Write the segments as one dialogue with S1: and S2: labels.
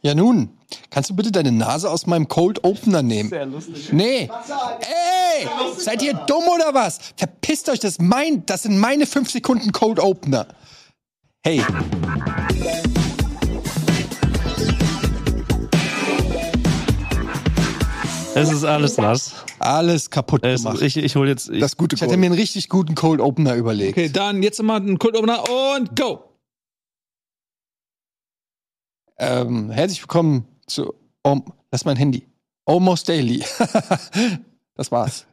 S1: Ja nun, kannst du bitte deine Nase aus meinem Cold Opener nehmen?
S2: Sehr lustig.
S1: Nee. Ey, seid ihr dumm oder was? Verpisst euch, das, mein, das sind meine 5 Sekunden Cold Opener. Hey.
S3: Es ist alles nass.
S1: Alles kaputt
S3: Es,
S1: gemacht.
S3: ich ich hole jetzt. Ich,
S4: Das gute
S1: Ich hatte mir einen richtig guten Cold Opener überlegt.
S2: Okay, dann jetzt mal ein Cold Opener und go.
S1: Ähm, herzlich willkommen zu. Um, das ist mein Handy. Almost Daily. das war's.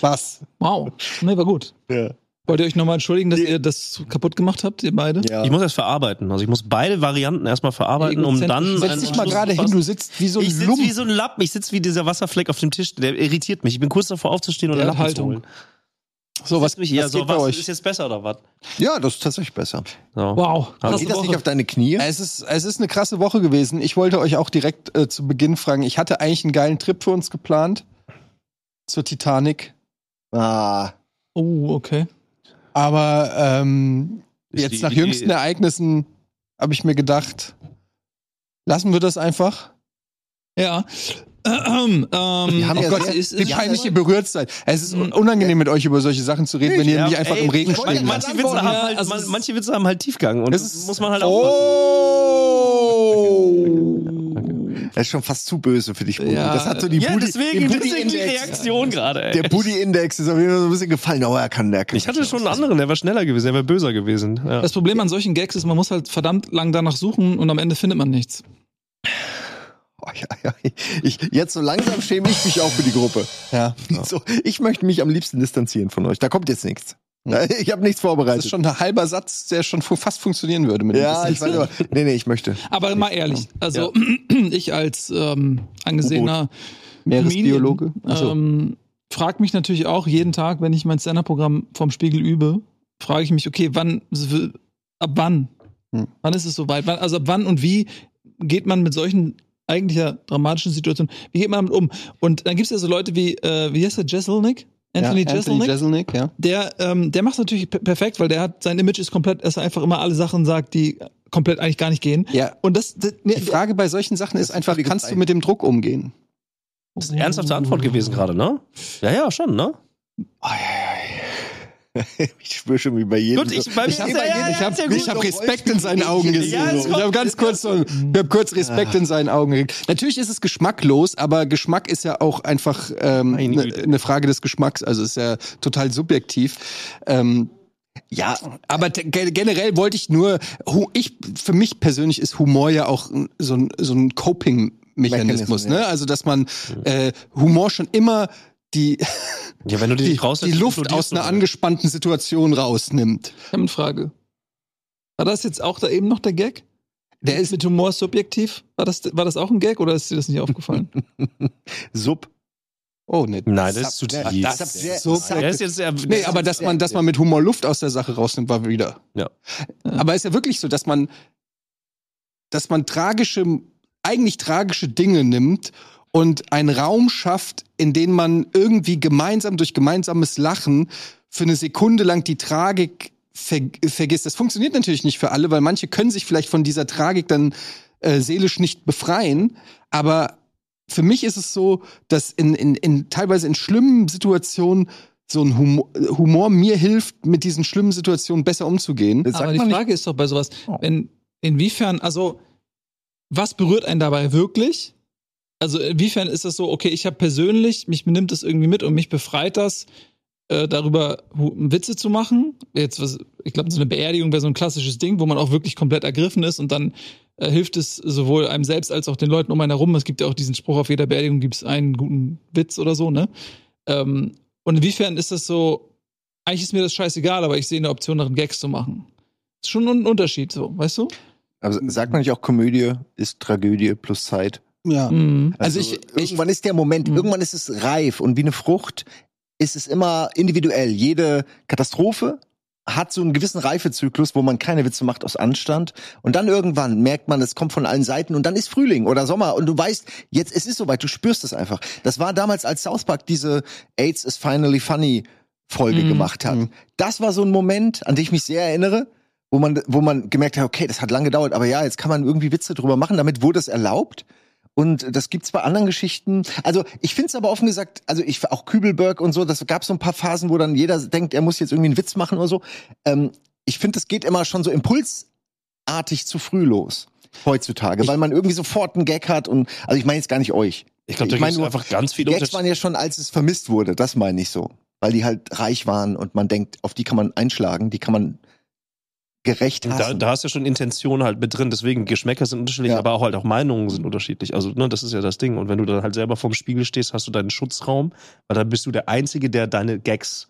S1: Was?
S2: Wow. Nee, war gut.
S4: Ja.
S2: Wollt ihr euch nochmal entschuldigen, dass ihr das kaputt gemacht habt, ihr beide?
S4: Ja.
S3: ich muss das verarbeiten. Also ich muss beide Varianten erstmal verarbeiten, um dann.
S1: Setz dich mal gerade hin, du sitzt wie so ein
S3: Ich sitze wie so ein Lappen. Ich sitze wie dieser Wasserfleck auf dem Tisch. Der irritiert mich. Ich bin kurz davor aufzustehen und
S2: Der
S3: einen Lappen zu holen.
S1: So, was,
S3: Mich, ja,
S1: was
S3: so,
S1: geht bei
S3: was
S1: euch?
S3: ist jetzt besser oder was?
S4: ja, das ist tatsächlich besser.
S3: So.
S2: Wow. Krasse
S4: Geht das nicht
S2: Woche.
S4: auf deine Knie?
S1: Es ist, es ist eine krasse Woche gewesen. Ich wollte euch auch direkt äh, zu Beginn fragen. Ich hatte eigentlich einen geilen Trip für uns geplant. Zur Titanic.
S4: Ah,
S2: Oh, okay.
S1: Aber ähm, jetzt
S3: die-
S1: nach
S3: die-
S1: jüngsten Ereignissen habe ich mir gedacht, lassen wir das einfach.
S2: Ja. Ähm, ähm,
S4: haben
S2: oh
S4: ja
S2: Gott,
S4: sehr-
S2: ist,
S1: Wie
S2: ist,
S1: peinlich ihr berührt seid. Es ist un- unangenehm, mit euch über solche Sachen zu reden, wenn ihr
S3: Ja,
S1: mich einfach
S3: ey,
S1: im Regen lasst.
S3: Manche Witze,
S2: Ja,
S3: haben halt,
S2: also
S3: man, manche Witze haben halt Tiefgang und
S1: Das ist-
S3: muss man halt aufpassen.
S1: Oh!
S4: das ist schon fast zu böse für dich, Budi.
S2: Ja.
S4: das hat so die
S3: Ja,
S4: Budi,
S3: deswegen,
S4: den
S3: deswegen die
S4: Budi-Index.
S3: Reaktion gerade. ey.
S4: Der Budi-Index ist auf jeden Fall so ein bisschen gefallen. Oh, er kann, der kann.
S3: Ich hatte schon einen anderen, der war schneller gewesen, der wäre böser gewesen. Ja.
S2: das Problem an solchen Gags ist, man muss halt verdammt lang danach suchen und am Ende findet man nichts.
S4: Ja, ja. Ich, jetzt so langsam schäme ich mich auch für die Gruppe.
S1: Ja,
S4: So, ich möchte mich am liebsten distanzieren von euch. Da kommt jetzt nichts. Ich habe nichts
S1: das
S4: vorbereitet.
S1: ist schon ein halber Satz, der schon fast funktionieren würde. Mit dem
S4: ja, ich weiß aber. Nee, nee, ich möchte.
S2: Aber mal ehrlich, also ich als ähm, angesehener
S1: Meeresbiologe.
S2: Ähm, frag mich natürlich auch jeden Tag, wenn ich mein Stand-Up-Programm vom Spiegel übe, frage ich mich, okay, wann, ab wann?
S1: Hm.
S2: Wann ist es soweit? Also ab wann und wie geht man mit solchen eigentlich ja dramatischen Situationen, wie geht man damit um? Und dann gibt es ja so Leute wie, äh, wie heißt der, Jeselnik? Anthony
S1: ja,
S2: Jeselnik?
S1: Jeselnik, ja.
S2: der, ähm, der macht natürlich per- perfekt, weil der hat, sein Image ist komplett, dass er einfach immer alle Sachen sagt, die komplett eigentlich gar nicht gehen.
S1: Ja.
S2: Und das, das ne,
S1: Die Frage bei solchen Sachen ist einfach, kannst du mit dem Druck umgehen?
S3: Das ist eine ernsthafte Antwort gewesen gerade, ne? Ja, ja, schon, ne?
S4: Ich spüre schon wie bei jedem.
S3: Gut, ich-
S4: so- ich
S3: ist
S4: hab
S3: ja-
S4: bei
S3: ja,
S4: jedem-
S3: ja,
S1: habe hab Respekt in seinen Augen gesehen. Ich habe ganz kurz so, ich hab kurz Respekt in seinen Augen gekriegt. Natürlich ist es geschmacklos, aber Geschmack ist ja auch einfach ähm,
S3: Meine
S1: eine
S3: Güte.
S1: ne Frage des Geschmacks. Also ist ja total subjektiv. Ähm,
S4: Ja,
S1: aber generell wollte ich nur, ich für mich persönlich ist Humor ja auch so ein, so ein Coping-Mechanismus,
S4: Mechanismus,
S1: ne?
S4: ja.
S1: Also dass man äh, Humor schon immer die,
S3: Ja, wenn du
S1: die,
S3: rauslässt,
S1: die Luft aus einer angespannten Situation rausnimmt.
S2: Ich habe eine Frage. War das jetzt auch da eben noch der Gag?
S1: Der ist
S2: mit Humor subjektiv? War das, war das auch ein Gag oder ist dir das nicht aufgefallen?
S4: Sub.
S1: oh ne.
S3: Nein, das ist zu
S4: Ja,
S3: tief.
S4: das ist sehr-
S1: so-
S4: sehr-
S3: Der ist jetzt sehr,
S1: Nee, aber dass man, dass man mit Humor Luft aus der Sache rausnimmt, war wieder.
S3: Ja.
S1: Aber ist ja wirklich so, dass man, dass man tragische, eigentlich tragische Dinge nimmt und einen Raum schafft, in den man irgendwie gemeinsam durch gemeinsames Lachen für eine Sekunde lang die Tragik ver vergisst. Das funktioniert natürlich nicht für alle, weil manche können sich vielleicht von dieser Tragik dann äh, seelisch nicht befreien. Aber für mich ist es so, dass in, in, in teilweise in schlimmen Situationen so ein Humor, Humor mir hilft, mit diesen schlimmen Situationen besser umzugehen.
S4: Das sagt
S2: Aber die
S4: man nicht.
S2: Frage ist doch bei sowas, wenn, inwiefern, also, was berührt einen dabei wirklich? Also, inwiefern ist das so, okay, ich habe persönlich, mich nimmt das irgendwie mit und mich befreit das, äh, darüber Witze zu machen? Jetzt, was, ich glaube, so eine Beerdigung wäre so ein klassisches Ding, wo man auch wirklich komplett ergriffen ist und dann äh, hilft es sowohl einem selbst als auch den Leuten um einen herum. Es gibt ja auch diesen Spruch, auf jeder Beerdigung gibt es einen guten Witz oder so, ne? Ähm, und inwiefern ist das so, eigentlich ist mir das scheißegal, aber ich sehe eine Option darin, Gags zu machen. Ist schon ein Unterschied, so, weißt du?
S4: Aber sagt man nicht auch, Komödie ist Tragödie plus Zeit?
S1: Ja.
S2: Mhm.
S1: Also ich- ich-
S4: irgendwann ist der Moment,
S2: Mhm.
S4: irgendwann ist es reif und wie eine Frucht ist es immer individuell. Jede Katastrophe hat so einen gewissen Reifezyklus, wo man keine Witze macht aus Anstand. Und dann irgendwann merkt man, es kommt von allen Seiten und dann ist Frühling oder Sommer und du weißt, jetzt es ist soweit, du spürst es einfach. Das war damals, als South Park diese AIDS is finally funny Folge
S2: Mhm.
S4: gemacht hat.
S1: Mhm.
S4: Das war so ein Moment, an den ich mich sehr erinnere, wo man, wo man gemerkt hat, okay, das hat lange gedauert, aber ja, jetzt kann man irgendwie Witze drüber machen, damit wurde es erlaubt. Und das gibt's bei anderen Geschichten. Also ich finde es aber offen gesagt, also ich auch Kübelberg und so, das gab so ein paar Phasen, wo dann jeder denkt, er muss jetzt irgendwie einen Witz machen oder so. Ähm, ich finde, das geht immer schon so impulsartig zu früh los heutzutage, weil man irgendwie sofort einen Gag hat und also ich meine jetzt gar nicht euch.
S3: Ich glaube, da
S4: Ich mein nur,
S3: einfach ganz viele
S4: Gags waren ja schon, als es vermisst wurde, das meine ich so. Weil die halt reich waren und man denkt, auf die kann man einschlagen, die kann man gerecht
S3: Da,
S4: hassen.
S3: da hast du schon Intention halt mit drin, deswegen Geschmäcker sind unterschiedlich,
S4: Ja.
S3: aber auch halt auch Meinungen sind unterschiedlich. Also, ne, das ist ja das Ding. Und wenn du dann halt selber vorm Spiegel stehst, hast du deinen Schutzraum, weil da bist du der Einzige, der deine Gags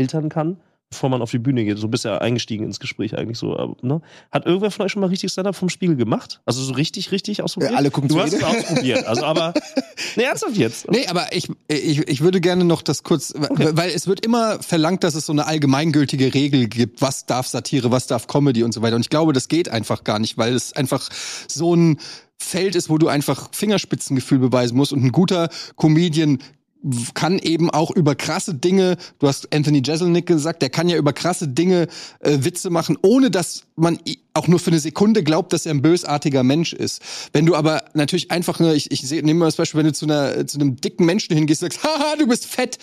S3: filtern kann, bevor man auf die Bühne geht. So bist du ja eingestiegen ins Gespräch eigentlich so. aber, Ne? Hat irgendwer von euch schon mal richtig Stand-up vom Spiegel gemacht? Also so richtig, richtig ausprobiert?
S4: Ja, alle gucken
S3: du hast es ausprobiert. Also aber, ne, ernsthaft jetzt.
S1: Nee, aber ich, ich, ich würde gerne noch das kurz, weil es wird immer verlangt, dass es so eine allgemeingültige Regel gibt, was darf Satire, was darf Comedy und so weiter. Und ich glaube, das geht einfach gar nicht, weil es einfach so ein Feld ist, wo du einfach Fingerspitzengefühl beweisen musst und ein guter Comedian kann eben auch über krasse Dinge, du hast Anthony Jeselnik gesagt, der kann ja über krasse Dinge äh, Witze machen, ohne dass man auch nur für eine Sekunde glaubt, dass er ein bösartiger Mensch ist. Wenn du aber natürlich einfach nur, ich, ich nehme mal das Beispiel, wenn du zu, einer, zu einem dicken Menschen hingehst und sagst, haha, du bist fett,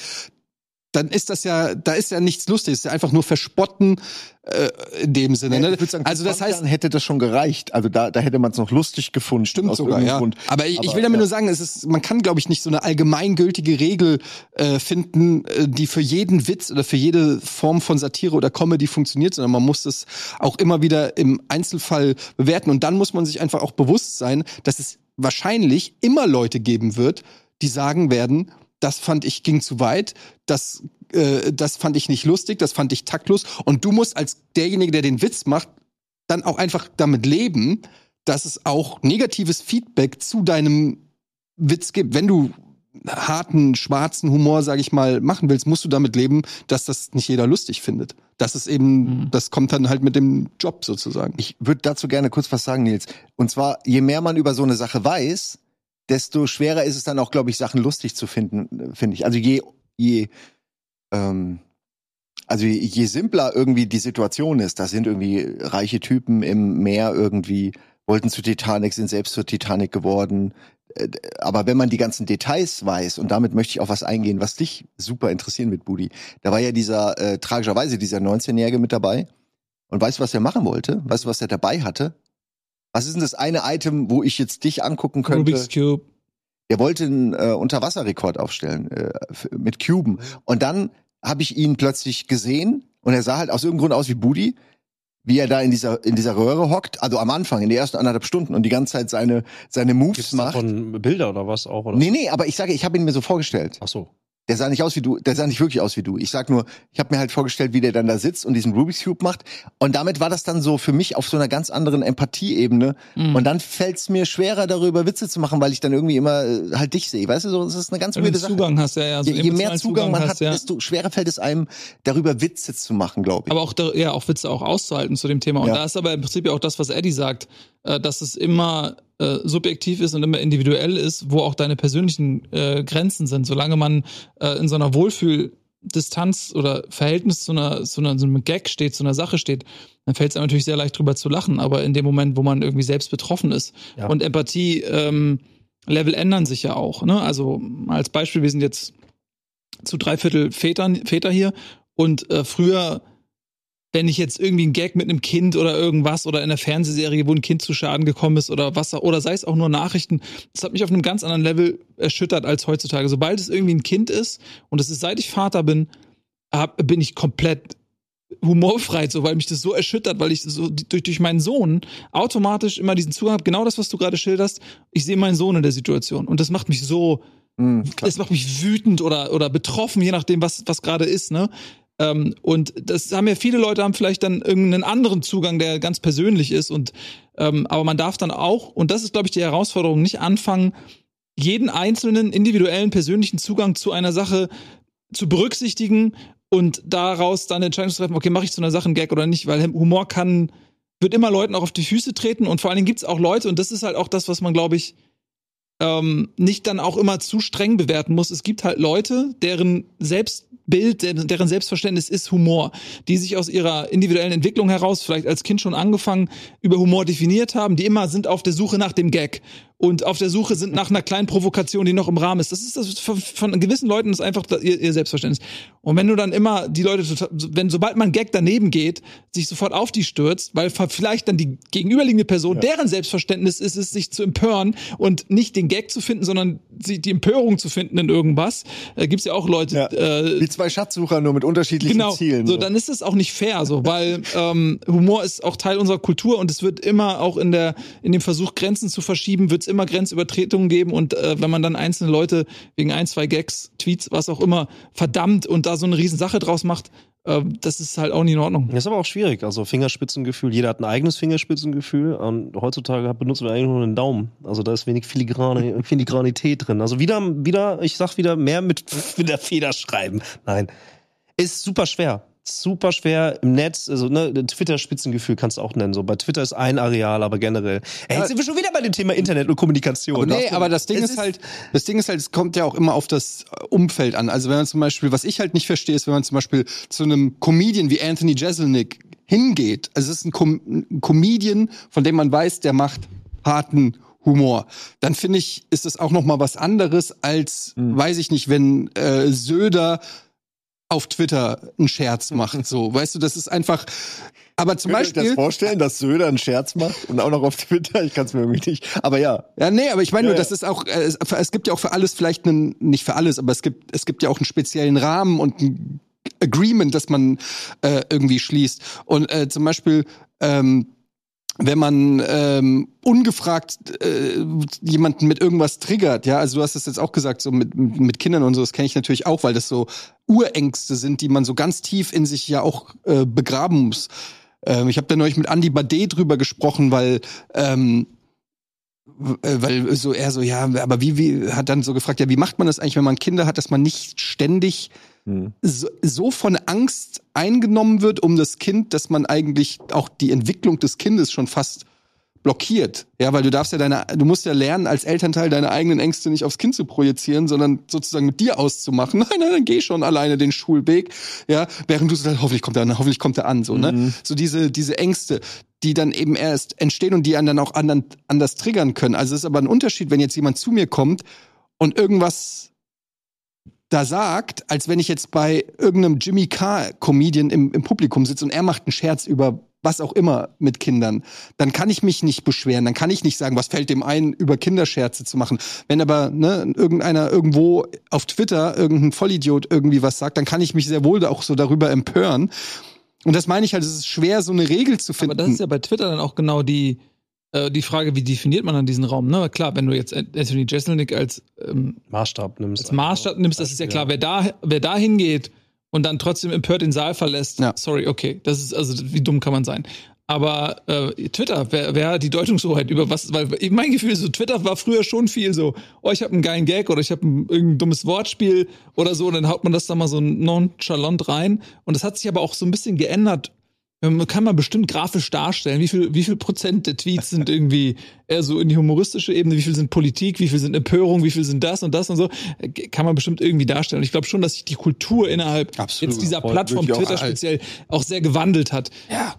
S1: dann ist das ja, da ist ja nichts Lustiges, ist ja einfach nur Verspotten äh, in dem Sinne.
S4: Ja,
S1: Ne?
S4: ich würd sagen,
S1: also das
S4: 20
S1: heißt,
S4: hätte das schon gereicht. Also da, da hätte man es noch lustig gefunden.
S1: Stimmt sogar, ja.
S4: Grund.
S1: Aber ich, ich
S4: Aber,
S1: will damit
S4: ja.
S1: nur sagen, es ist, man kann, glaube ich, nicht so eine allgemeingültige Regel äh, finden, äh, die für jeden Witz oder für jede Form von Satire oder Comedy funktioniert, sondern man muss es auch immer wieder im Einzelfall bewerten. Und dann muss man sich einfach auch bewusst sein, dass es wahrscheinlich immer Leute geben wird, die sagen werden, das fand ich ging zu weit, das, äh, das fand ich nicht lustig, das fand ich taktlos. Und du musst als derjenige, der den Witz macht, dann auch einfach damit leben, dass es auch negatives Feedback zu deinem Witz gibt. Wenn du harten, schwarzen Humor, sag ich mal, machen willst, musst du damit leben, dass das nicht jeder lustig findet. Das ist eben,
S2: Mhm.
S1: das kommt dann halt mit dem Job sozusagen.
S4: Ich würde dazu gerne kurz was sagen, Nils. Und zwar, je mehr man über so eine Sache weiß, desto schwerer ist es dann auch, glaube ich, Sachen lustig zu finden, finde ich. Also je, je, ähm, also je, je simpler irgendwie die Situation ist, da sind irgendwie reiche Typen im Meer irgendwie, wollten zu Titanic, sind selbst zur Titanic geworden. Äh, Aber wenn man die ganzen Details weiß, und damit möchte ich auf was eingehen, was dich super interessieren wird, Budi. Da war ja dieser, äh, tragischerweise dieser 19-Jährige mit dabei. Und weißt du, was er machen wollte? Weißt du, was er dabei hatte? Was ist denn das eine Item, wo ich jetzt dich angucken könnte?
S2: Rubik's Cube.
S4: Er wollte einen äh, Unterwasserrekord aufstellen äh, mit Cuben. Und dann habe ich ihn plötzlich gesehen und er sah halt aus irgendeinem Grund aus wie Budi, wie er da in dieser in dieser Röhre hockt. Also am Anfang in den ersten anderthalb Stunden und die ganze Zeit seine seine Moves
S3: Gibt's
S4: macht.
S3: davon Bilder oder was auch? Oder?
S4: Nee, nee, aber ich sage, ich habe ihn mir so vorgestellt.
S3: Ach so.
S4: Der sah nicht aus wie du, der sah nicht wirklich aus wie du. Ich sag nur, ich habe mir halt vorgestellt, wie der dann da sitzt und diesen Rubik's Cube macht. Und damit war das dann so für mich auf so einer ganz anderen Empathieebene.
S2: Mhm.
S4: Und dann fällt es mir schwerer, darüber Witze zu machen, weil ich dann irgendwie immer äh, halt dich sehe. Weißt du, so, das ist eine ganz weirde Sache.
S2: Zugang hast, ja, ja. so
S4: je, je mehr
S2: emotionalen
S4: Zugang man
S2: hast,
S4: hat,
S2: ja.
S4: desto schwerer fällt es einem, darüber Witze zu machen, glaube ich.
S2: Aber auch, da, ja, auch Witze auch auszuhalten zu dem Thema. Und
S4: Ja.
S2: da ist aber im Prinzip ja auch das, was Eddie sagt, äh, dass es immer äh, subjektiv ist und immer individuell ist, wo auch deine persönlichen äh, Grenzen sind. Solange man äh, in so einer Wohlfühldistanz oder Verhältnis zu einer, zu einer, so einem Gag steht, zu einer Sache steht, dann fällt es einem natürlich sehr leicht drüber zu lachen. Aber in dem Moment, wo man irgendwie selbst betroffen ist
S3: Ja.
S2: und Empathie, ähm, Level ändern sich ja auch. Ne? Also als Beispiel, wir sind jetzt zu drei Viertel Vätern, Väter hier und äh, früher, wenn ich jetzt irgendwie ein Gag mit einem Kind oder irgendwas oder in der Fernsehserie, wo ein Kind zu Schaden gekommen ist oder was, oder sei es auch nur Nachrichten, das hat mich auf einem ganz anderen Level erschüttert als heutzutage. Sobald es irgendwie ein Kind ist und es ist seit ich Vater bin, hab, bin ich komplett humorfrei, so weil mich das so erschüttert, weil ich so durch, durch meinen Sohn automatisch immer diesen Zugang habe, genau das, was du gerade schilderst. Ich sehe meinen Sohn in der Situation und das macht mich so,
S4: Mhm,
S2: es macht mich wütend oder, oder betroffen, je nachdem, was, was gerade ist, ne? Ähm, und das haben ja viele Leute haben vielleicht dann irgendeinen anderen Zugang, der ganz persönlich ist. Und ähm, aber man darf dann auch, und das ist, glaube ich, die Herausforderung, nicht anfangen, jeden einzelnen individuellen persönlichen Zugang zu einer Sache zu berücksichtigen und daraus dann Entscheidung zu treffen, okay, mache ich zu einer Sache einen Gag oder nicht, weil Humor kann, wird immer Leuten auch auf die Füße treten und vor allen Dingen gibt es auch Leute, und das ist halt auch das, was man, glaube ich, ähm, nicht dann auch immer zu streng bewerten muss. Es gibt halt Leute, deren Selbstbild, deren deren Selbstverständnis ist Humor, die sich aus ihrer individuellen Entwicklung heraus, vielleicht als Kind schon angefangen, über Humor definiert haben, die immer sind auf der Suche nach dem Gag und auf der Suche sind nach einer kleinen Provokation, die noch im Rahmen ist. Das ist das von, von gewissen Leuten ist einfach ihr, ihr Selbstverständnis. Und wenn du dann immer die Leute, wenn sobald man Gag daneben geht, sich sofort auf die stürzt, weil vielleicht dann die gegenüberliegende Person, deren Selbstverständnis ist es, sich zu empören und nicht den Gag zu finden, sondern die Empörung zu finden in irgendwas, äh, gibt's ja auch Leute,
S4: Ja.
S2: äh,
S4: zwei Schatzsucher nur mit unterschiedlichen
S2: genau.
S4: Zielen.
S2: So, dann ist es auch nicht fair, so, weil ähm, Humor ist auch Teil unserer Kultur und es wird immer auch in der in dem Versuch Grenzen zu verschieben, wird es immer Grenzübertretungen geben und äh, wenn man dann einzelne Leute wegen ein zwei Gags, Tweets, was auch immer verdammt und da so eine Riesensache draus macht, das ist halt auch nicht in Ordnung.
S3: Das ist aber auch schwierig. Also Fingerspitzengefühl, jeder hat ein eigenes Fingerspitzengefühl und heutzutage benutzen wir eigentlich nur einen Daumen. Also da ist wenig Filigrane, Filigranität drin. Also wieder, wieder, ich sag wieder, mehr mit, mit der Feder schreiben. Nein. Ist super schwer. Super schwer im Netz, also ne, Twitter-Spitzengefühl kannst du auch nennen. So bei Twitter ist ein Areal, aber generell. Ey, jetzt sind wir schon wieder bei dem Thema Internet und Kommunikation.
S1: Aber nee, aber das Ding
S3: Es
S1: ist, halt, das Ding ist halt, es kommt ja auch immer auf das äh, Umfeld an. Also wenn man zum Beispiel, was ich halt nicht verstehe, ist, wenn man zum Beispiel zu einem Comedian wie Anthony Jeselnik hingeht. Also es ist ein, Com ein Comedian, von dem man weiß, der macht harten Humor. Dann finde ich, ist das auch noch mal was anderes als, weiß ich nicht, wenn äh, Söder auf Twitter einen Scherz macht. So, weißt du, das ist einfach. Aber zum
S4: Könnt ihr euch das
S1: Beispiel.
S4: vorstellen, dass Söder einen Scherz macht und auch noch auf Twitter? Ich kann es mir irgendwie nicht. Aber ja.
S1: Ja, nee, aber ich meine
S4: Ja,
S1: nur,
S4: ja.
S1: das ist auch, äh, es, es gibt ja auch für alles vielleicht einen, nicht für alles, aber es gibt, es gibt ja auch einen speziellen Rahmen und ein Agreement, das man äh, irgendwie schließt. Und äh, zum Beispiel, ähm, wenn man ähm, ungefragt äh, jemanden mit irgendwas triggert, ja, also du hast es jetzt auch gesagt, so mit, mit Kindern und so, das kenne ich natürlich auch, weil das so Urängste sind, die man so ganz tief in sich ja auch äh, begraben muss. Ähm, ich habe da neulich mit Andy Bade drüber gesprochen, weil ähm, äh, weil so er so ja, aber wie wie hat dann so gefragt, ja, wie macht man das eigentlich, wenn man Kinder hat, dass man nicht ständig
S4: Hm.
S1: so, so von Angst eingenommen wird um das Kind, dass man eigentlich auch die Entwicklung des Kindes schon fast blockiert. Ja, weil du darfst ja deine, du musst ja lernen, als Elternteil deine eigenen Ängste nicht aufs Kind zu projizieren, sondern sozusagen mit dir auszumachen. Nein, nein, dann geh schon alleine den Schulweg. Ja, während du so sagst, hoffentlich kommt er an, hoffentlich kommt er an, so, ne? So diese, diese Ängste, die dann eben erst entstehen und die einen dann auch anderen, anders triggern können. Also es ist aber ein Unterschied, wenn jetzt jemand zu mir kommt und irgendwas da sagt, als wenn ich jetzt bei irgendeinem Jimmy Carr Comedian im, im Publikum sitze und er macht einen Scherz über was auch immer mit Kindern, dann kann ich mich nicht beschweren, dann kann ich nicht sagen, was fällt dem ein, über Kinderscherze zu machen. Wenn aber ne, irgendeiner irgendwo auf Twitter, irgendein Vollidiot irgendwie was sagt, dann kann ich mich sehr wohl auch so darüber empören. Und das meine ich halt, es ist schwer, so eine Regel zu finden.
S2: Aber das ist ja bei Twitter dann auch genau die, äh, die Frage, wie definiert man dann diesen Raum? Ne? Klar, wenn du jetzt Anthony Jeselnik als, ähm,
S3: Maßstab nimmst.
S2: als Maßstab nimmst, das ist ja klar, wer da, wer da hingeht und dann trotzdem empört den Saal verlässt,
S1: Ja.
S2: sorry, okay, das ist, also wie dumm kann man sein. Aber äh, Twitter, wer, wer hat die Deutungshoheit über was? Weil mein Gefühl ist so, Twitter war früher schon viel so, oh, ich habe einen geilen Gag oder ich habe ein irgendein dummes Wortspiel oder so, und dann haut man das da mal so nonchalant rein. Und das hat sich aber auch so ein bisschen geändert. Ähm, Kann man bestimmt grafisch darstellen, wie viel, wie viel Prozent der Tweets sind irgendwie eher so in die humoristische Ebene, wie viel sind Politik, wie viel sind Empörung, wie viel sind das und das und so. Äh, Kann man bestimmt irgendwie darstellen. Und ich glaube schon, dass sich die Kultur innerhalb
S1: Absolut.
S2: jetzt dieser Plattform Twitter speziell auch sehr gewandelt hat.
S1: Ja.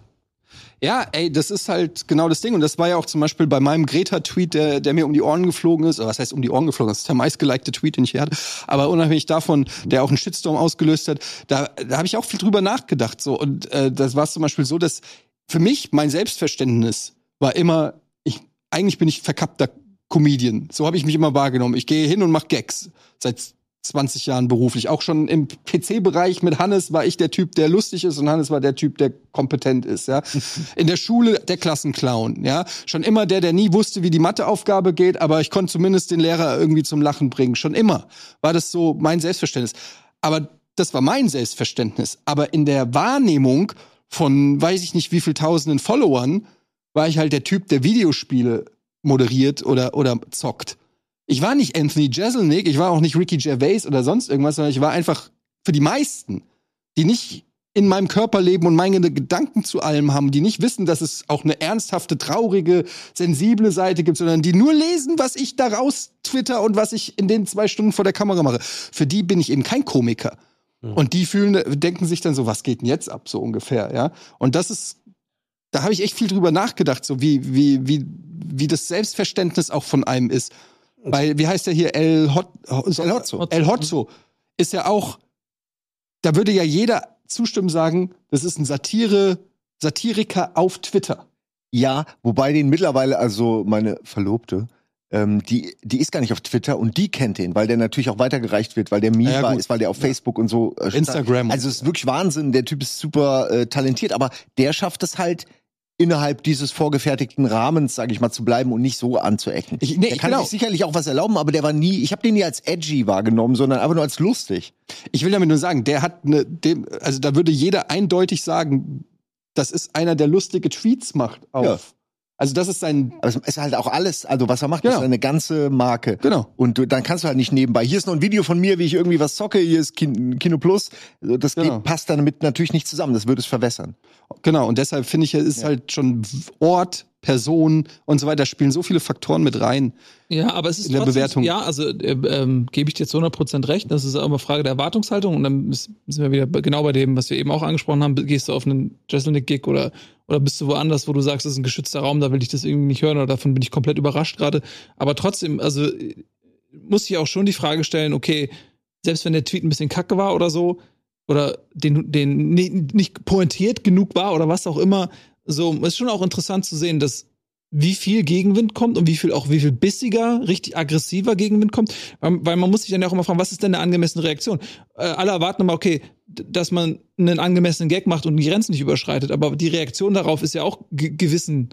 S1: Ja, ey, das ist halt genau das Ding. Und das war ja auch zum Beispiel bei meinem Greta-Tweet, der, der mir um die Ohren geflogen ist. Oder was heißt um die Ohren geflogen? Das ist der meistgelikte Tweet, den ich hier hatte. Aber unabhängig davon, der auch einen Shitstorm ausgelöst hat, da, da habe ich auch viel drüber nachgedacht. So. Und äh, das war zum Beispiel so, dass für mich mein Selbstverständnis war immer, ich, eigentlich bin ich verkappter Comedian. So habe ich mich immer wahrgenommen. Ich gehe hin und mache Gags. Seit 20 Jahren beruflich. Auch schon im PC-Bereich mit Hannes war ich der Typ, der lustig ist und Hannes war der Typ, der kompetent ist, ja. In der Schule der Klassenclown, ja. Schon immer der, der nie wusste, wie die Matheaufgabe geht, aber ich konnte zumindest den Lehrer irgendwie zum Lachen bringen. Schon immer war das so mein Selbstverständnis. Aber das war mein Selbstverständnis. Aber in der Wahrnehmung von weiß ich nicht wie viel tausenden Followern war ich halt der Typ, der Videospiele moderiert oder, oder zockt. Ich war nicht Anthony Jeselnik, ich war auch nicht Ricky Gervais oder sonst irgendwas, sondern ich war einfach für die meisten, die nicht in meinem Körper leben und meine Gedanken zu allem haben, die nicht wissen, dass es auch eine ernsthafte, traurige, sensible Seite gibt, sondern die nur lesen, was ich daraus twitter und was ich in den zwei Stunden vor der Kamera mache. Für die bin ich eben kein Komiker. Und die fühlen, denken sich dann so, was geht denn jetzt ab, so ungefähr, ja. Und das ist, da habe ich echt viel drüber nachgedacht, so wie, wie, wie, wie das Selbstverständnis auch von einem ist. Weil, wie heißt der hier, El, Hot, El Hotzo? El Hotzo ist ja auch, da würde ja jeder zustimmen sagen, das ist ein Satire, Satiriker auf Twitter.
S4: Ja, wobei den mittlerweile, also meine Verlobte, ähm, die, die ist gar nicht auf Twitter und die kennt den, weil der natürlich auch weitergereicht wird, weil der Meme
S1: Ja,
S4: ist, weil der auf Facebook und so. Äh,
S1: Instagram.
S4: Also es ist wirklich Wahnsinn. Der Typ ist super äh, talentiert, aber der schafft es halt innerhalb dieses vorgefertigten Rahmens, sage ich mal, zu bleiben und nicht so anzuecken.
S1: Ich- nee,
S4: der
S1: ich-
S4: kann
S1: genau.
S4: sich sicherlich auch was erlauben, aber der war nie, ich habe den nie als edgy wahrgenommen, sondern einfach nur als lustig.
S1: Ich will damit nur sagen, der hat eine, dem, also da würde jeder eindeutig sagen, das ist einer, der lustige Tweets macht auf.
S4: Ja.
S1: Also das ist sein,
S4: Aber es ist halt auch alles, also was er macht,
S1: Genau.
S4: ist eine ganze Marke.
S1: genau.
S4: Und du, dann kannst du halt nicht nebenbei. Hier ist noch ein Video von mir, wie ich irgendwie was zocke. Hier ist Kin Kino Plus. Das
S1: Genau.
S4: geht, passt damit natürlich nicht zusammen. Das würde es verwässern.
S1: Genau, und deshalb finde ich, es ist halt schon Ort, Person und so weiter, spielen so viele Faktoren mit rein.
S2: Ja, aber es ist
S1: In der
S2: trotzdem,
S1: Bewertung.
S2: Ja, also äh, ähm, gebe ich dir zu 100% recht. Das ist auch immer Frage der Erwartungshaltung. Und dann sind wir wieder genau bei dem, was wir eben auch angesprochen haben. Gehst du auf einen Jesselnick-Gig oder, oder bist du woanders, wo du sagst, das ist ein geschützter Raum, da will ich das irgendwie nicht hören oder davon bin ich komplett überrascht gerade. Aber trotzdem, also muss ich auch schon die Frage stellen, okay, selbst wenn der Tweet ein bisschen kacke war oder so, oder den, den ni- nicht pointiert genug war oder was auch immer, so ist schon auch interessant zu sehen, dass wie viel Gegenwind kommt und wie viel auch wie viel bissiger, richtig aggressiver Gegenwind kommt, weil, weil man muss sich dann ja auch immer fragen, was ist denn eine angemessene Reaktion? Äh, alle erwarten immer, okay, dass man einen angemessenen Gag macht und die Grenzen nicht überschreitet, aber die Reaktion darauf ist ja auch ge gewissen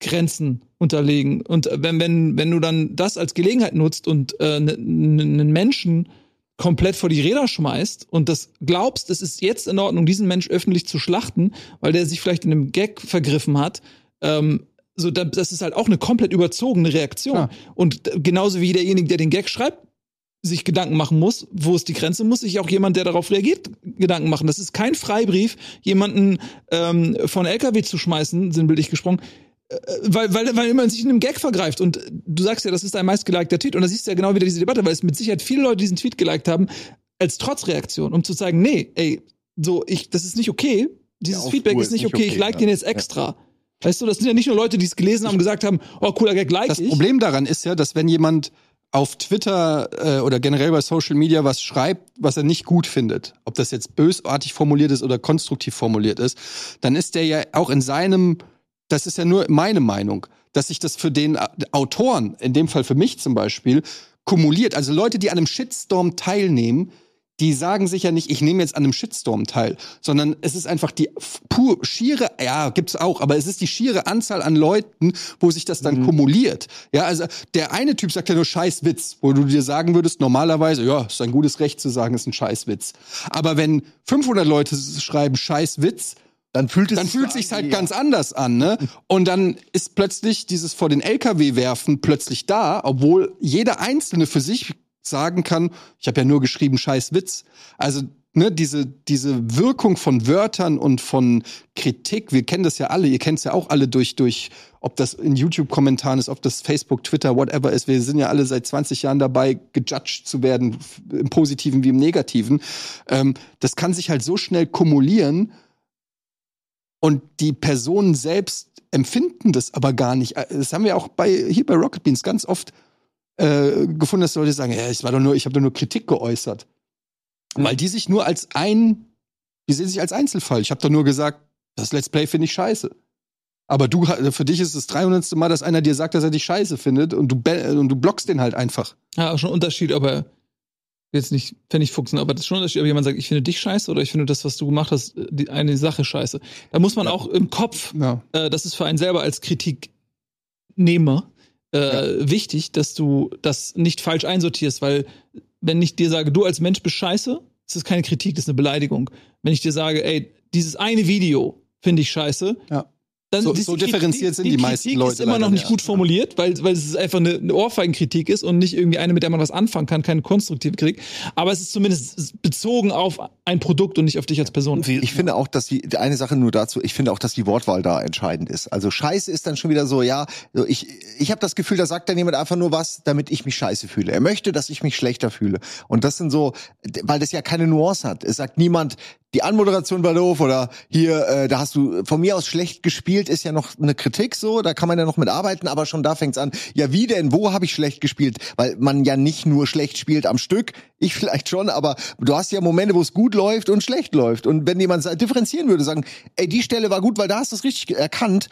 S2: Grenzen unterlegen. Und wenn, wenn, wenn du dann das als Gelegenheit nutzt und äh, einen Menschen komplett vor die Räder schmeißt und das glaubst, es ist jetzt in Ordnung, diesen Mensch öffentlich zu schlachten, weil der sich vielleicht in einem Gag vergriffen hat, ähm, so, da- das ist halt auch eine komplett überzogene Reaktion.
S1: Klar.
S2: Und genauso wie derjenige, der den Gag schreibt, sich Gedanken machen muss, wo ist die Grenze, muss sich auch jemand, der darauf reagiert, Gedanken machen. Das ist kein Freibrief, jemanden ähm, von LKW zu schmeißen, sinnbildlich gesprochen, weil, weil, weil man sich in einem Gag vergreift. Und du sagst ja, das ist ein meistgelikter Tweet. Und da siehst du ja genau wieder diese Debatte, weil es mit Sicherheit viele Leute diesen Tweet geliked haben, als Trotzreaktion, um zu sagen, nee, ey, so, ich, das ist nicht okay. Dieses
S4: Der
S2: Feedback ist nicht okay, ich like den jetzt extra. Weißt du, das sind ja nicht nur Leute, die es gelesen haben und gesagt haben, oh, cooler Gag, like
S1: Das
S2: ich.
S1: Problem daran ist ja, dass wenn jemand auf Twitter äh, oder generell bei Social Media was schreibt, was er nicht gut findet, ob das jetzt bösartig formuliert ist oder konstruktiv formuliert ist, dann ist der ja auch in seinem, das ist ja nur meine Meinung, dass sich das für den Autoren, in dem Fall für mich zum Beispiel, kumuliert. Also Leute, die an einem Shitstorm teilnehmen, die sagen sich ja nicht, ich nehme jetzt an einem Shitstorm teil, sondern es ist einfach die pur schiere, ja, gibt's auch, aber es ist die schiere Anzahl an Leuten, wo sich das dann kumuliert. Ja, also der eine Typ sagt ja nur Scheißwitz, wo du dir sagen würdest, normalerweise, ja, ist ein gutes Recht zu sagen, ist ein Scheißwitz. Aber wenn 500 Leute schreiben Scheißwitz,
S4: Dann fühlt es
S1: dann
S4: sich
S1: fühlt
S4: an
S1: halt ganz anders an, ne? Und dann ist plötzlich dieses vor den LKW werfen plötzlich da, obwohl jeder Einzelne für sich sagen kann, ich habe ja nur geschrieben scheiß Witz. Also ne, diese diese Wirkung von Wörtern und von Kritik, wir kennen das ja alle, ihr kennt es ja auch alle durch durch ob das in YouTube Kommentaren ist, ob das Facebook, Twitter, whatever ist, wir sind ja alle seit 20 Jahren dabei gejudged zu werden, im positiven wie im negativen. Ähm, das kann sich halt so schnell kumulieren und die Personen selbst empfinden das aber gar nicht. Äh, Das haben wir auch bei hier bei Rocket Beans ganz oft äh, gefunden, dass Leute sagen, ja, ich war doch nur, ich habe doch nur Kritik geäußert, weil die sich nur als ein, die sehen sich als Einzelfall. Ich habe doch nur gesagt, das Let's Play finde ich scheiße. Aber du, für dich ist es das 300. Mal, dass einer dir sagt, dass er dich scheiße findet und du, be- und du blockst den halt einfach.
S2: Ja, schon ein Unterschied, aber jetzt nicht Pfennigfuchsen, aber das ist schon ein Unterschied, ob jemand sagt, ich finde dich scheiße oder ich finde das, was du gemacht hast, die eine Sache scheiße. Da muss man auch im Kopf,
S1: Ja.
S2: äh, das ist für einen selber als Kritiknehmer äh, wichtig, dass du das nicht falsch einsortierst, weil wenn ich dir sage, du als Mensch bist scheiße, ist das keine Kritik, das ist eine Beleidigung. Wenn ich dir sage, ey, dieses eine Video finde ich scheiße,
S1: Ja.
S2: Dann
S1: So- so
S2: die Kritik-
S1: differenziert sind die meisten
S2: Kritik
S1: Leute
S2: ist immer noch nicht gut formuliert, weil, weil es einfach eine, eine Ohrfeigenkritik ist und nicht irgendwie eine, mit der man was anfangen kann, keine konstruktive Kritik. Aber es ist zumindest bezogen auf ein Produkt und nicht auf dich als Person.
S4: Ich finde auch, dass die die eine Sache nur dazu, ich finde auch, dass die Wortwahl da entscheidend ist. Also Scheiße ist dann schon wieder so, ja, ich, ich habe das Gefühl, da sagt dann jemand einfach nur was, damit ich mich scheiße fühle. Er möchte, dass ich mich schlechter fühle. Und das sind so, weil das ja keine Nuance hat. Es sagt niemand, die Anmoderation war doof oder hier, äh, da hast du von mir aus schlecht gespielt, ist ja noch eine Kritik so, da kann man ja noch mit arbeiten, aber schon da fängt's an. Ja, wie denn? Wo habe ich schlecht gespielt? Weil man ja nicht nur schlecht spielt am Stück, ich vielleicht schon, aber du hast ja Momente, wo es gut läuft und schlecht läuft. Und wenn jemand differenzieren würde, sagen, ey, die Stelle war gut, weil da hast du es richtig erkannt,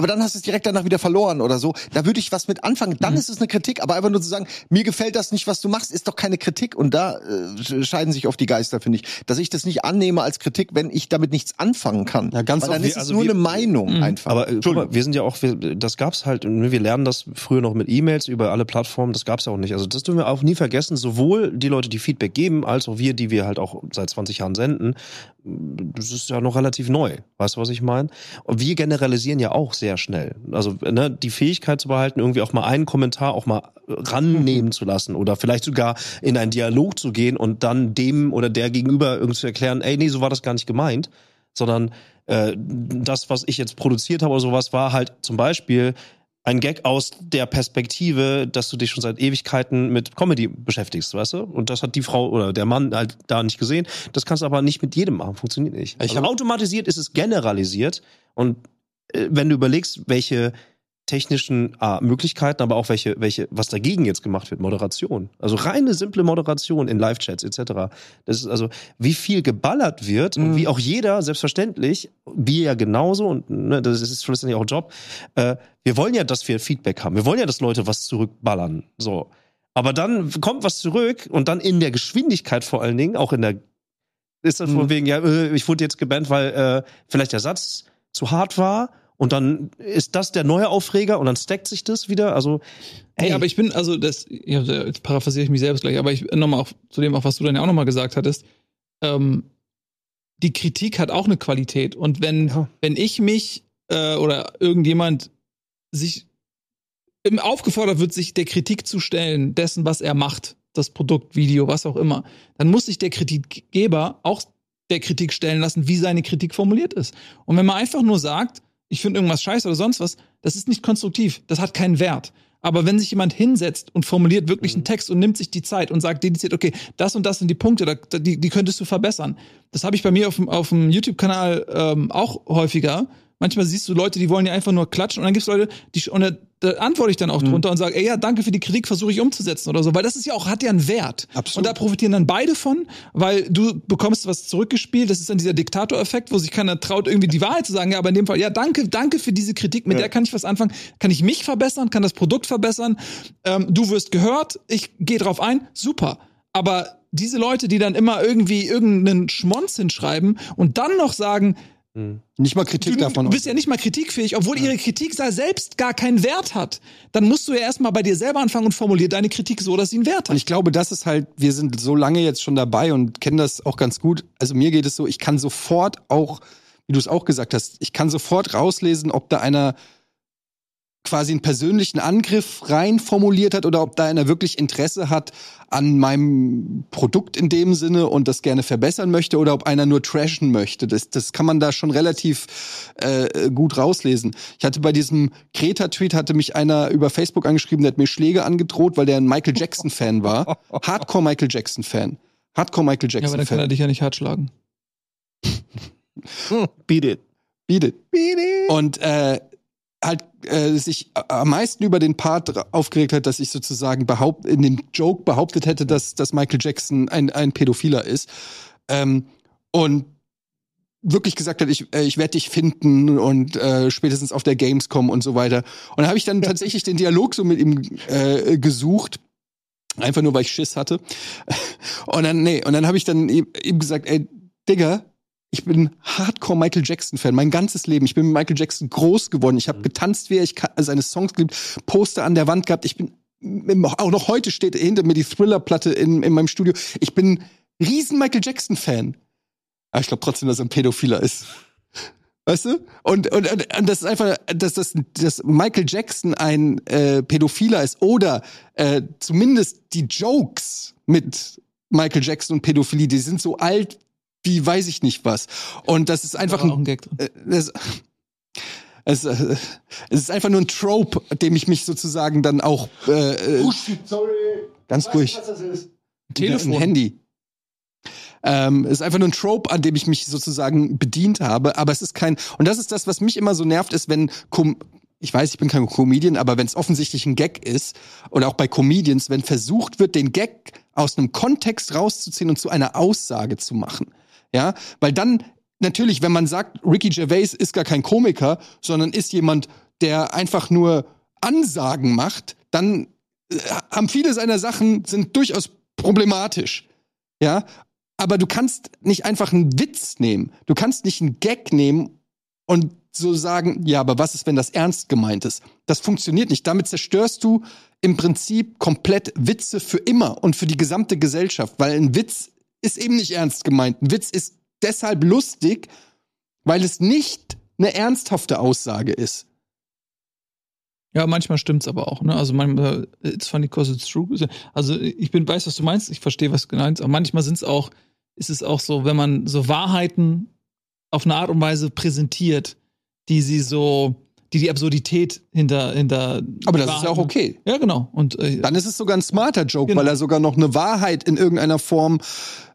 S4: aber dann hast du es direkt danach wieder verloren oder so. Da würde ich was mit anfangen. Dann ist es eine Kritik, aber einfach nur zu sagen, mir gefällt das nicht, was du machst, ist doch keine Kritik. Und da äh, scheiden sich oft die Geister, finde ich. Dass ich das nicht annehme als Kritik, wenn ich damit nichts anfangen kann.
S1: Ja, ganz
S4: Weil dann
S1: oft-
S4: ist es
S3: also
S4: nur
S3: wir-
S4: eine Meinung
S2: Mhm.
S4: einfach.
S3: Aber äh, guck mal, wir sind ja auch, wir, das gab's halt, ne, wir lernen das früher noch mit E-Mails über alle Plattformen, das gab's ja auch nicht. Also das dürfen wir auch nie vergessen, sowohl die Leute, die Feedback geben, als auch wir, die wir halt auch seit 20 Jahren senden. Das ist ja noch relativ neu. Weißt du, was ich meine? Und wir generalisieren ja auch sehr schnell. Also ne, die Fähigkeit zu behalten, irgendwie auch mal einen Kommentar auch mal rannehmen zu lassen oder vielleicht sogar in einen Dialog zu gehen und dann dem oder der gegenüber irgendwie zu erklären, ey, nee, so war das gar nicht gemeint, sondern äh, das, was ich jetzt produziert habe oder sowas, war halt zum Beispiel ein Gag aus der Perspektive, dass du dich schon seit Ewigkeiten mit Comedy beschäftigst, weißt du? Und das hat die Frau oder der Mann halt da nicht gesehen. Das kannst du aber nicht mit jedem machen, funktioniert nicht.
S1: Ich
S3: also automatisiert ist es generalisiert und wenn du überlegst, welche technischen ah, Möglichkeiten, aber auch welche, welche, was dagegen jetzt gemacht wird, Moderation. Also reine simple Moderation in Live-Chats etc. Das ist also, wie viel geballert wird und
S4: Mhm.
S3: wie auch jeder, selbstverständlich, wir ja genauso und ne, das ist schlussendlich auch Job. Äh, wir wollen ja, dass wir Feedback haben. Wir wollen ja, dass Leute was zurückballern. So. Aber dann kommt was zurück und dann in der Geschwindigkeit vor allen Dingen, auch in der ist das
S4: Mhm.
S3: von wegen, ja, äh, ich wurde jetzt gebannt, weil äh, vielleicht der Satz zu hart war und dann ist das der neue Aufreger und dann stackt sich das wieder. Also,
S2: Hey, aber ich bin, also das, ja, jetzt paraphrasiere ich mich selbst gleich, aber ich nochmal auch zu dem, auch was du dann ja auch nochmal gesagt hattest, ähm, die Kritik hat auch eine Qualität. Und wenn,
S3: Ja.
S2: wenn ich mich äh, oder irgendjemand sich aufgefordert wird, sich der Kritik zu stellen, dessen, was er macht, das Produkt, Video, was auch immer, dann muss sich der Kritikgeber auch der Kritik stellen lassen, wie seine Kritik formuliert ist. Und wenn man einfach nur sagt, ich finde irgendwas scheiße oder sonst was, das ist nicht konstruktiv, das hat keinen Wert. Aber wenn sich jemand hinsetzt und formuliert wirklich einen Text und nimmt sich die Zeit und sagt dediziert, okay, das und das sind die Punkte, die, die könntest du verbessern. Das habe ich bei mir auf dem, auf dem YouTube-Kanal ähm, auch häufiger. Manchmal siehst du Leute, die wollen ja einfach nur klatschen und dann gibt's Leute, die und da, da antworte ich dann auch drunter und sage, ey ja, danke für die Kritik, versuche ich umzusetzen oder so, weil das ist ja auch hat ja einen Wert.
S1: Absolut.
S2: Und da profitieren dann beide von, weil du bekommst was zurückgespielt, das ist dann dieser Diktatoreffekt, wo sich keiner traut irgendwie die Wahrheit zu sagen, ja, aber in dem Fall, ja, danke, danke für diese Kritik, mit
S4: Ja.
S2: der kann ich was anfangen, kann ich mich verbessern, kann das Produkt verbessern, ähm, du wirst gehört, ich gehe drauf ein, super. Aber diese Leute, die dann immer irgendwie irgendeinen Schmonz hinschreiben und dann noch sagen,
S1: Nicht mal Kritik
S2: du,
S1: davon.
S2: du bist ja nicht mal kritikfähig, obwohl ihre Kritik selbst gar keinen Wert hat. Dann musst du ja erstmal bei dir selber anfangen und formulier deine Kritik so, dass sie einen Wert
S1: Und
S2: hat.
S1: ich glaube, das ist halt, wir sind so lange jetzt schon dabei und kennen das auch ganz gut. Also mir geht es so, ich kann sofort auch, wie du es auch gesagt hast, ich kann sofort rauslesen, ob da einer quasi einen persönlichen Angriff rein formuliert hat oder ob da einer wirklich Interesse hat an meinem Produkt in dem Sinne und das gerne verbessern möchte oder ob einer nur trashen möchte. Das, das kann man da schon relativ äh, gut rauslesen. Ich hatte bei diesem Kreta-Tweet hatte mich einer über Facebook angeschrieben, der hat mir Schläge angedroht, weil der ein Michael Jackson-Fan war. Hardcore Michael Jackson-Fan. Hardcore Michael
S2: Ja, aber dann kann er
S1: Jackson-Fan.
S2: dich ja nicht hart schlagen.
S3: beat it.
S1: Beat it. Und äh, halt äh, sich am meisten über den Part aufgeregt hat, dass ich sozusagen behaupt in dem Joke behauptet hätte, dass, dass Michael Jackson ein, ein Pädophiler ist. Ähm, und wirklich gesagt hat, ich, äh, ich werde dich finden und äh, spätestens auf der Gamescom und so weiter. Und da habe ich dann tatsächlich den Dialog so mit ihm äh, gesucht. Einfach nur, weil ich Schiss hatte. Und dann, nee, und dann habe ich dann ihm ihm gesagt, ey, Digga, ich bin Hardcore Michael Jackson Fan, mein ganzes Leben. Ich bin mit Michael Jackson groß geworden. Ich habe getanzt, wie er, ich ka- seine Songs geliebt, Poster an der Wand gehabt. Ich bin auch noch heute steht hinter mir die Thriller-Platte in, in meinem Studio. Ich bin riesen Michael Jackson Fan. Aber ich glaube trotzdem, dass er ein Pädophiler ist. Weißt du? Und, und, und, und das ist einfach, dass, dass, dass Michael Jackson ein äh, Pädophiler ist oder äh, zumindest die Jokes mit Michael Jackson und Pädophilie, die sind so alt wie weiß ich nicht was. Und das ist einfach ein,
S2: ein Gag drin.
S1: äh, das, es, äh, es ist einfach nur ein Trope, dem ich mich sozusagen dann auch äh, äh, ganz durch
S2: Telefon.
S1: ein Handy. Ähm, es ist einfach nur ein Trope, an dem ich mich sozusagen bedient habe, aber es ist kein und das ist das, was mich immer so nervt, ist, wenn Com ich weiß, ich bin kein Comedian, aber wenn es offensichtlich ein Gag ist oder auch bei Comedians, wenn versucht wird, den Gag aus einem Kontext rauszuziehen und zu einer Aussage zu machen, ja, weil dann natürlich, wenn man sagt, Ricky Gervais ist gar kein Komiker, sondern ist jemand, der einfach nur Ansagen macht, dann äh, haben viele seiner Sachen sind durchaus problematisch. Ja, aber du kannst nicht einfach einen Witz nehmen. Du kannst nicht einen Gag nehmen und so sagen, ja, aber was ist, wenn das ernst gemeint ist? Das funktioniert nicht. Damit zerstörst du im Prinzip komplett Witze für immer und für die gesamte Gesellschaft, weil ein Witz ist eben nicht ernst gemeint. Ein Witz ist deshalb lustig, weil es nicht eine ernsthafte Aussage ist.
S2: Ja, manchmal stimmt's aber auch, ne? Also manchmal, it's funny cause it's true. Also ich bin, weiß, was du meinst, ich verstehe, was du meinst, aber manchmal sind's auch, ist es auch so, wenn man so Wahrheiten auf eine Art und Weise präsentiert, die sie so, die die Absurdität hinter, hinter.
S1: Aber das ist ja auch okay.
S2: Ja, genau. Und äh,
S1: Dann ist es sogar ein smarter Joke,
S2: Genau.
S1: weil er sogar noch eine Wahrheit in irgendeiner Form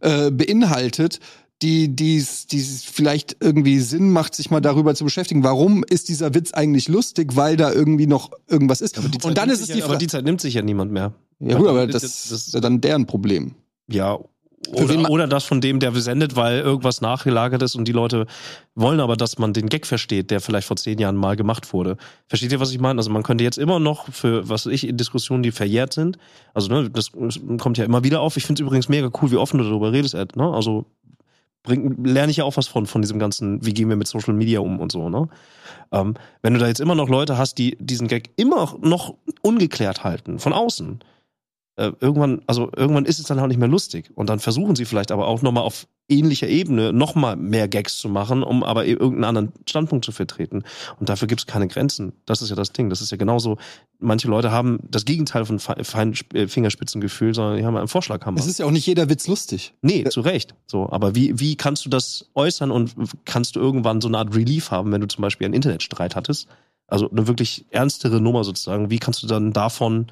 S1: äh, beinhaltet, die die's, die's vielleicht irgendwie Sinn macht, sich mal darüber zu beschäftigen. Warum ist dieser Witz eigentlich lustig? Weil da irgendwie noch irgendwas ist.
S3: Die Zeit
S1: Und dann ist es die
S3: ja, Aber
S1: Frage.
S3: die Zeit nimmt sich ja niemand mehr.
S1: Ja gut, aber
S3: Das-
S1: das,
S3: das-
S1: ist ja dann deren Problem.
S3: Ja. Oder, oder das von dem, der sendet, weil irgendwas nachgelagert ist und die Leute wollen aber, dass man den Gag versteht, der vielleicht vor zehn Jahren mal gemacht wurde. Versteht ihr, was ich meine? Also man könnte jetzt immer noch für, was ich, in Diskussionen, die verjährt sind, also ne, das kommt ja immer wieder auf. Ich finde es übrigens mega cool, wie offen du darüber redest, Ed, ne? Also bring, lerne ich ja auch was von, von diesem ganzen, wie gehen wir mit Social Media um und so, ne? Ähm, wenn du da jetzt immer noch Leute hast, die diesen Gag immer noch ungeklärt halten, von außen, äh, irgendwann, also irgendwann ist es dann halt nicht mehr lustig. Und dann versuchen sie vielleicht aber auch nochmal auf ähnlicher Ebene nochmal mehr Gags zu machen, um aber e- irgendeinen anderen Standpunkt zu vertreten. Und dafür gibt es keine Grenzen. Das ist ja das Ding. Das ist ja genauso, manche Leute haben das Gegenteil von fe- fein äh, Fingerspitzengefühl, sondern die haben einen Vorschlaghammer.
S1: Es ist ja auch nicht jeder Witz lustig.
S3: Nee, zu Recht. So, aber wie, wie kannst du das äußern und kannst du irgendwann so eine Art Relief haben, wenn du zum Beispiel einen Internetstreit hattest? Also eine wirklich ernstere Nummer sozusagen. Wie kannst du dann davon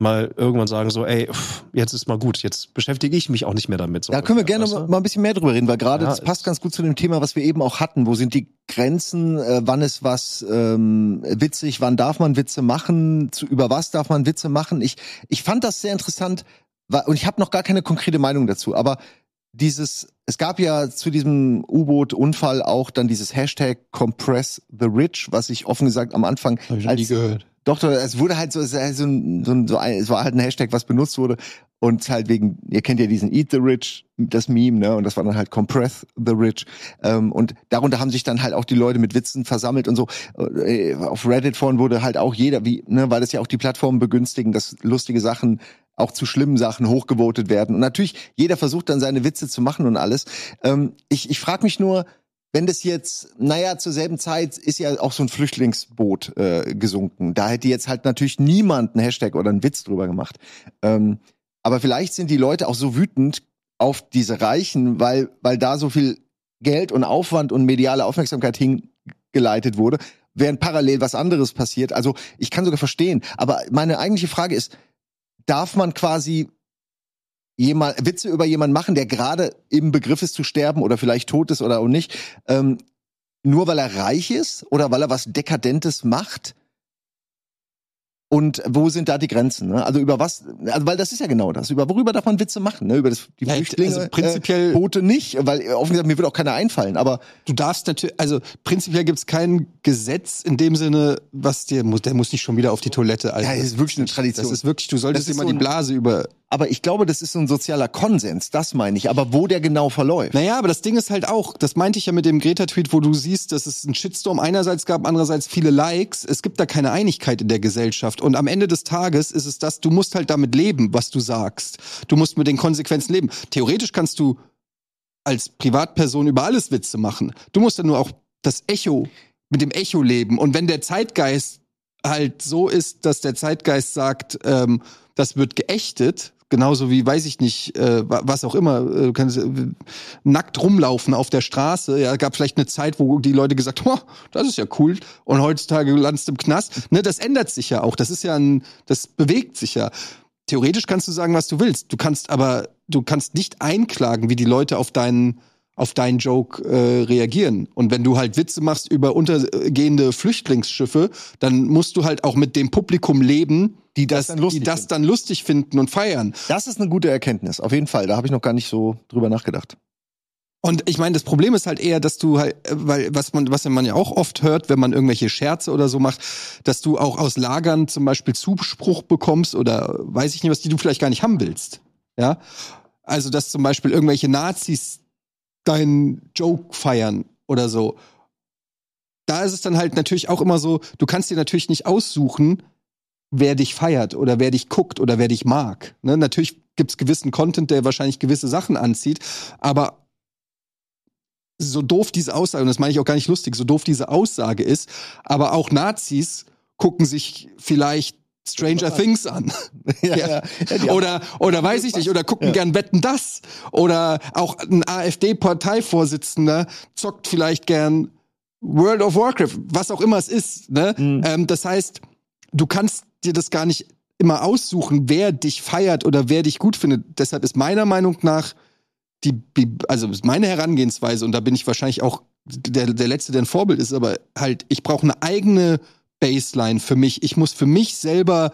S3: mal irgendwann sagen, so, ey, jetzt ist mal gut, jetzt beschäftige ich mich auch nicht mehr damit. So
S4: Da können wir gerne
S3: weißt du?
S4: mal ein bisschen mehr drüber reden, weil gerade
S3: Ja,
S4: das passt ganz gut zu dem Thema, was wir eben auch hatten. Wo sind die Grenzen? Äh, wann ist was ähm, witzig? Wann darf man Witze machen? Zu, über was darf man Witze machen? Ich, ich fand das sehr interessant wa- und ich habe noch gar keine konkrete Meinung dazu. Aber dieses, es gab ja zu diesem U-Boot-Unfall auch dann dieses Hashtag Compress the Rich, was ich offen gesagt am Anfang
S1: ich
S4: als
S1: gehört.
S4: Doch, doch, es wurde halt so, es, halt so, ein, so, ein, so ein, es war halt ein Hashtag, was benutzt wurde. Und halt wegen, ihr kennt ja diesen Eat the Rich, das Meme, ne? Und das war dann halt Compress the Rich. Ähm, und darunter haben sich dann halt auch die Leute mit Witzen versammelt und so. Äh, auf Reddit vorhin wurde halt auch jeder, wie, ne, weil das ja auch die Plattformen begünstigen, dass lustige Sachen auch zu schlimmen Sachen hochgevotet werden. Und natürlich, jeder versucht dann seine Witze zu machen und alles. Ähm, ich ich frage mich nur, wenn das jetzt, naja, zur selben Zeit ist ja auch so ein Flüchtlingsboot äh, gesunken. Da hätte jetzt halt natürlich niemand einen Hashtag oder einen Witz drüber gemacht. Ähm, aber vielleicht sind die Leute auch so wütend auf diese Reichen, weil, weil da so viel Geld und Aufwand und mediale Aufmerksamkeit hingeleitet wurde, während parallel was anderes passiert. Also ich kann sogar verstehen. Aber meine eigentliche Frage ist, darf man quasi jemand, Witze über jemanden machen, der gerade im Begriff ist zu sterben oder vielleicht tot ist oder auch nicht, ähm, nur weil er reich ist oder weil er was Dekadentes macht? Und wo sind da die Grenzen? Ne? Also über was? Also weil das ist ja genau das. Über worüber darf man Witze machen? Ne? Über das, die
S1: Ja,
S4: Flüchtlinge,
S1: also prinzipiell-
S4: äh, Boote nicht, weil äh, offen gesagt mir wird auch keiner einfallen. Aber
S1: Du darfst natürlich, also prinzipiell gibt es kein Gesetz in dem Sinne, was dir muss, der muss nicht schon wieder auf die Toilette. Alter.
S4: Ja, das ist wirklich eine Tradition.
S1: Das ist wirklich, du solltest mal
S4: so
S1: die Blase über.
S4: Aber ich glaube, das ist so ein sozialer Konsens. Das meine ich. Aber wo der genau verläuft?
S1: Naja, aber das Ding ist halt auch, das meinte ich ja mit dem Greta-Tweet, wo du siehst, dass es einen Shitstorm einerseits gab, andererseits viele Likes. Es gibt da keine Einigkeit in der Gesellschaft. Und am Ende des Tages ist es das, du musst halt damit leben, was du sagst. Du musst mit den Konsequenzen leben. Theoretisch kannst du als Privatperson über alles Witze machen. Du musst dann nur auch das Echo, mit dem Echo leben. Und wenn der Zeitgeist halt so ist, dass der Zeitgeist sagt, ähm, das wird geächtet, genauso wie, weiß ich nicht, äh, wa- was auch immer, äh, du kannst äh, nackt rumlaufen auf der Straße. Ja, gab vielleicht eine Zeit, wo die Leute gesagt haben, oh, das ist ja cool. Und heutzutage landest du im Knast. Ne, das ändert sich ja auch. Das ist ja ein, das bewegt sich ja. Theoretisch kannst du sagen, was du willst. Du kannst aber, du kannst nicht einklagen, wie die Leute auf deinen auf deinen Joke äh, reagieren. Und wenn du halt Witze machst über untergehende Flüchtlingsschiffe, dann musst du halt auch mit dem Publikum leben, die das,
S4: dann lustig
S1: die das
S4: finden.
S1: dann lustig finden und feiern.
S4: Das ist eine gute Erkenntnis, auf jeden Fall. Da habe ich noch gar nicht so drüber nachgedacht.
S1: Und ich meine, das Problem ist halt eher, dass du halt, äh, weil was man, was man ja auch oft hört, wenn man irgendwelche Scherze oder so macht, dass du auch aus Lagern zum Beispiel Zuspruch bekommst oder weiß ich nicht, was die du vielleicht gar nicht haben willst. Ja, also dass zum Beispiel irgendwelche Nazis deinen Joke feiern oder so. Da ist es dann halt natürlich auch immer so, du kannst dir natürlich nicht aussuchen, wer dich feiert oder wer dich guckt oder wer dich mag. Ne? Natürlich gibt's gewissen Content, der wahrscheinlich gewisse Sachen anzieht, aber so doof diese Aussage, und das meine ich auch gar nicht lustig, so doof diese Aussage ist, aber auch Nazis gucken sich vielleicht Stranger Things an.
S4: ja,
S1: Ja.
S4: ja.
S1: Oder, oder weiß ich nicht, oder gucken gern Wetten das. Oder auch ein AfD-Parteivorsitzender zockt vielleicht gern World of Warcraft, was auch immer es ist. Ne?
S4: Mhm.
S1: Ähm, das heißt, du kannst dir das gar nicht immer aussuchen, wer dich feiert oder wer dich gut findet. Deshalb ist meiner Meinung nach die, also ist meine Herangehensweise, und da bin ich wahrscheinlich auch der, der Letzte, der ein Vorbild ist, aber halt, ich brauche eine eigene Baseline für mich. Ich muss für mich selber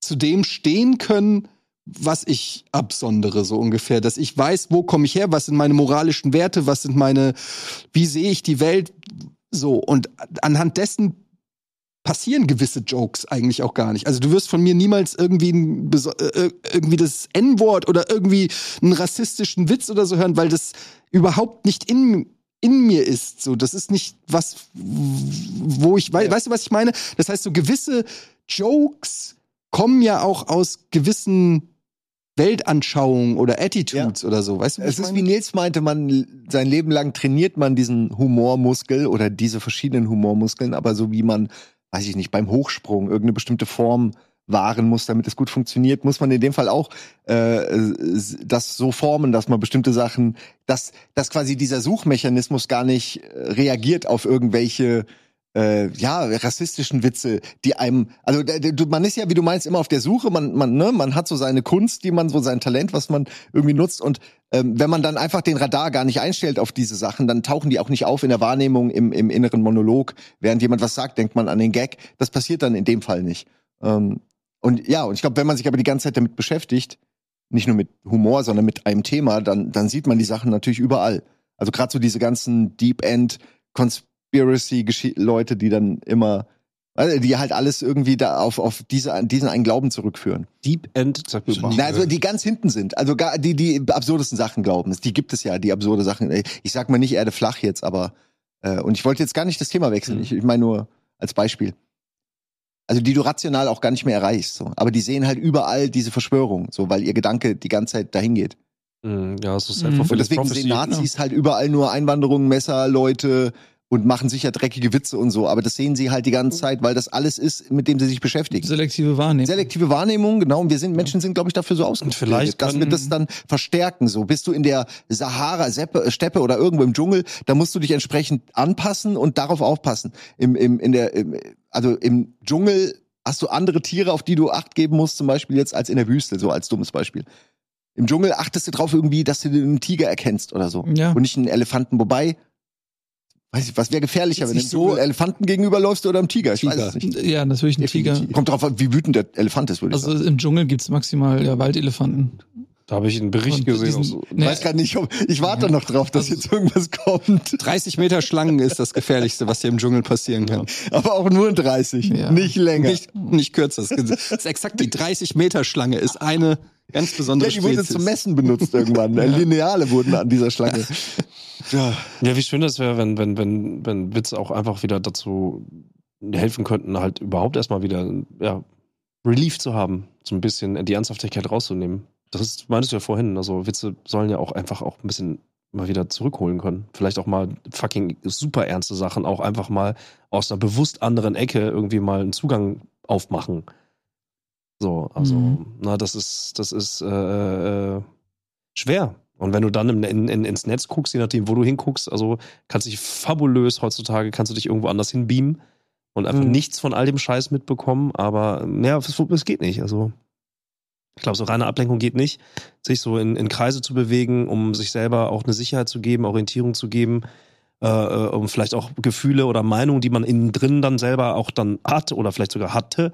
S1: zu dem stehen können, was ich absondere, so ungefähr. Dass ich weiß, wo komme ich her, was sind meine moralischen Werte, was sind meine, wie sehe ich die Welt, so. Und anhand dessen passieren gewisse Jokes eigentlich auch gar nicht. Also du wirst von mir niemals irgendwie ein, äh, irgendwie das N-Wort oder irgendwie einen rassistischen Witz oder so hören, weil das überhaupt nicht in in mir ist. So, das ist nicht was, wo ich, wei- weißt du, was ich meine? Das heißt, so gewisse Jokes kommen ja auch aus gewissen Weltanschauungen oder Attitudes oder so. Weißt du,
S4: Es ist wie Nils meinte, man sein Leben lang trainiert man diesen Humormuskel oder diese verschiedenen Humormuskeln, aber so wie man, weiß ich nicht, beim Hochsprung irgendeine bestimmte Form wahren muss, damit es gut funktioniert, muss man in dem Fall auch äh, das so formen, dass man bestimmte Sachen, dass, dass quasi dieser Suchmechanismus gar nicht äh, reagiert auf irgendwelche äh, ja, rassistischen Witze, die einem, also man ist ja, wie du meinst, immer auf der Suche, man, man, ne, man hat so seine Kunst, die man, so sein Talent, was man irgendwie nutzt und ähm, wenn man dann einfach den Radar gar nicht einstellt auf diese Sachen, dann tauchen die auch nicht auf in der Wahrnehmung, im, im inneren Monolog. Während jemand was sagt, denkt man an den Gag. Das passiert dann in dem Fall nicht. Ähm, und ja, und ich glaube, wenn man sich aber die ganze Zeit damit beschäftigt, nicht nur mit Humor, sondern mit einem Thema, dann, dann sieht man die Sachen natürlich überall. Also gerade so diese ganzen Deep End Conspiracy-Leute, die dann immer, also die halt alles irgendwie da auf, auf diese, diesen einen Glauben zurückführen.
S3: Deep End, sag mir mal.
S4: Also die ganz hinten sind, also gar, die die absurdesten Sachen glauben. Die gibt es ja, die absurde Sachen. Ich sag mal nicht Erde flach jetzt, aber äh, und ich wollte jetzt gar nicht das Thema wechseln.
S3: Mhm.
S4: Ich, ich meine nur als Beispiel. Also die du rational auch gar nicht mehr erreichst, so. aber die sehen halt überall diese Verschwörung, so weil ihr Gedanke die ganze Zeit dahin geht.
S3: Mm, Ja, so
S2: Mhm.
S3: self-fulfilling
S4: Und deswegen
S3: prophecy.
S4: sehen Nazis halt überall nur Einwanderung, Messer, Leute und machen sicher dreckige Witze und so, aber das sehen sie halt die ganze Zeit, weil das alles ist, mit dem sie sich beschäftigen.
S2: Selektive Wahrnehmung.
S4: Selektive Wahrnehmung, genau. Und wir sind, Menschen sind, glaube ich, dafür so ausgebildet,
S3: vielleicht
S4: dass wir das dann verstärken. So bist du in der Sahara, Seppe, Steppe oder irgendwo im Dschungel, da musst du dich entsprechend anpassen und darauf aufpassen. Im, im, in der, im, also im Dschungel hast du andere Tiere, auf die du Acht geben musst, zum Beispiel jetzt als in der Wüste, so als dummes Beispiel. Im Dschungel achtest du drauf irgendwie, dass du einen Tiger erkennst oder so.
S2: Ja.
S4: Und nicht einen Elefanten. Wobei, weiß ich, was wäre gefährlicher, wenn du
S1: so-
S4: Elefanten gegenüberläufst oder einem Tiger? Ich weiß
S1: Tiger.
S4: es nicht.
S2: Ja, natürlich ein Tiger.
S4: Kommt drauf an, wie wütend der Elefant ist, würde ich
S2: Also
S4: sagen.
S2: im Dschungel gibt's maximal ja, Waldelefanten.
S3: Da habe ich einen Bericht
S2: Und
S3: gesehen.
S2: diesen-
S3: und so.
S2: Nee.
S4: Ich weiß gar nicht, ob, ich warte noch drauf, dass
S2: Also-
S4: jetzt irgendwas kommt.
S1: 30 Meter Schlangen ist das Gefährlichste, was dir im Dschungel passieren kann.
S4: Aber auch nur in 30,
S2: Ja.
S4: nicht länger.
S1: Nicht, nicht kürzer. Das ist exakt die 30 Meter Schlange ist eine ganz
S4: ja,
S1: besondere
S4: die wurde
S1: Spezies.
S4: zum Messen benutzt irgendwann. Lineale wurden an dieser Schlange. Ja.
S3: Ja, wie schön das wäre, wenn, wenn, wenn, wenn Witze auch einfach wieder dazu helfen könnten, halt überhaupt erstmal wieder, ja, Relief zu haben, so ein bisschen die Ernsthaftigkeit rauszunehmen. Das ist, meintest du ja vorhin, also Witze sollen ja auch einfach auch ein bisschen mal wieder zurückholen können. Vielleicht auch mal fucking super ernste Sachen auch einfach mal aus einer bewusst anderen Ecke irgendwie mal einen Zugang aufmachen. So, also,
S2: Mhm.
S3: na, das ist, das ist äh, äh, schwer. Und wenn du dann in, in, ins Netz guckst, je nachdem, wo du hinguckst, also kannst dich fabulös heutzutage, kannst du dich irgendwo anders hinbeamen und einfach
S4: Mhm.
S3: nichts von all dem Scheiß mitbekommen, aber ja, es, es geht nicht. Also ich glaube, so reine Ablenkung geht nicht, sich so in, in Kreise zu bewegen, um sich selber auch eine Sicherheit zu geben, Orientierung zu geben, äh, äh, um vielleicht auch Gefühle oder Meinungen, die man innen drin dann selber auch dann hat oder vielleicht sogar hatte.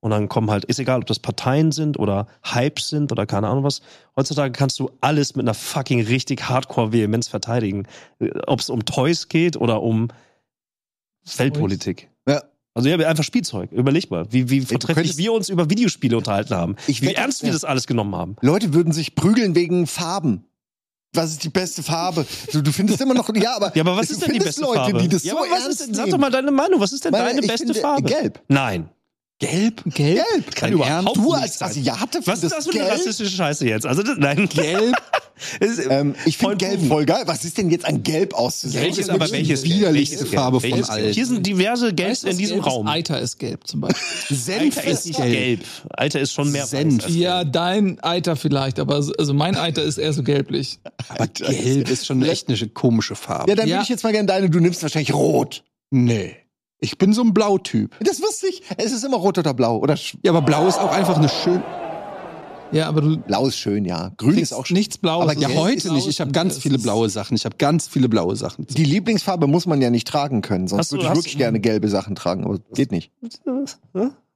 S3: Und dann kommen halt, ist egal, ob das Parteien sind oder Hypes sind oder keine Ahnung was. Heutzutage kannst du alles mit einer fucking richtig Hardcore-Vehemenz verteidigen. Ob es um Toys geht oder um Weltpolitik.
S4: Ja.
S3: Also ja, einfach Spielzeug. Überleg mal, wie, wie vortrefflich
S4: könntest-
S3: wir uns über Videospiele unterhalten haben.
S4: Ich
S3: wie ernst wir das alles genommen haben.
S4: Leute würden sich prügeln wegen Farben. Was ist die beste Farbe? Du, du findest immer noch, ja, aber,
S3: Ja, aber was ist denn die beste
S4: Leute,
S3: Farbe?
S4: die das
S3: ja,
S4: so
S3: was ist denn, sag doch mal deine Meinung, was ist denn
S4: Meine,
S3: deine beste Farbe?
S4: Gelb.
S3: Nein.
S1: Gelb?
S2: Gelb?
S4: Gelb.
S3: Kann
S1: Dein
S3: überhaupt
S1: Ernst?
S4: Du
S3: nicht
S4: als
S3: sein.
S4: Asiate
S3: Was ist das für eine
S4: gelb?
S3: rassistische Scheiße jetzt? Also, das, nein.
S1: Gelb?
S4: Ähm, ich finde
S3: Voll
S4: Gelb voll geil. Was ist denn jetzt an Gelb auszusehen?
S3: welches,
S1: ist
S3: aber
S1: wirklich
S3: welches
S1: die widerlichste
S3: Welches Gelb?
S1: Farbe von
S3: Welches
S1: allen.
S3: Hier sind diverse Gelbs in diesem
S2: gelb ist?
S3: Raum.
S2: Eiter ist gelb zum Beispiel.
S1: Senf
S3: Alter ist nicht gelb. Alter ist schon mehr
S1: Senf.
S3: weiß als
S2: ja,
S3: gelb.
S2: dein Eiter vielleicht, aber so- also mein Eiter ist eher so gelblich.
S1: Aber gelb ist schon echt eine komische Farbe.
S4: Ja, dann
S2: Ja.
S4: würde ich jetzt mal gerne deine, du nimmst wahrscheinlich rot.
S1: nee. Ich bin so ein Blautyp.
S4: Das wusste ich. Es ist immer rot oder blau. Oder
S1: Ja, aber blau ist auch einfach eine schön.
S2: Ja, aber du
S4: blau ist schön, ja. Grün ist auch schön.
S2: nichts Blaues.
S4: Aber
S1: Ja, heute nicht. Ich habe ganz viele blaue Sachen. Ich habe ganz viele blaue Sachen.
S4: Die Lieblingsfarbe muss man ja nicht tragen können, sonst
S3: Hast du-
S4: würde ich
S3: hast
S4: wirklich
S3: du-
S4: gerne gelbe Sachen tragen, aber geht nicht.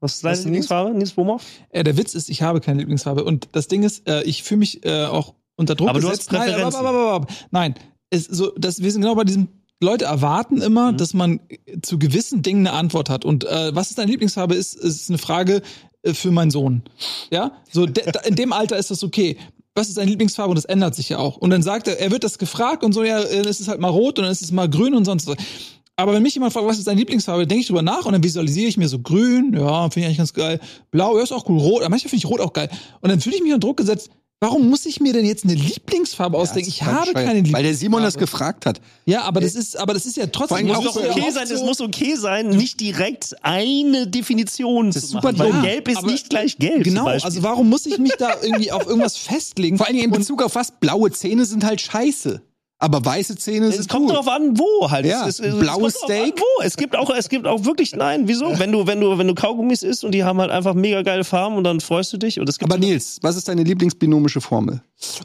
S3: Was ist deine
S4: Was
S3: Lieblingsfarbe? Nils Bohmhoff?
S2: Äh, der Witz ist, ich habe keine Lieblingsfarbe. Und das Ding ist, äh, ich fühle mich äh, auch unter Druck
S3: Aber du
S2: gesetzt.
S3: hast
S2: Nein,
S3: Präferenzen.
S2: aber, aber, aber, aber, nein, es, so, das, wir sind genau bei diesem. Leute erwarten immer,
S3: Mhm.
S2: dass man zu gewissen Dingen eine Antwort hat. Und äh, was ist deine Lieblingsfarbe, ist, ist eine Frage äh, für meinen Sohn. Ja, so de, in dem Alter ist das okay. Was ist deine Lieblingsfarbe? Und das ändert sich ja auch. Und dann sagt er, er wird das gefragt und so, ja, äh, es ist halt mal rot und dann ist es mal grün und sonst was. Aber wenn mich jemand fragt, was ist deine Lieblingsfarbe, denke ich drüber nach und dann visualisiere ich mir so grün, ja, finde ich eigentlich ganz geil. Blau, ja, ist auch cool. Rot, aber manchmal finde ich rot auch geil. Und dann fühle ich mich unter Druck gesetzt. Warum muss ich mir denn jetzt eine Lieblingsfarbe ausdenken? Ich habe keine Lieblingsfarbe.
S1: Weil der Simon das gefragt hat.
S2: Ja, aber das ist, aber das ist ja trotzdem.
S1: allem
S3: Muss
S1: auch
S3: doch okay sein,
S2: so-
S3: es muss okay sein, nicht direkt eine Definition
S1: ist
S3: zu
S1: super
S3: machen, weil
S1: dumm.
S3: gelb ist nicht gleich gelb.
S2: Genau, also warum muss ich mich da irgendwie auf irgendwas festlegen?
S1: Vor allen Dingen in Bezug auf was? Blaue Zähne sind halt scheiße. Aber weiße Zähne
S3: es
S1: sind
S3: kommt
S1: cool.
S3: darauf an, wo halt.
S1: Ja,
S3: es, es, es
S1: blaues
S3: kommt drauf an,
S1: Steak.
S3: Wo. Es gibt auch, es gibt auch wirklich, nein, wieso? Wenn du, wenn du, wenn du Kaugummis isst und die haben halt einfach mega geile Farben und dann freust du dich und es gibt
S1: Aber Nils, was ist deine Lieblingsbinomische Formel?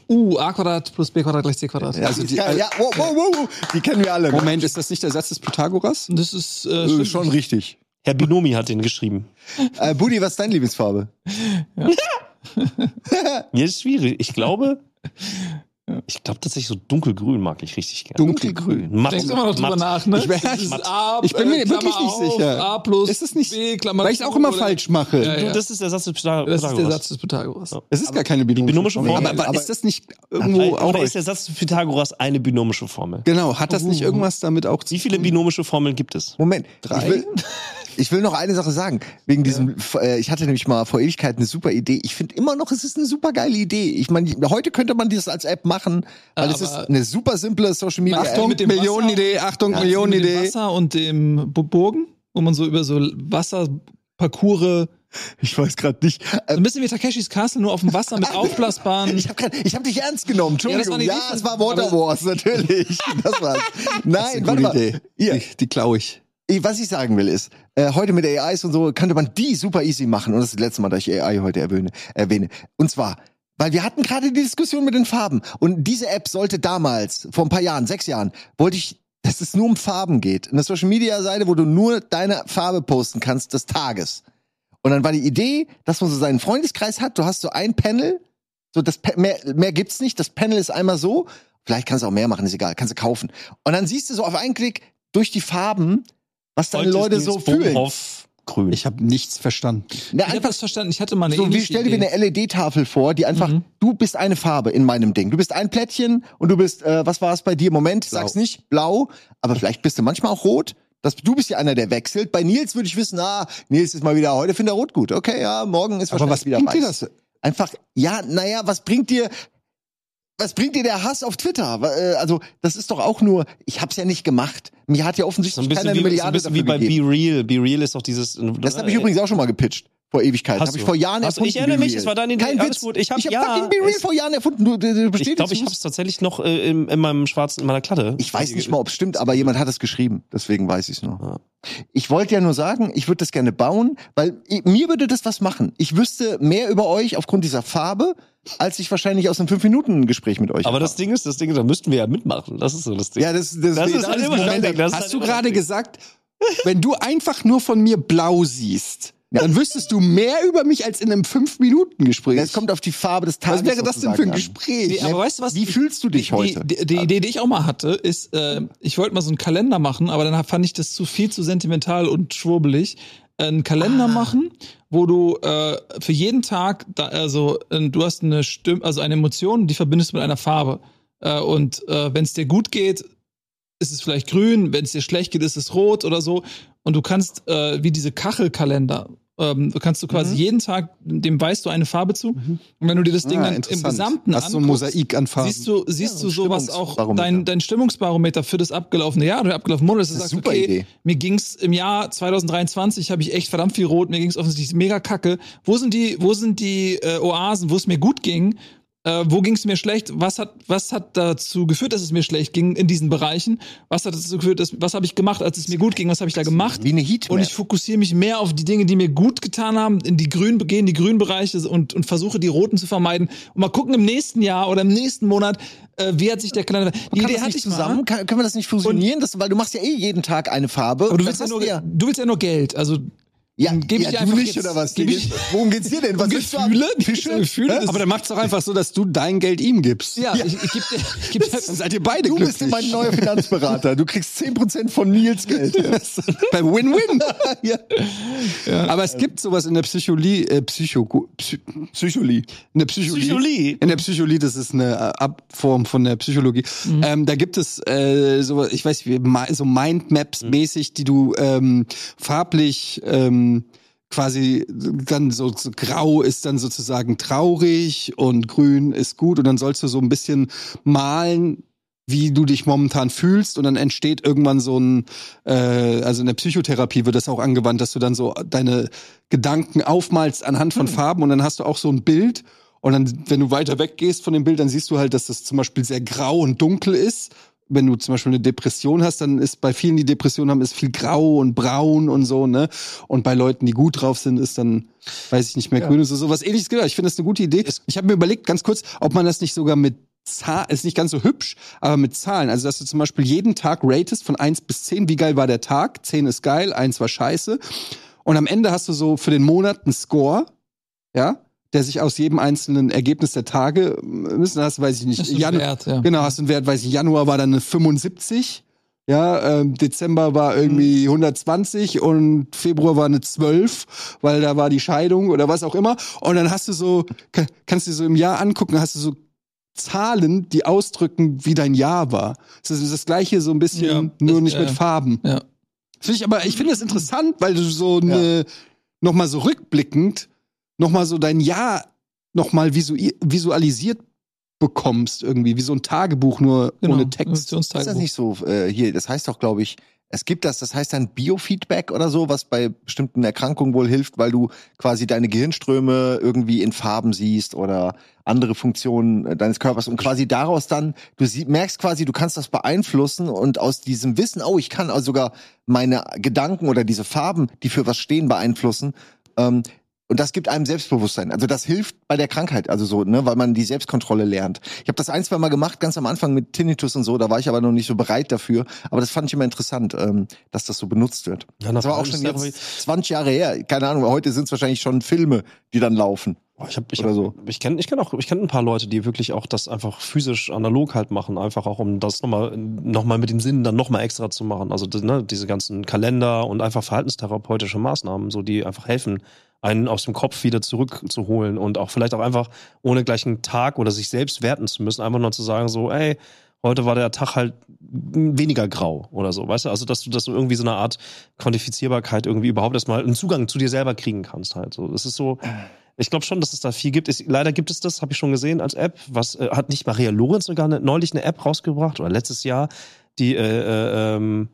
S2: Uh, a Quadrat plus b Quadrat gleich c Quadrat.
S4: Ja,
S1: Also
S4: die, ja, ja wow, wow, wow, wow. die kennen wir alle. ne?
S1: Moment, ist das nicht der Satz des Pythagoras?
S2: Das ist äh,
S4: Äh, schon richtig.
S3: Herr Binomi hat den geschrieben.
S4: Äh, Budi, was ist deine Lieblingsfarbe?
S3: Mir ist schwierig. Ich glaube, ich glaube tatsächlich so dunkelgrün mag ich richtig gerne.
S1: Dunkelgrün.
S3: Matt,
S2: Denkst du immer noch drüber
S3: matt.
S2: nach, ne?
S1: Ich wär-.
S2: A,
S1: Ich bin mir
S2: äh,
S1: wirklich
S2: Klammer
S1: nicht sicher.
S2: A plus
S1: Ist es nicht-
S2: B, Klammer
S1: Weil ich auch
S2: zu
S1: immer
S2: oder-
S1: falsch mache.
S2: Ja,
S3: Du,
S2: ja.
S3: das ist der Satz des Pythagoras.
S2: Das ist der Satz des Pythagoras.
S3: Ja.
S1: Es ist gar keine binomische,
S3: binomische Formel.
S1: Aber, aber
S4: Aber-
S1: ist das nicht irgendwo auch.
S3: Oder ist der Satz des Pythagoras eine binomische Formel?
S1: genau, hat das nicht
S2: Uh.
S1: irgendwas damit auch zu
S3: Wie viele binomische Formeln gibt es?
S4: Moment,
S1: Drei?
S4: Ich will, noch eine Sache sagen. Wegen diesem, äh, ich hatte nämlich mal vor Ewigkeit eine super Idee. Ich finde immer noch, es ist eine super geile Idee. Ich meine, heute könnte man dieses als App machen, weil es ist eine super simple Social Media
S2: Achtung,
S4: App.
S2: mit dem
S1: Millionenidee, Achtung,
S2: Ja,
S1: Millionenidee.
S2: Mit dem Wasser und dem Bu- Burgen, wo man so über so Wasserparcours,
S4: Ich weiß gerade nicht.
S2: so ein bisschen wie Takeshis Castle, nur auf dem Wasser mit aufblasbaren.
S4: ich habe hab dich ernst genommen. Entschuldigung.
S2: war eine
S4: Ja,
S2: Idee
S4: es war Water Wars, natürlich. Das war's. Nein, warte
S1: Gute
S4: mal.
S1: Idee.
S4: Hier.
S1: Die, die klaue ich.
S4: Was ich sagen will ist, äh, heute mit AIs und so könnte man die super easy machen. Und das ist das letzte Mal, dass ich AI heute erwähne. erwähne. Und zwar, weil wir hatten gerade die Diskussion mit den Farben. Und diese App sollte damals, vor ein paar Jahren, sechs Jahren, wollte ich, dass es nur um Farben geht. Eine Social Media Seite, wo du nur deine Farbe posten kannst des Tages. Und dann war die Idee, dass man so seinen Freundeskreis hat. Du hast so ein Panel, so das Pa- mehr, mehr gibt's nicht. Das Panel ist einmal so. Vielleicht kannst du auch mehr machen, ist egal. Kannst du kaufen. Und dann siehst du so auf einen Klick durch die Farben, was deine
S3: Heute
S4: Leute so fühlen.
S3: Grün.
S1: Ich habe nichts verstanden.
S4: Na,
S2: Ich habe
S4: einfach
S2: das verstanden. Ich hatte mal eine
S4: so wie stell dir
S2: Idee.
S4: eine LED-Tafel vor, die einfach,
S2: Mhm.
S4: du bist eine Farbe in meinem Ding. Du bist ein Plättchen und du bist, äh, was war es bei dir? Moment,
S1: Blau.
S4: sag's nicht, blau, aber vielleicht bist du manchmal auch rot. Das, du bist ja einer, der wechselt. Bei Nils würde ich wissen, ah, Nils ist mal wieder, heute findet er rot gut. Okay, ja, morgen ist
S1: Aber
S4: wahrscheinlich
S1: was
S4: wieder
S1: bringt dir
S4: weiß.
S1: das?
S4: Einfach, ja, naja, was bringt dir, was bringt dir der Hass auf Twitter? Äh, Also, das ist doch auch nur, ich hab's ja nicht gemacht. Mir hat ja
S3: So
S4: offensichtlich
S3: ein bisschen,
S4: keiner
S3: wie,
S4: eine
S3: so ein
S4: Milliarde
S3: bisschen wie bei
S4: gegeben.
S3: Be Real. Be Real ist doch dieses.
S4: Das habe ich übrigens auch schon mal gepitcht. Vor Ewigkeit. Habe ich vor Jahren
S3: Hast
S4: erfunden.
S3: ich erinnere mich, es war deine Idee,
S4: Kein Witz.
S3: gut. Ich hab-
S4: hab
S3: ja,
S4: fucking Be Real vor Jahren erfunden. Du, du, du
S3: Ich glaube, ich habe es tatsächlich noch äh, in, in meinem schwarzen, in meiner Klatte.
S4: Ich weiß nicht mal, ob es stimmt, aber jemand hat es geschrieben. Deswegen weiß ich es noch.
S3: Ja.
S4: Ich wollte ja nur sagen, ich würde das gerne bauen, weil i- mir würde das was machen. Ich wüsste mehr über euch aufgrund dieser Farbe, als ich wahrscheinlich aus einem 5-Minuten-Gespräch mit euch
S3: Aber das
S4: erfahre.
S3: Ding ist, das Ding, ist, da müssten wir ja mitmachen. Das ist so das Ding.
S4: Ja, das, das,
S3: Das ist halt immer das
S4: Moment-
S3: Ding, das
S1: Hast
S3: halt
S1: du gerade
S3: das
S1: gesagt, wenn du einfach nur von mir blau siehst, dann wüsstest du mehr über mich als in einem 5-Minuten-Gespräch.
S4: Es kommt auf die Farbe des Tages.
S1: Was wäre das denn für ein. Gespräch?
S2: Nee, aber weißt du was?
S4: Wie fühlst du dich
S2: die,
S4: heute?
S2: Die, die Idee, die ich auch mal hatte, ist, äh, ich wollte mal so einen Kalender machen, aber dann fand ich das zu viel zu sentimental und schwurbelig. Einen Kalender
S4: Ah.
S2: machen, wo du äh, für jeden Tag, da, also äh, du hast eine Stimme, also eine Emotion, die verbindest du mit einer Farbe. Äh, und äh, wenn es dir gut geht, ist es vielleicht grün, wenn es dir schlecht geht, ist es rot oder so. Und du kannst, äh, wie diese Kachelkalender, ähm, du kannst du quasi
S4: Mhm.
S2: jeden Tag, dem weißt du eine Farbe zu. Und wenn du dir das Ding
S1: Ah,
S2: dann im. Gesamten
S1: Hast
S2: anguckst,
S1: Mosaik an Farben?
S2: Siehst du, siehst
S4: Ja,
S2: du
S4: so
S2: sowas auch, dein, dein Stimmungsbarometer für das abgelaufene Jahr oder abgelaufene Monat, dass du
S4: Das ist
S2: sagst, okay,
S4: Idee.
S2: mir ging's im Jahr 2023, habe ich echt verdammt viel rot, mir ging's offensichtlich mega kacke. Wo sind die, wo sind die äh, Oasen, wo es mir gut ging? Äh, wo ging's mir schlecht? Was hat, was hat dazu geführt, dass es mir schlecht ging in diesen Bereichen? Was hat dazu geführt, dass, was habe ich gemacht, als es mir gut ging? Was habe ich da gemacht?
S4: Wie eine Heatmap.
S2: Und ich fokussiere mich mehr auf die Dinge, die mir gut getan haben, in die grünen gehen, die grünen Bereiche und, und versuche die roten zu vermeiden. Und mal gucken im nächsten Jahr oder im nächsten Monat, äh, wie hat sich der Kalender. Die Idee hatte ich
S4: zusammen?
S2: mal.
S4: Kann, können wir das nicht fusionieren? Das, weil du machst ja eh jeden Tag eine Farbe.
S2: Aber du willst, ja nur,
S4: ja.
S2: du willst ja nur Geld. Also
S4: Ja,
S2: geb ich
S4: ja,
S2: dir
S4: du
S2: einfach
S4: nicht,
S2: jetzt-
S4: oder was?
S2: geb ich-
S4: Worum geht's dir denn? Was
S2: um? Gefühle,
S4: Fische?
S2: Gefühle,
S1: Aber dann macht's doch einfach so, dass du dein Geld ihm gibst.
S2: ja, ich, ich gebe dir, ich geb dir
S1: Dann seid ihr beide
S4: Du
S1: glücklich.
S4: bist mein neuer Finanzberater. Du kriegst 10% von Nils Geld.
S1: Beim Win-Win.
S4: ja.
S1: Aber es gibt sowas in der Psychologie, äh, Psycho, Psy,
S4: Psychologie.
S1: in der Psychologie.
S3: Psychologie.
S1: In der Psychologie, das ist eine äh, Abform von der Psychologie. Ähm, da gibt es äh, so, ich weiß so Mindmaps mäßig, die du ähm, farblich ähm, quasi dann so, so grau ist dann sozusagen traurig und grün ist gut und dann sollst du so ein bisschen malen wie du dich momentan fühlst und dann entsteht irgendwann so ein, äh, also in der Psychotherapie wird das auch angewandt, dass du dann so deine Gedanken aufmalst anhand von Farben und dann hast du auch so ein Bild und dann, wenn du weiter weggehst von dem Bild, dann siehst du halt, dass das zum Beispiel sehr grau und dunkel ist. Wenn du zum Beispiel eine Depression hast, dann ist bei vielen, die Depression haben, ist viel grau und braun und so, ne? Und bei Leuten, die gut drauf sind, ist dann, weiß ich nicht mehr, grün und so, sowas ähnliches. Genau, ich finde das eine gute Idee. Ich habe mir überlegt, ganz kurz, ob man das nicht sogar mit Zahlen, ist nicht ganz so hübsch, aber mit Zahlen. Also, dass du zum Beispiel jeden Tag ratest von 1 bis 10, wie geil war der Tag? 10 ist geil, 1 war scheiße. Und am Ende hast du so für den Monat einen Score, ja, der sich aus jedem einzelnen Ergebnis der Tage müssen, hast, weiß ich nicht, Janu-
S2: Wert, ja.
S1: genau, hast einen Wert, weiß ich, Januar war dann eine 75, ja, ähm, Dezember war irgendwie 120 und Februar war eine 12, weil da war die Scheidung oder was auch immer. Und dann hast du so, ka- kannst du so im Jahr angucken, hast du so Zahlen, die ausdrücken, wie dein Jahr war. Das ist das gleiche so ein bisschen,
S2: Ja,
S1: nur
S2: das,
S1: nicht mit
S2: äh,
S1: Farben.
S2: ja.
S1: Finde ich aber, ich finde das interessant, weil du so eine, nochmal so rückblickend, nochmal so dein Jahr nochmal visu visualisiert bekommst irgendwie, wie so ein Tagebuch, nur
S2: Genau,
S1: ohne Text.
S4: Ist das nicht so äh, hier? Das heißt doch, glaube ich, es gibt das, das heißt dann Biofeedback oder so, was bei bestimmten Erkrankungen wohl hilft, weil du quasi deine Gehirnströme irgendwie in Farben siehst oder andere Funktionen äh, deines Körpers und quasi daraus dann, du sie, merkst quasi, du kannst das beeinflussen und aus diesem Wissen, oh, ich kann also sogar meine Gedanken oder diese Farben, die für was stehen, beeinflussen. Ähm, und das gibt einem Selbstbewusstsein. Also das hilft bei der Krankheit, also so, ne, weil man die Selbstkontrolle lernt. Ich habe das ein, zwei Mal gemacht, ganz am Anfang mit Tinnitus und so, da war ich aber noch nicht so bereit dafür. Aber das fand ich immer interessant, ähm, dass das so benutzt wird.
S3: Ja,
S4: Das war auch schon jetzt 20 Jahre her. Keine Ahnung, heute sind es wahrscheinlich schon Filme, die dann laufen.
S3: Ich hab, ich hab,
S4: so.
S3: Ich kenne ich kenn auch, ich kenne ein paar Leute, die wirklich auch das einfach physisch analog halt machen, einfach auch um das nochmal noch mal mit dem Sinn dann nochmal extra zu machen. Also ne, diese ganzen Kalender und einfach verhaltenstherapeutische Maßnahmen, so die einfach helfen, einen aus dem Kopf wieder zurückzuholen und auch vielleicht auch einfach ohne gleich einen Tag oder sich selbst werten zu müssen, einfach nur zu sagen so, ey, heute war der Tag halt weniger grau oder so, weißt du? Also, dass du, dass irgendwie so eine Art Quantifizierbarkeit irgendwie überhaupt erstmal einen Zugang zu dir selber kriegen kannst halt. So, das ist so, Ich glaube schon, dass es da viel gibt. Es, leider gibt es das, habe ich schon gesehen als App. Was äh, hat nicht Maria Lorenz sogar eine, neulich eine App rausgebracht oder letztes Jahr, die äh, äh, ähm,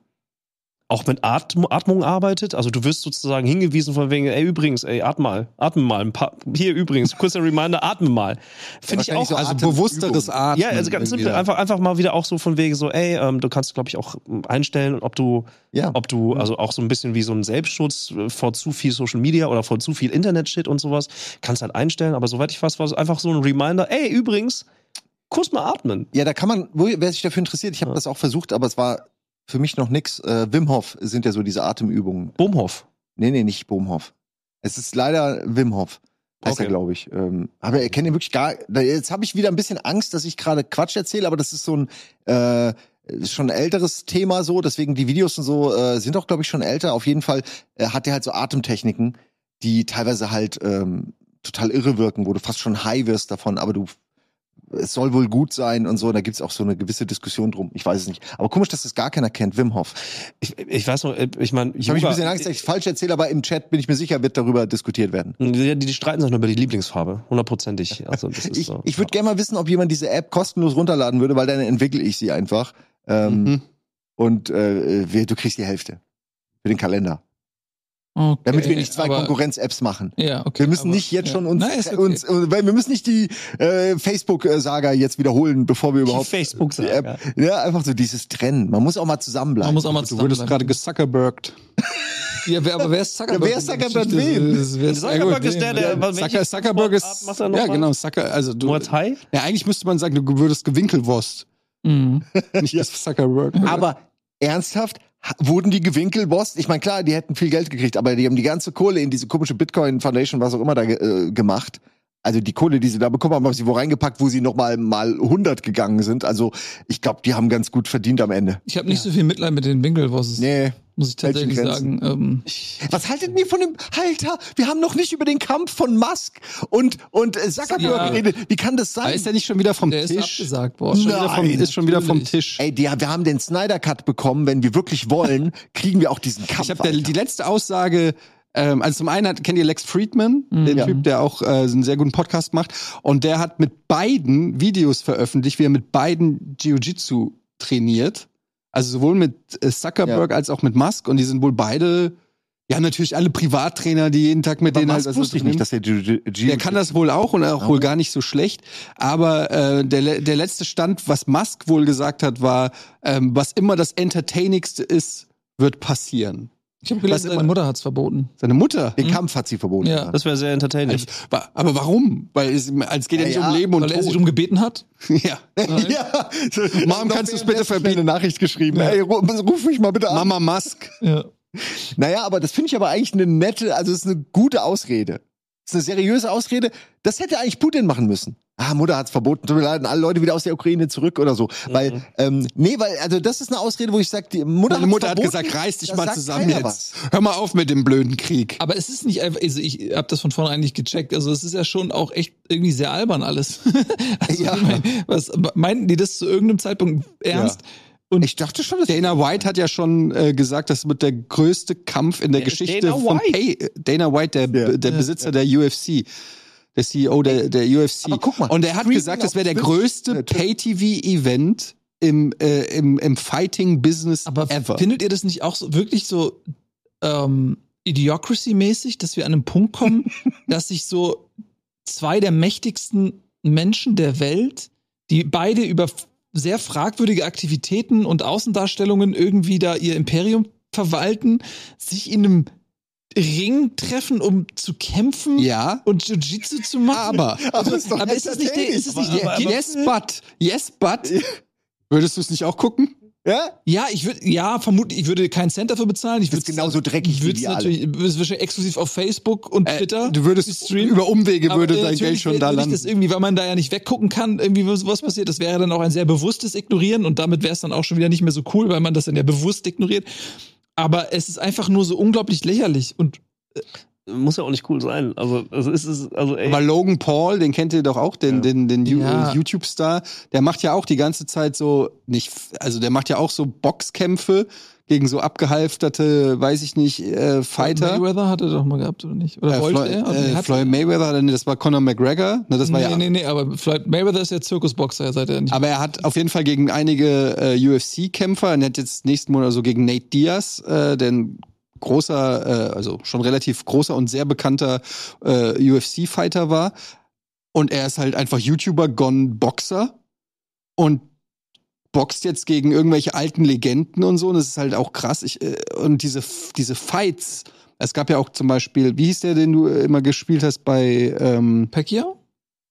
S3: auch mit Atm Atmung arbeitet. Also du wirst sozusagen hingewiesen von wegen, ey übrigens, ey atme mal, atme mal, ein paar, hier übrigens, kurzer Reminder, atme mal. Finde ich auch.
S4: so
S1: Also bewussteres Atmen.
S3: ja, also ganz simpel, einfach, einfach mal wieder auch so von wegen so, ey, ähm, du kannst, glaube ich, auch einstellen, ob du,
S4: Ja.
S3: ob du, also auch so ein bisschen wie so ein Selbstschutz äh, vor zu viel Social Media oder vor zu viel Internet-Shit und sowas, kannst halt einstellen, aber soweit ich weiß, war es einfach so ein Reminder, ey, übrigens, kurz mal atmen.
S4: Ja, da kann man, wer sich dafür interessiert, ich habe
S3: Ja.
S4: das auch versucht, aber es war für mich noch nix. Äh, Wim Hof sind ja so diese Atemübungen.
S3: Bohmhoff.
S4: Nee, nee, nicht Bohmhoff. Es ist leider Wim Hof. Heißt
S3: Okay.
S4: er, glaube ich. Ähm, aber er kennt ihn wirklich gar. Jetzt habe ich wieder ein bisschen Angst, dass ich gerade Quatsch erzähle, aber das ist so ein äh, schon ein älteres Thema so. Deswegen die Videos und so äh, sind auch, glaube ich, schon älter. Auf jeden Fall äh, hat er halt so Atemtechniken, die teilweise halt ähm, total irre wirken, wo du fast schon high wirst davon, aber du es soll wohl gut sein und so. Da gibt's auch so eine gewisse Diskussion drum. Ich weiß es nicht. Aber komisch, dass das gar keiner kennt. Wim Hof.
S3: Ich, ich weiß noch, äh, ich meine,
S4: Ich habe mich ein bisschen Angst, dass ich falsch erzähle, aber im Chat bin ich mir sicher, wird darüber diskutiert werden.
S3: Die, die streiten sich nur über die Lieblingsfarbe, hundertprozentig. Also das ist
S4: Ich,
S3: so.
S4: ich würde gerne mal wissen, ob jemand diese App kostenlos runterladen würde, weil dann entwickle ich sie einfach. Ähm,
S1: Mhm.
S4: Und äh, du kriegst die Hälfte für den Kalender.
S2: Okay,
S4: Damit wir nicht zwei Konkurrenz-Apps machen.
S2: Ja, okay.
S4: Wir müssen
S2: aber-
S4: nicht jetzt
S2: ja.
S4: schon uns,
S2: Nein, ist okay.
S4: uns äh, weil wir müssen nicht die äh, Facebook-Saga jetzt wiederholen, bevor wir überhaupt
S3: Facebook
S4: die App. Ja, einfach so dieses Trennen. Man muss auch mal zusammenbleiben.
S2: Man muss auch mal
S1: Du wurdest gerade
S2: zusammenbleiben.
S1: gezuckerbergt.
S2: Ja, wer, aber wer ist Zuckerberg?
S4: Ja, wer ist Zuckerberg
S2: ist-
S3: Zuckerberg
S2: ja,
S3: ist der, der-
S1: Zucker, Zuckerberg ist.
S3: Sportart macht er noch
S1: Ja,
S3: mal?
S1: genau, Zucker. Also du.
S3: Muay?
S1: Ja, eigentlich müsste man sagen, du würdest gewinkelwurst.
S2: Mhm.
S1: Nicht das Zuckerberg.
S4: Aber ernsthaft, ha- wurden die gewinkelbost? Ich meine, klar, die hätten viel Geld gekriegt, aber die haben die ganze Kohle in diese komische Bitcoin Foundation, was auch immer da äh, gemacht. Also die Kohle, die sie da bekommen haben, haben sie wo reingepackt, wo sie noch mal mal 100 gegangen sind. Also ich glaube, die haben ganz gut verdient am Ende.
S2: Ich habe nicht so viel Mitleid mit den Winkelbosses,
S4: Nee.
S2: muss ich tatsächlich sagen. Ähm,
S4: Was haltet ihr von dem Halter? Wir haben noch nicht über den Kampf von Musk und und äh, Zuckerberg
S2: Ja.
S4: geredet. Wie kann das
S1: Aber
S4: sein?
S1: ist der nicht schon wieder vom
S2: der ist
S1: Tisch?
S2: abgesagt
S1: Ist
S2: worden.
S1: schon, wieder vom,
S4: Nein,
S1: ist schon wieder vom. Tisch.
S4: Ey, die, wir haben den Snyder Cut bekommen. Wenn wir wirklich wollen, kriegen wir auch diesen Kampf.
S1: Ich habe die letzte Aussage, ähm, also zum einen hat, kennt ihr Lex Friedman,
S2: Mhm.
S1: den
S4: Ja.
S1: Typ, der auch äh, einen sehr guten Podcast macht. Und der hat mit beiden Videos veröffentlicht, wie er mit beiden Jiu-Jitsu trainiert. Also sowohl mit äh, Zuckerberg als auch mit Musk. Und die sind wohl beide, ja natürlich alle Privattrainer, die jeden Tag mit
S4: Aber
S1: denen
S4: Musk
S1: halt.
S4: wusste ich nicht, dass der Jiu- Jiu-
S1: Der kann das wohl auch und auch
S4: Ja.
S1: wohl gar nicht so schlecht. Aber äh, der, der letzte Stand, was Musk wohl gesagt hat, war, ähm, was immer das Entertainigste ist, wird passieren.
S2: Ich habe gelesen, seine Mutter hat's verboten.
S1: Seine Mutter.
S4: Den Kampf hat sie verboten.
S2: Ja.
S3: Das wäre sehr entertaining.
S1: Also, aber warum? Weil es, es geht ja,
S4: Ja,
S1: nicht um Leben und
S2: Weil er sie
S1: Tod.
S2: darum gebeten hat.
S1: ja.
S4: ja.
S1: Mom, kannst du's bitte verbieten?
S4: eine Nachricht geschrieben.
S2: Ja.
S4: Ey, ru- ruf mich mal bitte an.
S1: Mama Musk.
S2: Ja.
S4: Naja, aber das finde ich aber eigentlich eine nette, also es ist eine gute Ausrede. Es ist eine seriöse Ausrede. Das hätte eigentlich Putin machen müssen. Ah, Mutter hat's verboten, tut mir leid, alle Leute wieder aus der Ukraine zurück oder so. Weil, ähm, nee, weil, also das ist eine Ausrede, wo ich sage, die Mutter,
S1: Meine Mutter hat gesagt, reiß dich mal zusammen jetzt. Hör mal auf mit dem blöden Krieg.
S2: Aber es ist nicht einfach, also ich habe das von vornherein nicht gecheckt. Also es ist ja schon auch echt irgendwie sehr albern alles. also
S4: Ja.
S2: mein, was meinten die das zu irgendeinem Zeitpunkt ernst? Und
S4: Ich dachte schon, dass
S1: Dana White hat ja schon äh, gesagt, das wird der größte Kampf in der Geschichte
S3: Dana
S1: von
S3: White?
S1: Pay. Dana White, der,
S4: Ja.
S1: der Besitzer der UFC. Der CEO der, der UFC.
S4: Aber guck mal,
S1: Und er hat gesagt, das wäre der größte. Pay-TV-Event im, äh, im, im Fighting-Business
S2: aber
S1: ever.
S2: findet ihr das nicht auch so wirklich so ähm, Idiocracy-mäßig, dass wir an einen Punkt kommen, dass sich so zwei der mächtigsten Menschen der Welt, die beide über sehr fragwürdige Aktivitäten und Außendarstellungen irgendwie da ihr Imperium verwalten, sich in einem Ring treffen, um zu kämpfen
S1: ja,
S2: und Jiu-Jitsu zu machen?
S1: aber.
S4: aber, ist doch
S2: aber ist das nicht der, ist das nicht der
S3: Aber- aber-
S1: yes, but. Yes, but. Würdest du es nicht auch gucken?
S4: Ja?
S2: Ja, ich würde, ja, vermutlich, ich würde keinen Cent dafür bezahlen. Ich würde
S4: genauso dreckig
S2: Ich
S4: wie
S2: würde es
S4: die alle.
S2: natürlich, es wahrscheinlich exklusiv auf Facebook und
S1: Äh,
S2: Twitter.
S1: du würdest
S2: streamen.
S1: über Umwege würde
S2: äh,
S1: dein Geld schon da landen.
S2: Das irgendwie, weil man da ja nicht weggucken kann, irgendwie was passiert. Das wäre dann auch ein sehr bewusstes Ignorieren und damit wäre es dann auch schon wieder nicht mehr so cool, weil man das dann ja bewusst ignoriert. Aber es ist einfach nur so unglaublich lächerlich und
S3: Muss ja auch nicht cool sein. Also, also ist es, also ey.
S1: Aber Logan Paul, den kennt ihr doch auch, den,
S3: Ja.
S1: den, den Ju-
S2: Ja.
S1: äh, YouTube-Star, der macht ja auch die ganze Zeit so, nicht, also der macht ja auch so Boxkämpfe gegen so abgehalfterte, weiß ich nicht, äh, Fighter.
S2: Mayweather hatte doch mal gehabt, oder nicht? Oder
S1: Äh,
S2: wollte
S1: Floyd,
S2: er? Oder
S1: äh,
S2: hat-
S1: Floyd Mayweather, nee, das war Conor McGregor. Ne, das war
S2: nee,
S1: ja,
S2: nee, nee, aber Floyd Mayweather ist ja Zirkusboxer, seit er nicht.
S1: Aber er hat auf jeden Fall gegen einige äh, UFC-Kämpfer, er hat jetzt nächsten Monat so gegen Nate Diaz, äh, der ein großer, äh, also schon relativ großer und sehr bekannter äh, UFC-Fighter war. Und er ist halt einfach YouTuber, gone Boxer und boxt jetzt gegen irgendwelche alten Legenden und so. Und das ist halt auch krass. Ich, äh, und diese, diese Fights, es gab ja auch zum Beispiel, wie hieß der, den du äh, immer gespielt hast bei, ähm,
S2: Pacquiao?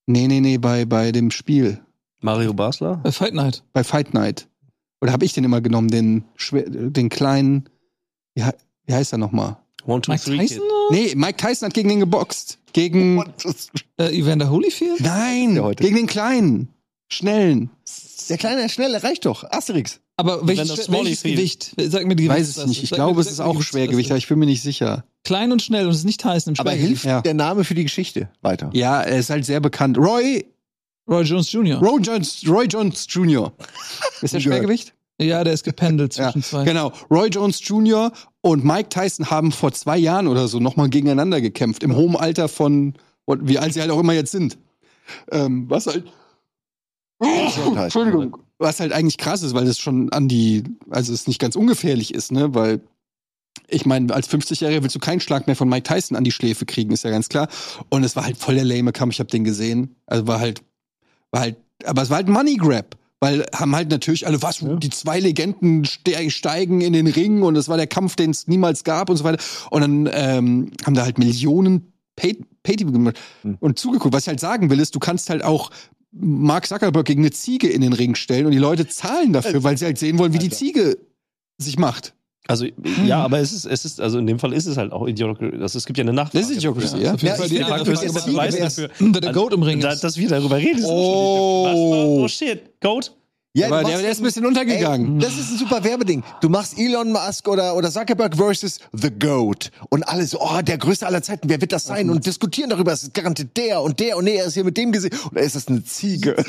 S1: nee, nee, nee, bei, bei dem Spiel
S3: Mario Basler?
S2: Bei Fight Night.
S1: bei Fight Night. Oder habe ich den immer genommen, den, den kleinen, wie, wie heißt er nochmal?
S3: One, two,
S2: Mike
S3: three,
S2: Tyson?
S3: Kid.
S1: Nee, Mike Tyson hat gegen den geboxt. Gegen,
S2: Äh, Evander Holyfield?
S1: nein, gegen den kleinen, schnellen.
S4: Der kleine, schnelle reicht doch. Asterix.
S2: Aber welches, welches. Gewicht? Sag mir die
S1: Ich weiß es
S2: Gewichtsklasse.
S1: nicht. Ich
S2: Sag
S1: glaube,
S2: mir-
S1: es ist auch Schwergewicht, aber ich bin mir nicht sicher.
S2: Klein und schnell und es ist nicht Tyson im
S4: Aber
S2: Schwergewicht.
S4: hilft
S1: Ja.
S4: der Name für die Geschichte weiter?
S1: Ja, er ist halt sehr bekannt. Roy,
S2: Roy Jones Jr.
S1: Roy Jones, Roy Jones Jr. Ist der. Schwergewicht?
S2: Ja, der ist gependelt
S1: Ja,
S2: zwischen zwei.
S1: genau. Roy Jones Jr. und Mike Tyson haben vor zwei Jahren oder so nochmal gegeneinander gekämpft. Im hohen Alter von, und wie alt sie halt auch immer jetzt sind. Ähm, was halt.
S4: Gesundheit.
S1: Entschuldigung. Was halt eigentlich krass ist, weil das schon an die, also es nicht ganz ungefährlich ist, ne? Weil ich meine, als 50-Jähriger willst du keinen Schlag mehr von Mike Tyson an die Schläfe kriegen, ist ja ganz klar. Und es war halt voll der lame Kampf, ich habe den gesehen. Also war halt, war halt, aber es war halt Money Grab. Weil haben halt natürlich alle, was, die zwei Legenden ste steigen in den Ring und es war der Kampf, den es niemals gab und so weiter. Und dann ähm, haben da halt Millionen Pay- Pay-TV gemacht
S4: Hm.
S1: und zugeguckt. Was ich halt sagen will, ist, du kannst halt auch Mark Zuckerberg gegen eine Ziege in den Ring stellen und die Leute zahlen dafür, weil sie halt sehen wollen, wie die
S4: Alter.
S1: Ziege sich macht.
S3: Also, ja, aber es ist, es ist, also in dem Fall ist es halt auch Idiocracy. Das, es gibt ja eine Nachfrage.
S1: Das ist Idiocracy, ja.
S4: Ja,
S2: Fall
S4: ich
S2: die
S4: finde,
S3: dafür.
S2: wer der Goat im Ring ist.
S3: dass wir darüber reden, ist
S1: Oh.
S3: Was? Oh shit. Goat?
S4: Ja,
S1: Aber der, der ist ein bisschen untergegangen.
S4: Ey, das ist ein super Werbeding. Du machst Elon Musk oder, oder Zuckerberg versus The Goat. Und alle so, oh, der größte aller Zeiten, wer wird das sein? Und diskutieren darüber, es ist garantiert der und der und nee, er ist hier mit dem gesehen. Und er ist das eine Ziege.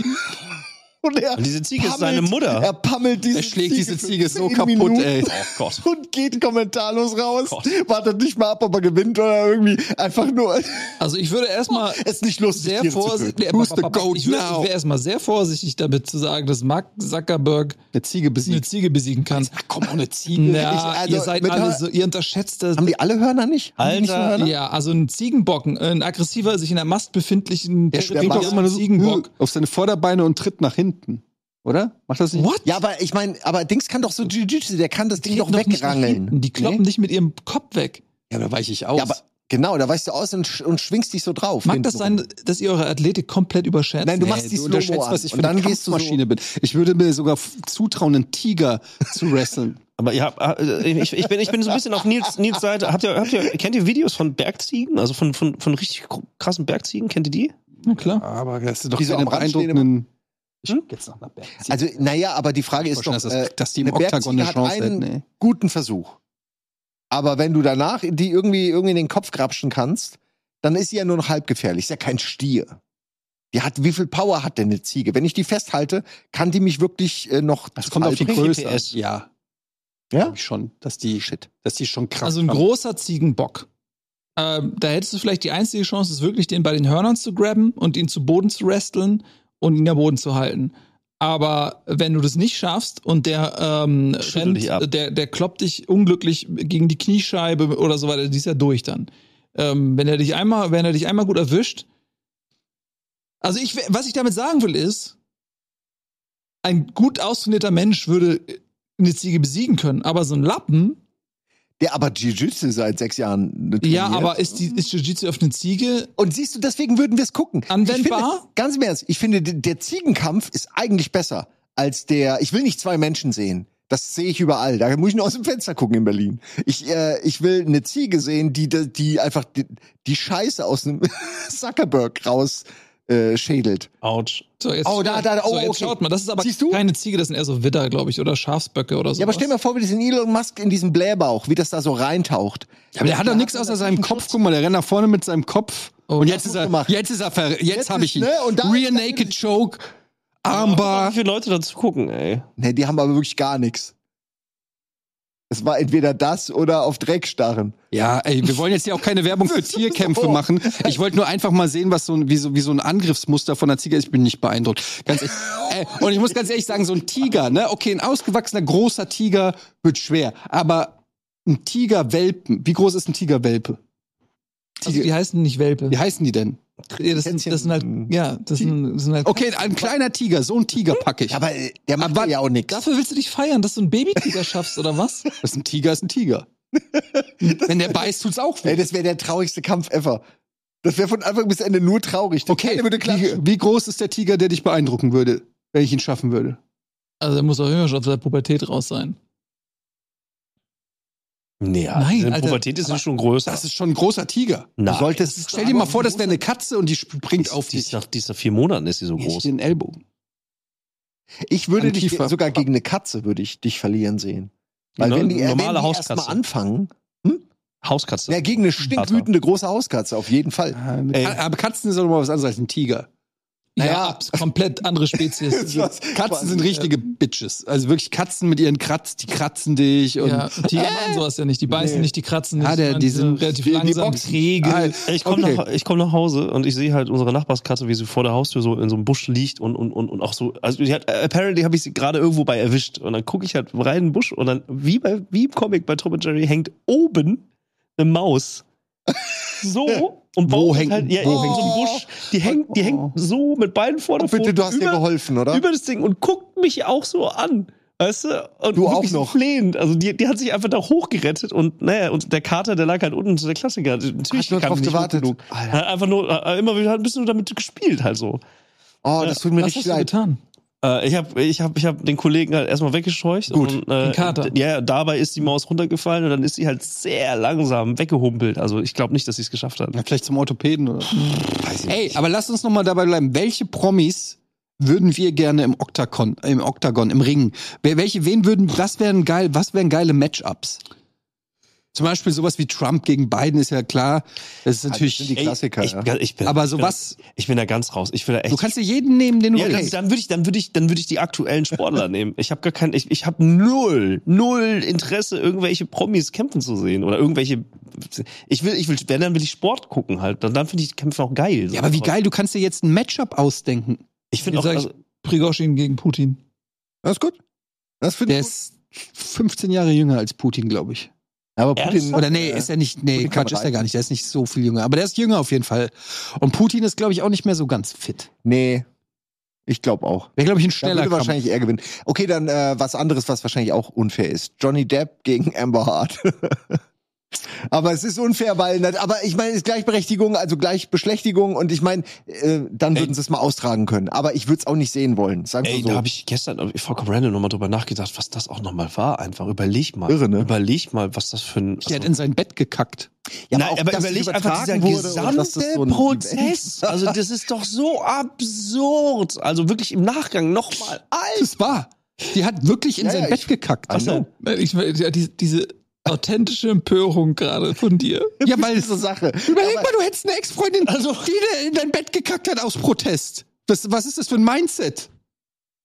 S4: Und, er
S3: Und diese Ziege ist
S4: pammelt-
S3: seine Mutter.
S4: Er pammelt diese
S1: Er schlägt diese
S4: für
S1: Ziege so
S4: 10
S1: kaputt,
S4: Minuten
S1: ey.
S3: Oh Gott.
S4: Und geht kommentarlos raus.
S3: Gott.
S4: Wartet nicht mal ab, ob er gewinnt oder irgendwie einfach nur.
S2: Also ich würde erstmal
S4: Es ist nicht lustig,
S2: sehr vorsichtig.
S4: töten.
S1: Who's the goat
S2: Ich, wäre erstmal sehr vorsichtig damit zu sagen, dass Mark Zuckerberg
S1: Eine Ziege
S2: eine
S1: besiegt.
S2: Ziege besiegen kann.
S1: Ach komm, auch eine Ziege.
S2: Ja,
S4: Ich- also
S2: ihr seid alle
S4: Hör-
S2: so, ihr unterschätzt das.
S4: Haben die alle Hörner nicht? Nicht
S3: Alter,
S4: Hörner?
S2: Ja, also ein Ziegenbocken, ein aggressiver, sich in der Mast befindlichen
S1: Der springt doch immer nur so
S2: Ziegenbock.
S1: auf seine Vorderbeine und tritt nach hinten. Oder? Macht das nicht?
S2: What?
S4: Ja, aber ich meine, aber Dings kann doch so Jiu-Jitsu, der kann das Ding doch wegrangeln.
S2: Die kloppen nicht mit ihrem Kopf weg.
S1: Ja, da weiche ich aus.
S4: Ja, aber genau, da weichst du aus und, sch- und schwingst dich so drauf.
S2: Mag das sein, dass ihr eure Athletik komplett überschätzt?
S4: Nein, du
S1: Nee,
S4: machst die
S1: du
S4: Slow-Mo
S1: unterschätzt, was ich für
S4: Und
S1: eine
S4: dann gehst du so-
S1: Kampfmaschine bin. Ich würde mir sogar zutrauen, einen Tiger zu wresteln.
S3: Aber ihr habt, äh, ich, ich, bin, ich bin so ein bisschen auf Nils, Nils Seite. Habt ihr, habt ihr, kennt ihr Videos von Bergziegen? Also von, von, von richtig krassen Bergziegen? Kennt ihr die?
S2: Na klar.
S1: Aber das sind doch
S4: Die so
S1: keine beeindruckenden... Ich guck jetzt noch nach Bergziegen.
S4: Also, naja, aber die Frage ist doch,
S1: dass,
S4: äh,
S1: dass die im
S4: eine
S1: Oktagon eine
S4: Bergziege hat
S1: Chance
S4: einen
S1: hätten. Nee.
S4: guten Versuch. Aber wenn du danach die irgendwie, irgendwie in den Kopf grapschen kannst, dann ist sie ja nur noch halb gefährlich. Ist ja kein Stier. Die hat, wie viel Power hat denn eine Ziege? Wenn ich die festhalte, kann die mich wirklich äh, noch.
S1: Das kommt auf die? Größe.
S3: PS.
S1: Ja,
S4: Ja?
S1: ich schon. Dass die, Shit. dass die schon krass
S2: Also ein
S1: haben.
S2: großer Ziegenbock. Ähm, da hättest du vielleicht die einzige Chance, ist wirklich den bei den Hörnern zu grabben und ihn zu Boden zu wresteln und ihn am Boden zu halten. Aber wenn du das nicht schaffst und der ähm, rennt, der, der kloppt dich unglücklich gegen die Kniescheibe oder so weiter, die ist ja durch dann. Ähm, wenn er dich einmal, wenn er dich einmal gut erwischt. Also ich, was ich damit sagen will ist, ein gut austrainierter Mensch würde eine Ziege besiegen können, aber so ein Lappen,
S4: Der aber Jiu-Jitsu seit sechs Jahren trainiert.
S2: ja, aber ist, die, ist Jiu-Jitsu auf eine Ziege
S4: Und siehst du, deswegen würden wir es gucken.
S2: Anwendbar?
S4: Finde, ganz im Ernst, ich finde, der Ziegenkampf ist eigentlich besser als der. Ich will nicht zwei Menschen sehen. Das sehe ich überall. Da muss ich nur aus dem Fenster gucken in Berlin. Ich, äh, ich will eine Ziege sehen, die, die einfach die, die Scheiße aus einem Zuckerberg raus äh, schädelt.
S2: So,
S3: Ouch.
S2: jetzt,
S4: Oh, da, da,
S2: so,
S4: oh,
S2: jetzt
S4: okay.
S2: schaut mal, das ist aber
S4: Siehst du?
S2: keine Ziege, das sind eher so Widder, glaube ich, oder Schafsböcke oder so.
S4: Ja, aber stell dir mal vor, wie diesen Elon Musk in diesem Blähbauch, wie das da so reintaucht.
S1: Ja, aber der hat doch nichts außer seinem Kopf. Guck mal, der rennt nach vorne mit seinem Kopf.
S2: Oh,
S1: und jetzt ist er,
S4: du machen.
S1: jetzt ist er, ver jetzt,
S4: Jetzt
S1: habe ich ihn.
S4: ne, und da-
S1: Rear Naked Choke,
S3: Wie
S1: Armbar.
S3: viele Leute dazu gucken, ey?
S4: Ne, die haben aber wirklich gar nichts. Es war entweder das oder auf Dreck starren.
S1: Ja, ey, wir wollen jetzt ja auch keine Werbung für Tierkämpfe
S4: so.
S1: machen. Ich wollte nur einfach mal sehen, was so ein, wie so, wie so ein Angriffsmuster von einer Ziege ist. Ich bin nicht beeindruckt. Ganz ehrlich. Ey, und ich muss ganz ehrlich sagen, so ein Tiger, ne? Okay, ein ausgewachsener großer Tiger wird schwer. Aber ein Tigerwelpen, wie groß ist ein Tigerwelpe?
S2: Also die heißen nicht Welpe.
S1: Wie heißen die denn?
S2: Ja, das, sind, das sind halt, ja, das sind, das sind halt.
S1: Okay, ein kleiner Tiger, so ein Tiger packe ich.
S4: Aber äh, der macht
S1: Aber
S4: ja auch nichts.
S2: Dafür willst du dich feiern, dass du einen Babytiger schaffst, oder was?
S1: Das ist ein Tiger, ist ein Tiger. Wenn der beißt, tut's auch
S4: Ey,
S1: weh.
S4: das wäre der traurigste Kampf ever. Das wäre von Anfang bis Ende nur traurig.
S1: Okay,
S4: Keiner würde
S1: wie, wie groß ist der Tiger, der dich beeindrucken würde, wenn ich ihn schaffen würde?
S2: Also er muss auch immer schon aus der Pubertät raus sein.
S3: Nee,
S2: Nein,
S3: in
S2: Alter.
S3: Pubertät ist es schon größer.
S1: Das ist schon ein großer Tiger.
S4: Du
S3: Nein.
S4: solltest.
S1: Stell dir mal vor, das wäre eine Katze und die springt auf
S3: die ist
S1: dich.
S3: nach, die ist nach vier Monaten ist sie so groß.
S1: den Ellbogen.
S4: Ich würde
S1: Am
S4: dich
S1: Kiefer.
S4: sogar gegen eine Katze würde ich dich verlieren sehen. Weil
S3: Ne-
S4: wenn die,
S3: normale
S4: wenn die
S3: Hauskatze.
S4: erstmal anfangen,
S3: Hauskatze.
S4: ja, gegen eine stinkwütende große Hauskatze, auf jeden Fall.
S1: Ah,
S3: Ey.
S1: Aber Katzen sind doch mal was anderes als ein Tiger.
S2: Naja, abs- komplett andere Spezies.
S4: Was-
S1: Katzen sind richtige Bitches. Also wirklich Katzen mit ihren Kratz, die kratzen dich und
S2: ja, und Tiger machen sowas ja nicht. Die beißen
S4: Nee.
S2: nicht, die kratzen nicht.
S1: Ah, der- die sind-
S2: relativ
S1: die- die
S2: langsam, träge.
S1: Ah,
S3: Ich komme
S1: Okay.
S3: nach, ich komm nach Hause und ich sehe halt unsere Nachbarskatze, wie sie vor der Haustür so in so einem Busch liegt und, und, und, und auch so. Also die hat, apparently habe ich sie gerade irgendwo bei erwischt. Und dann gucke ich halt rein in den Busch und dann, wie, bei, wie im Comic bei Tom und Jerry, hängt oben eine Maus. So und
S1: Wo hängt-
S3: halt, ja,
S1: wo
S3: in so einem
S1: hängt-
S3: Busch. Die hängt, die hängt so mit beiden vorne
S4: Oh, bitte, du hast
S3: über,
S4: dir geholfen, oder?
S3: über das Ding und guckt mich auch so an. Weißt du? Und
S4: Du auch
S3: so
S4: noch.
S3: flehend. Also die, die hat sich einfach da hochgerettet und naja, und der Kater, der lag halt unten, so der Klassiker. Natürlich
S4: nur
S3: kam
S4: drauf
S3: nicht
S4: gewartet.
S3: Genug.
S4: Alter.
S3: Hat einfach nur, immer wieder ein bisschen nur damit gespielt halt so.
S4: Oh, das tut mir
S2: Was
S4: richtig
S2: hast du
S4: leid.
S2: getan?
S3: Äh, ich habe ich hab, ich hab den Kollegen halt erstmal weggescheucht.
S4: Gut,
S3: und, äh,
S2: Kater.
S3: Ja, dabei ist die Maus runtergefallen und dann ist sie halt sehr langsam weggehumpelt. Also ich glaube nicht, dass sie es geschafft hat.
S1: Ja, vielleicht zum Orthopäden oder.
S4: Weiß ich
S1: Ey,
S4: nicht.
S1: aber lass uns noch mal dabei bleiben. Welche Promis würden wir gerne im Oktagon, im Oktagon, im Ring? Wer- Welche, wen würden, was wären geil, was wären geile Matchups? Zum Beispiel sowas wie Trump gegen Biden ist ja klar. Das ist natürlich.
S4: sind die
S3: Ey,
S4: Klassiker,
S3: ich,
S4: ja.
S3: ich bin,
S1: aber
S3: ich bin,
S1: sowas,
S3: Ich bin da ganz raus. Ich will da echt.
S1: du kannst dir jeden nehmen, den du
S3: Ja,
S1: willst.
S3: dann, dann würde ich, dann würde ich, dann würde ich die aktuellen Sportler nehmen. Ich habe gar kein, ich, ich habe null, null Interesse, irgendwelche Promis kämpfen zu sehen oder irgendwelche. Ich will, ich will, wenn dann will ich Sport gucken halt. Dann, dann finde ich die Kämpfe auch geil.
S1: Ja, aber wie geil, du kannst dir jetzt ein Matchup ausdenken.
S3: Ich finde auch, also,
S2: Prigozhin gegen Putin.
S4: Das ist gut. Das finde
S1: Der
S4: ich gut.
S1: ist 15 Jahre jünger als Putin, glaube ich.
S4: Aber Putin,
S3: Ernsthaft?
S1: Oder nee, ist er nicht, nee,
S4: Putin
S1: Quatsch, ist er gar nicht. Der ist nicht so viel jünger. Aber der ist jünger auf jeden Fall. Und Putin ist, glaube ich, auch nicht mehr so ganz fit.
S4: Nee, ich glaube auch.
S1: Wäre, glaube ich, ein schneller
S4: würde wahrscheinlich eher gewinnen. Okay, dann äh, was anderes, was wahrscheinlich auch unfair ist. Johnny Depp gegen Amber Hart. aber es ist unfair, weil, aber ich meine, es ist Gleichberechtigung, also Gleichbeschlechtigung und ich meine, äh, dann würden sie es mal austragen können. Aber ich würde es auch nicht sehen wollen. Sagen
S3: ey,
S4: wir so.
S3: da habe ich gestern vollkommen random nochmal drüber nachgedacht, was das auch nochmal war. Einfach überleg mal.
S4: Irre, ne?
S3: Überleg mal, was das für ein.
S1: Der hat in sein Bett gekackt.
S4: ja,
S3: Nein,
S4: auch,
S3: aber
S4: es
S3: überleg einfach dieser gesamte
S4: so
S3: Prozess. Also das ist doch so absurd. Also wirklich im Nachgang nochmal.
S1: Das war. Die hat wirklich in
S4: Ja,
S1: sein
S4: ja,
S1: Bett
S4: ich-
S1: gekackt.
S4: Know.
S2: Nein, Ich, ja, diese, diese authentische Empörung gerade von dir.
S1: Ja, weil
S4: Diese Sache.
S1: Überleg mal, du hättest eine Ex-Freundin,
S3: Also-
S1: die in dein Bett gekackt hat aus Protest. Das, was ist das für ein Mindset?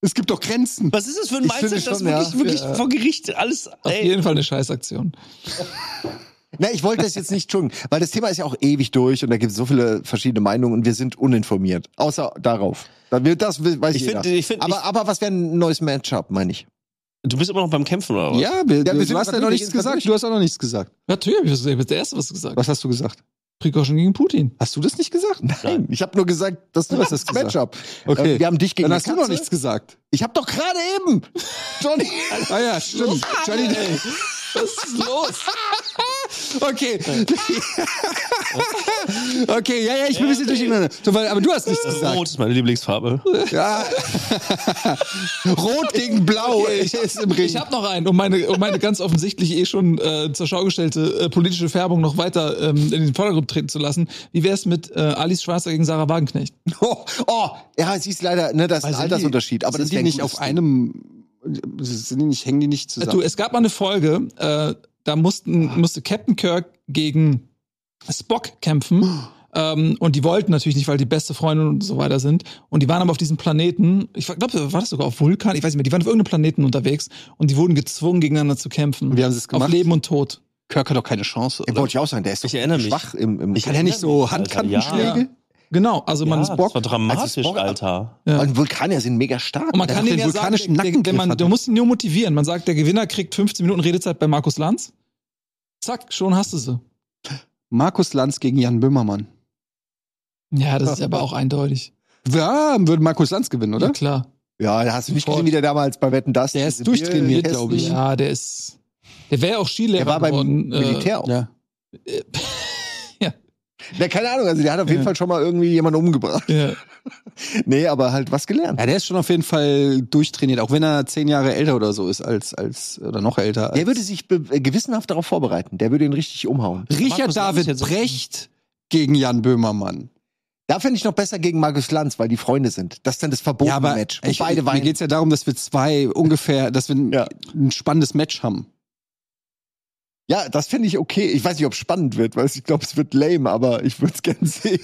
S1: Es gibt doch Grenzen.
S3: Was ist das für ein
S4: Ich
S3: Mindset, das
S4: schon,
S3: wirklich,
S4: ja.
S3: wirklich
S2: Ja.
S3: vor Gericht alles.
S2: Auf
S3: Ey,
S2: jeden Fall eine Scheißaktion.
S4: Na, ich wollte das jetzt nicht tun, weil das Thema ist ja auch ewig durch und da gibt es so viele verschiedene Meinungen und wir sind uninformiert. Außer darauf. Das weiß
S3: Ich
S4: jeder.
S3: finde, ich finde,
S4: aber, aber was wäre ein neues Matchup, meine ich?
S3: Du bist immer noch beim Kämpfen oder was?
S1: Ja, wir,
S4: wir
S1: du, hast ja noch nichts gesagt.
S4: durch.
S1: Du hast auch noch nichts gesagt.
S2: Natürlich habe ich das gesagt. Der erste was gesagt.
S1: Was hast du gesagt?
S2: Prigozhin gegen Putin.
S1: Hast du das nicht gesagt?
S4: Nein, ich habe nur gesagt, das
S1: Du hast es gesagt.
S4: Matchup.
S1: Okay.
S4: Äh, Wir haben dich gegen
S1: Dann hast du noch
S4: Katze.
S1: nichts gesagt.
S4: Ich habe doch gerade eben, Johnny.
S1: Ah ja, stimmt. Johnny,
S2: Was ist los?
S1: Okay. okay, ja, ja, ich bin ein bisschen durcheinander. So, weil- Aber du hast nichts gesagt.
S3: Rot ist meine Lieblingsfarbe.
S1: Ja. Rot gegen Blau ist im Ring.
S2: Ich habe noch einen, um meine, um meine ganz offensichtlich eh schon äh, zur Schau gestellte äh, politische Färbung noch weiter ähm, in den Vordergrund treten zu lassen. Wie wär's mit äh, Alice Schwarzer gegen Sarah Wagenknecht?
S4: Oh, oh, ja, sie ist leider, ne, das ist ein Altersunterschied, aber das
S1: die
S4: wär ein
S1: nicht auf einem, sind die nicht, hängen die nicht
S2: Du,
S1: zusammen?
S2: es gab mal eine Folge, äh, da mussten, musste Captain Kirk gegen Spock kämpfen. Ähm, und die wollten natürlich nicht, weil die beste Freundin und so weiter sind. Und die waren aber auf diesem Planeten, ich glaube, war das sogar auf Vulkan, ich weiß nicht mehr, die waren auf irgendeinem Planeten unterwegs und die wurden gezwungen, gegeneinander zu kämpfen.
S1: Und wie haben sie es gemacht?
S2: Auf Leben und Tod.
S1: Kirk hat doch keine Chance.
S4: Ja,
S1: Oder?
S4: wollte ich auch sagen, der ist
S3: Ich
S4: doch
S3: erinnere mich.
S4: schwach im, im
S3: Ich
S1: Kann er nicht so Handkantenschläge?
S3: Ja.
S2: Genau, also man
S3: ja,
S2: ist
S3: das
S2: Bock.
S3: war dramatisch,
S4: Spock-
S3: Alter.
S2: Ja.
S4: Und Vulkanier sind mega stark.
S2: Und man
S1: Der
S2: kann den
S1: den
S2: ja sagen,
S1: vulkanischen
S2: der, man, du musst ihn nur motivieren. Man sagt, der Gewinner kriegt 15 Minuten Redezeit bei Markus Lanz. Zack, schon hast du sie.
S1: Markus Lanz gegen Jan Böhmermann.
S2: Ja, das ist aber auch eindeutig.
S1: Ja, würde Markus Lanz gewinnen,
S2: Ja,
S1: oder?
S2: klar.
S4: ja, da hast du nicht
S2: Sofort.
S4: gesehen, wie der damals bei Wetten das.
S1: Der ist durchtrainiert,
S4: Bierkästen-
S1: glaub ich.
S2: Ja, der ist. Der wäre auch Skilehrer
S4: Der war beim
S2: geworden. äh,
S4: Militär auch.
S1: Ja.
S4: Ja, keine Ahnung, also der hat auf jeden
S2: Ja.
S4: Fall schon mal irgendwie jemanden umgebracht.
S2: Ja.
S4: Nee, aber halt was gelernt.
S1: Ja, der ist schon auf jeden Fall durchtrainiert, auch wenn er zehn Jahre älter oder so ist als, als oder noch älter. Als
S4: Der würde sich äh, gewissenhaft darauf vorbereiten. Der würde ihn richtig umhauen.
S1: Richard
S3: Markus
S1: David Brecht gegen Jan Böhmermann.
S4: Da fände ich noch besser gegen Markus Lanz, weil die Freunde sind. Das ist dann das verbotene
S1: Ja, aber
S4: Match.
S1: ich,
S4: beide
S1: mir
S4: weinen.
S1: geht's ja darum, dass wir zwei ungefähr, dass wir ein,
S4: Ja.
S1: ein spannendes Match haben.
S4: Ja, das finde ich okay. Ich weiß nicht, ob es spannend wird, weil ich glaube, es wird lame, aber ich würde es gern sehen.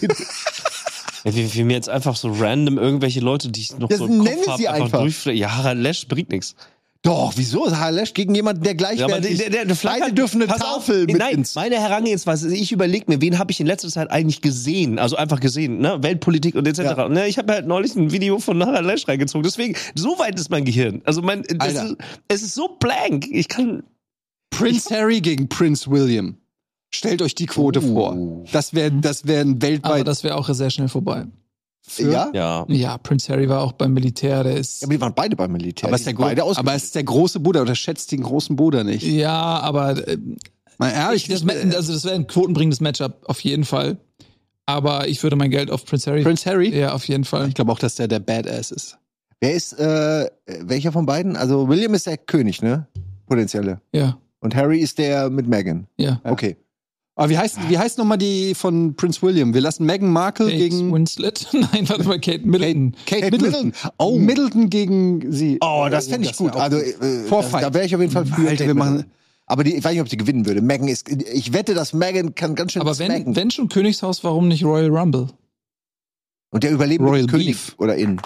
S3: Ja, wie, wie mir jetzt einfach so random irgendwelche Leute, die ich noch
S4: Das
S3: so im
S4: nennen
S3: Kopf hab,
S4: sie einfach.
S3: durchfle- Ja, Harald Lesch bringt nichts.
S4: Doch, wieso? Halesch gegen jemanden, der gleich
S3: Ja, der, der, der, der
S4: Beide dürfen eine
S3: Pass auf,
S4: Tafel mit
S3: Nein,
S4: ins...
S3: meine Herangehensweise, ich überlege mir, wen habe ich in letzter Zeit eigentlich gesehen? Also einfach gesehen, ne? Weltpolitik und etc.
S4: Ja.
S3: Ne? Ich habe halt neulich ein Video von Harald Lesch reingezogen. Deswegen, so weit ist mein Gehirn. Also mein, ist, es ist so blank. Ich kann.
S1: Prince Harry gegen Prince William. Stellt euch die Quote
S4: Oh.
S1: vor. Das wäre das wär ein
S2: Aber
S1: weltweit.
S2: das wäre auch sehr schnell vorbei.
S1: für-
S4: Ja?
S3: Ja.
S2: Ja, Prince Harry war auch beim Militär, der ist.
S4: Aber die waren beide beim Militär.
S1: aber,
S4: Die
S1: ist der
S4: beide
S1: aber es ist der große Bruder, unterschätzt den großen Bruder nicht.
S2: Ja, aber äh,
S1: Mal ehrlich,
S2: das,
S1: das,
S2: also das wäre ein quotenbringendes Matchup auf jeden Fall. Aber ich würde mein Geld auf Prince Harry.
S1: Prince Harry?
S2: Ja, auf jeden Fall.
S1: Ich glaube auch, dass der der Badass ist.
S4: Wer ist, äh, welcher von beiden? Also William ist der König, ne? Potenzielle.
S2: Ja,
S4: Und Harry ist der mit Meghan.
S2: ja.
S4: Okay.
S1: Aber wie heißt, wie heißt nochmal die von Prince William? Wir lassen Meghan Markle
S2: Kate
S1: gegen
S2: Winslet? Nein, warte mal, Kate Middleton.
S1: Kate,
S4: Kate
S1: Middleton.
S4: Middleton. Oh.
S1: Middleton gegen sie.
S4: Oh, das fände ich gut. Also, äh,
S1: Vorfight.
S4: da wäre ich auf jeden Fall für.
S1: Alter,
S4: Kate
S1: wir machen-.
S4: Aber die, ich weiß nicht, ob sie gewinnen würde. Meghan ist, ich wette, dass Meghan kann ganz schön
S2: Aber
S4: smacken.
S2: wenn, wenn schon Königshaus, warum nicht Royal Rumble?
S4: Und der überlebende
S1: Royal
S4: König
S1: Beef.
S4: oder in.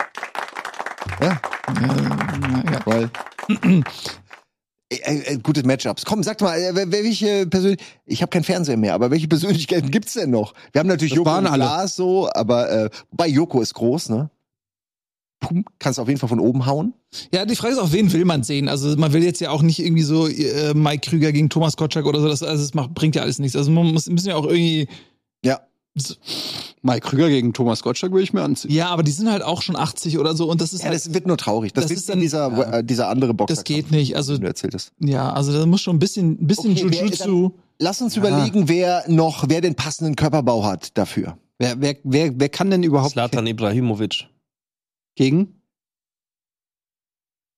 S4: Ja,
S2: Äh, ja.
S4: weil. Äh, äh, gute Matchups. Komm, sag mal, äh, welche Persönlichkeiten, ich habe keinen Fernseher mehr, aber welche Persönlichkeiten gibt's denn noch? Wir haben natürlich
S1: Das
S4: Joko
S1: waren
S4: und
S1: alle.
S4: Lars so, aber äh, wobei Joko ist groß, ne? Pum, kannst auf jeden Fall von oben hauen.
S2: Ja, die Frage ist auch, wen will man sehen? Also man will jetzt ja auch nicht irgendwie so äh, Mike Krüger gegen Thomas Gottschalk oder so. Das, also das macht, bringt ja alles nichts. Also man muss, müssen ja auch irgendwie.
S4: Ja.
S1: Mike Krüger gegen Thomas Gottschalk würde ich mir anziehen.
S2: Ja, aber die sind halt auch schon 80 oder so und das ist
S4: Ja,
S2: halt,
S4: das wird nur traurig. Das,
S2: Das ist dann-
S4: dieser,
S1: ja.
S4: äh, dieser andere Boxer.
S2: das geht nicht. Also
S4: du erzählt hast.
S2: ja, also da muss schon ein bisschen, ein bisschen
S4: Okay, wer-
S2: Jujutsu.
S4: Lass uns überlegen, wer noch, wer den passenden Körperbau hat dafür.
S1: Wer, wer, wer, wer kann denn überhaupt
S3: Slatan Ibrahimovic.
S1: gegen?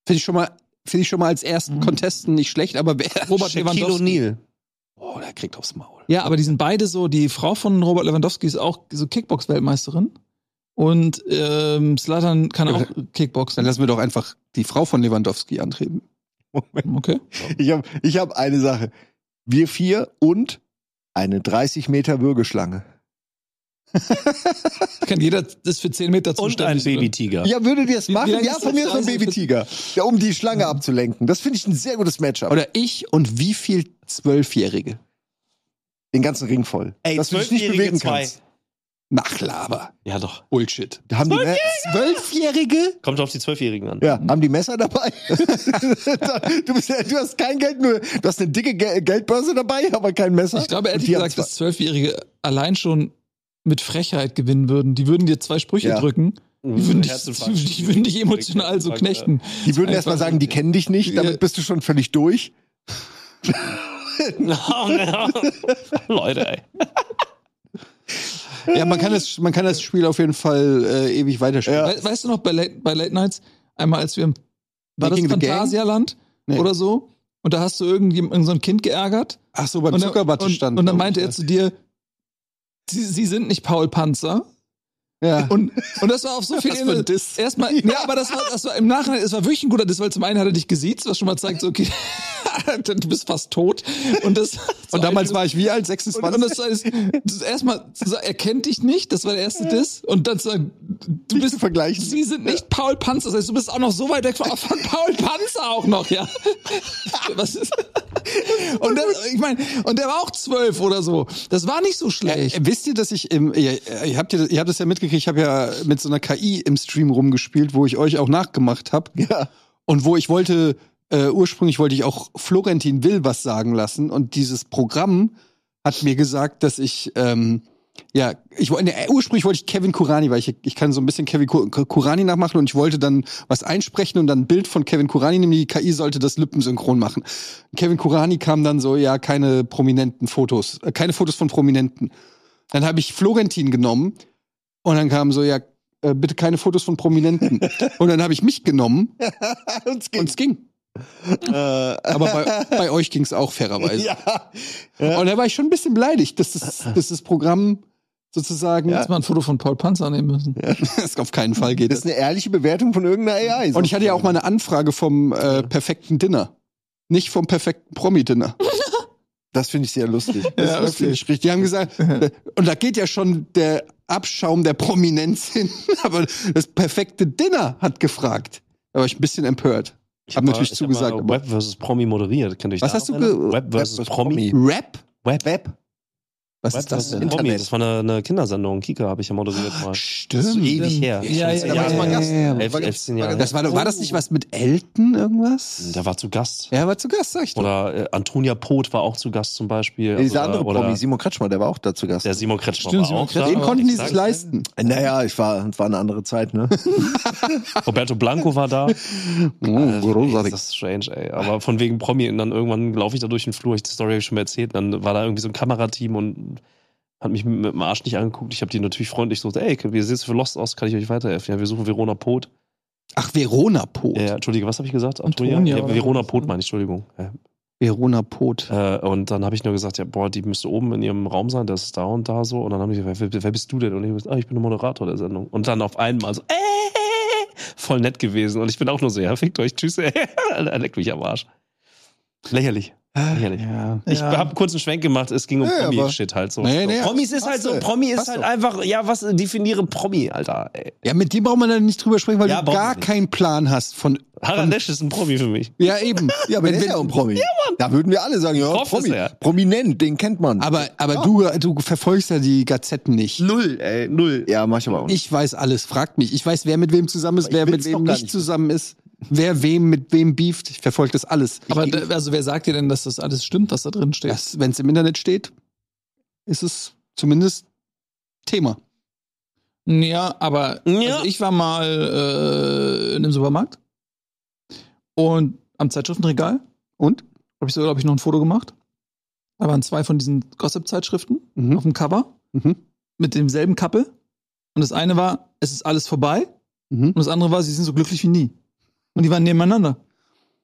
S1: Finde ich schon mal, finde ich schon mal als ersten
S2: Mhm.
S1: Contesten nicht schlecht, aber wer?
S2: Robert
S3: Shaquille
S2: Lewandowski.
S3: O'Neal.
S1: Oh, der kriegt aufs Maul.
S2: Ja, aber die sind beide so, die Frau von Robert Lewandowski ist auch so Kickbox-Weltmeisterin. Und ähm, Slatan kann
S1: Ja,
S2: auch
S1: Dann
S2: Kickboxen.
S1: lassen wir doch einfach die Frau von Lewandowski antreten.
S2: Okay.
S4: Ich habe ich hab eine Sache. Wir vier und eine 30 Meter Würgeschlange.
S2: Kann jeder das für 10 Meter
S3: Und ein
S2: zuständig.
S3: Babytiger.
S4: Ja, würdet ihr es machen? Ja, von mir ist so ein Babytiger. Ja, um die Schlange abzulenken. Das finde ich ein sehr gutes Matchup.
S1: Oder ich und wie viel Zwölfjährige?
S4: Den ganzen Ring voll.
S3: Ey,
S4: dass du dich nicht
S3: Zwölfjährige
S4: bewegen
S3: zwei.
S4: kannst.
S1: Nachlaber.
S3: Ja, doch.
S1: Bullshit.
S4: Da haben die, Me
S1: Zwölfjährige?
S3: Kommt auf die Zwölfjährigen an.
S4: ja, haben die Messer dabei? du, bist, ja- du hast kein Geld, nur du hast eine dicke Ge Geldbörse dabei, aber kein Messer.
S2: Ich glaube, ehrlich
S4: die
S2: gesagt, dass Zwölfjährige allein schon mit Frechheit gewinnen würden. Die würden dir zwei Sprüche
S4: Ja.
S2: drücken. Die würden, dich, die, würden dich emotional so knechten.
S4: die würden
S2: Einfach-
S4: erst mal sagen, die kennen dich nicht, damit bist du schon völlig durch.
S3: Leute, ey.
S1: Ja, man kann das, man kann das Spiel auf jeden Fall äh, ewig weiterspielen.
S4: Ja.
S2: We weißt du noch, bei Late, bei Late Nights, einmal als wir im war das? Phantasialand
S1: Nee.
S2: oder so? Und da hast du irgendjemand, irgend so ein Kind geärgert.
S1: Ach so, beim
S2: und, dann-
S1: Zuckerwatte
S2: und,
S1: stand.
S2: und dann
S1: glaub
S2: meinte er zu dir, sie, sie sind nicht Paul Panzer.
S1: Ja.
S2: Und, und das war auf so viel
S1: ein Diss.
S2: Erstmal, ja. aber das war, das war im Nachhinein, es war wirklich ein guter Diss, weil zum einen hat er dich gesiezt, was schon mal zeigt, so, okay, du bist fast tot. Und das
S1: Und damals war ich wie alt?
S2: und,
S1: 26?
S2: und das heißt, das erstmal, er kennt dich nicht, das war der erste Diss. Und dann sagt, du
S1: Nicht
S2: bist
S1: zu vergleichen.
S2: Sie sind nicht Paul Panzer, das heißt, du bist auch noch so weit weg von, von Paul Panzer auch noch, ja. Was ist? Und das, ich meine, und der war auch zwölf oder so. Das war nicht so schlecht.
S1: Äh, wisst ihr, dass ich im, ihr, ihr, habt ihr, ihr habt das ja mitgekriegt, ich habe ja mit so einer KI im Stream rumgespielt, wo ich euch auch nachgemacht habe.
S4: Ja.
S1: Und wo ich wollte, äh, ursprünglich wollte ich auch Florentin Will was sagen lassen. Und dieses Programm hat mir gesagt, dass ich, ähm, ja, ich wollte, nee, ursprünglich wollte ich Kevin Kurani, weil ich, ich kann so ein bisschen Kevin Kur- Kurani nachmachen und ich wollte dann was einsprechen und dann ein Bild von Kevin Kurani nehmen. Die KI sollte das lippensynchron machen. Kevin Kurani kam dann so, ja, keine prominenten Fotos, äh, keine Fotos von Prominenten. Dann habe ich Florentin genommen und dann kam so, ja, äh, bitte keine Fotos von Prominenten. und dann habe ich mich genommen und es ging.
S4: äh,
S1: Aber bei, bei euch ging es auch fairerweise.
S4: ja.
S1: Und da war ich schon ein bisschen beleidigt, dass das, dass das Programm sozusagen
S2: Hättest mal ein Foto von Paul Panzer nehmen müssen.
S1: das auf keinen Fall geht.
S4: Das ist eine ehrliche Bewertung von irgendeiner AI.
S1: Und ich hatte ja auch mal eine Anfrage vom äh, perfekten Dinner. Nicht vom perfekten Promi-Dinner.
S4: Das finde ich sehr lustig.
S1: Das
S2: Ja,
S1: ist wirklich richtig. Die haben gesagt, und da geht ja schon der Abschaum der Prominenz hin, aber das perfekte Dinner hat gefragt. Da war ich ein bisschen empört.
S3: Ich
S1: hab
S3: mal-
S1: natürlich
S3: ich
S1: zugesagt, aber-
S3: Web vs. Promi moderiert. Könnt ihr
S1: Was hast du
S3: Web. Promi.
S4: Promi.
S1: Rap?
S4: Web. Web.
S1: Was ist das denn?
S3: Promi.
S4: Internet.
S3: Das war eine, eine Kindersendung. Kika habe ich ja moderiert mal.
S1: Stimmt.
S3: Das ist so ewig her.
S2: Ja, ja,
S3: Schon
S2: ja, ja, ja,
S1: ja.
S3: Elf,
S4: War-
S3: elf, zehn Jahre.
S1: Das war, war das nicht was mit Elton irgendwas?
S3: Der war zu Gast.
S1: Ja, war zu Gast, sag ich doch.
S3: Oder äh, Antonia Poth war auch zu Gast zum Beispiel.
S4: Dieser
S3: oder,
S4: andere
S3: oder
S4: Promi, Simon Kretschmer, der war auch da zu Gast.
S3: Der Simon Kretschmer
S2: Stimmt,
S3: war
S2: Simon
S3: auch
S2: Kretschmer.
S1: Den konnten die sich leisten.
S4: Naja, ich war, war eine andere Zeit, ne?
S3: Roberto Blanco war da.
S1: Oh,
S3: Ey,
S1: großartig.
S3: Das ist strange, ey. Aber von wegen Promi, und dann irgendwann laufe ich da durch den Flur, ich die Story habe ich schon mal erzählt, dann war da irgendwie so ein Kamerateam und hat mich mit, dem Arsch nicht angeguckt. Ich habe die natürlich freundlich so, ey, wie sieht es für Lost aus? Kann ich euch weiterhelfen? Ja, wir suchen Verona Pot.
S1: Ach, Verona Pot.
S3: Ja, Entschuldige, was habe ich gesagt?
S2: Antonia,
S3: Ja,
S2: oder
S3: Verona? Pot meine ich, Entschuldigung. Ja.
S1: Verona Pot.
S3: Äh, und dann habe ich nur gesagt, ja, boah, die müsste oben in ihrem Raum sein, das ist da und da so. Und dann haben die gesagt, wer, wer bist du denn? Und ich gesagt, ah, ich bin der Moderator der Sendung. Und dann auf einmal so, äh, voll nett gewesen. Und ich bin auch nur so, ja, fickt euch, tschüss, ey. Leck mich am Arsch. Lächerlich. Lächerlich.
S1: Ja.
S3: Ich
S2: Ja.
S3: habe einen kurzen Schwenk gemacht, es ging um
S4: Ja,
S3: Promi-Shit halt so.
S1: Nee, nee,
S3: Promis ist halt so, Promi ist halt
S1: doch.
S3: einfach, ja, was definiere Promi, Alter, ey.
S1: Ja, mit dir braucht man dann nicht drüber sprechen, weil
S3: Ja,
S1: du gar keinen Plan hast von.
S3: Harald Lesch ist ein Promi für mich.
S1: Ja, eben.
S4: Ja, aber
S1: Wenn-
S4: der ist ja auch ein Promi. Ja, Mann. Da würden wir alle sagen, ja,
S3: Prof ist
S4: Promi.
S3: er.
S4: Prominent, den kennt man.
S1: Aber, aber
S4: Ja.
S1: du, du verfolgst ja die Gazetten nicht.
S3: Null, ey, null.
S4: Ja, mach ich aber auch nicht.
S1: Ich weiß alles, fragt mich. Ich weiß, wer mit wem zusammen ist, wer mit wem nicht zusammen ist, wer wem mit wem beeft. Ich verfolge das alles.
S2: Aber
S1: ich,
S2: also wer sagt dir denn, dass das alles stimmt, was da drin steht?
S1: wenn es im Internet steht, ist es zumindest Thema.
S2: Ja, aber
S3: Ja.
S2: Also ich war mal äh, in einem Supermarkt und am Zeitschriftenregal
S1: Und?
S2: habe ich so, glaube ich, noch ein Foto gemacht. Da waren zwei von diesen Gossip-Zeitschriften
S1: Mhm.
S2: auf dem Cover
S1: Mhm.
S2: mit demselben Kappel. Und das eine war, es ist alles vorbei.
S1: Mhm.
S2: Und das andere war, sie sind so glücklich wie nie. Und die waren nebeneinander.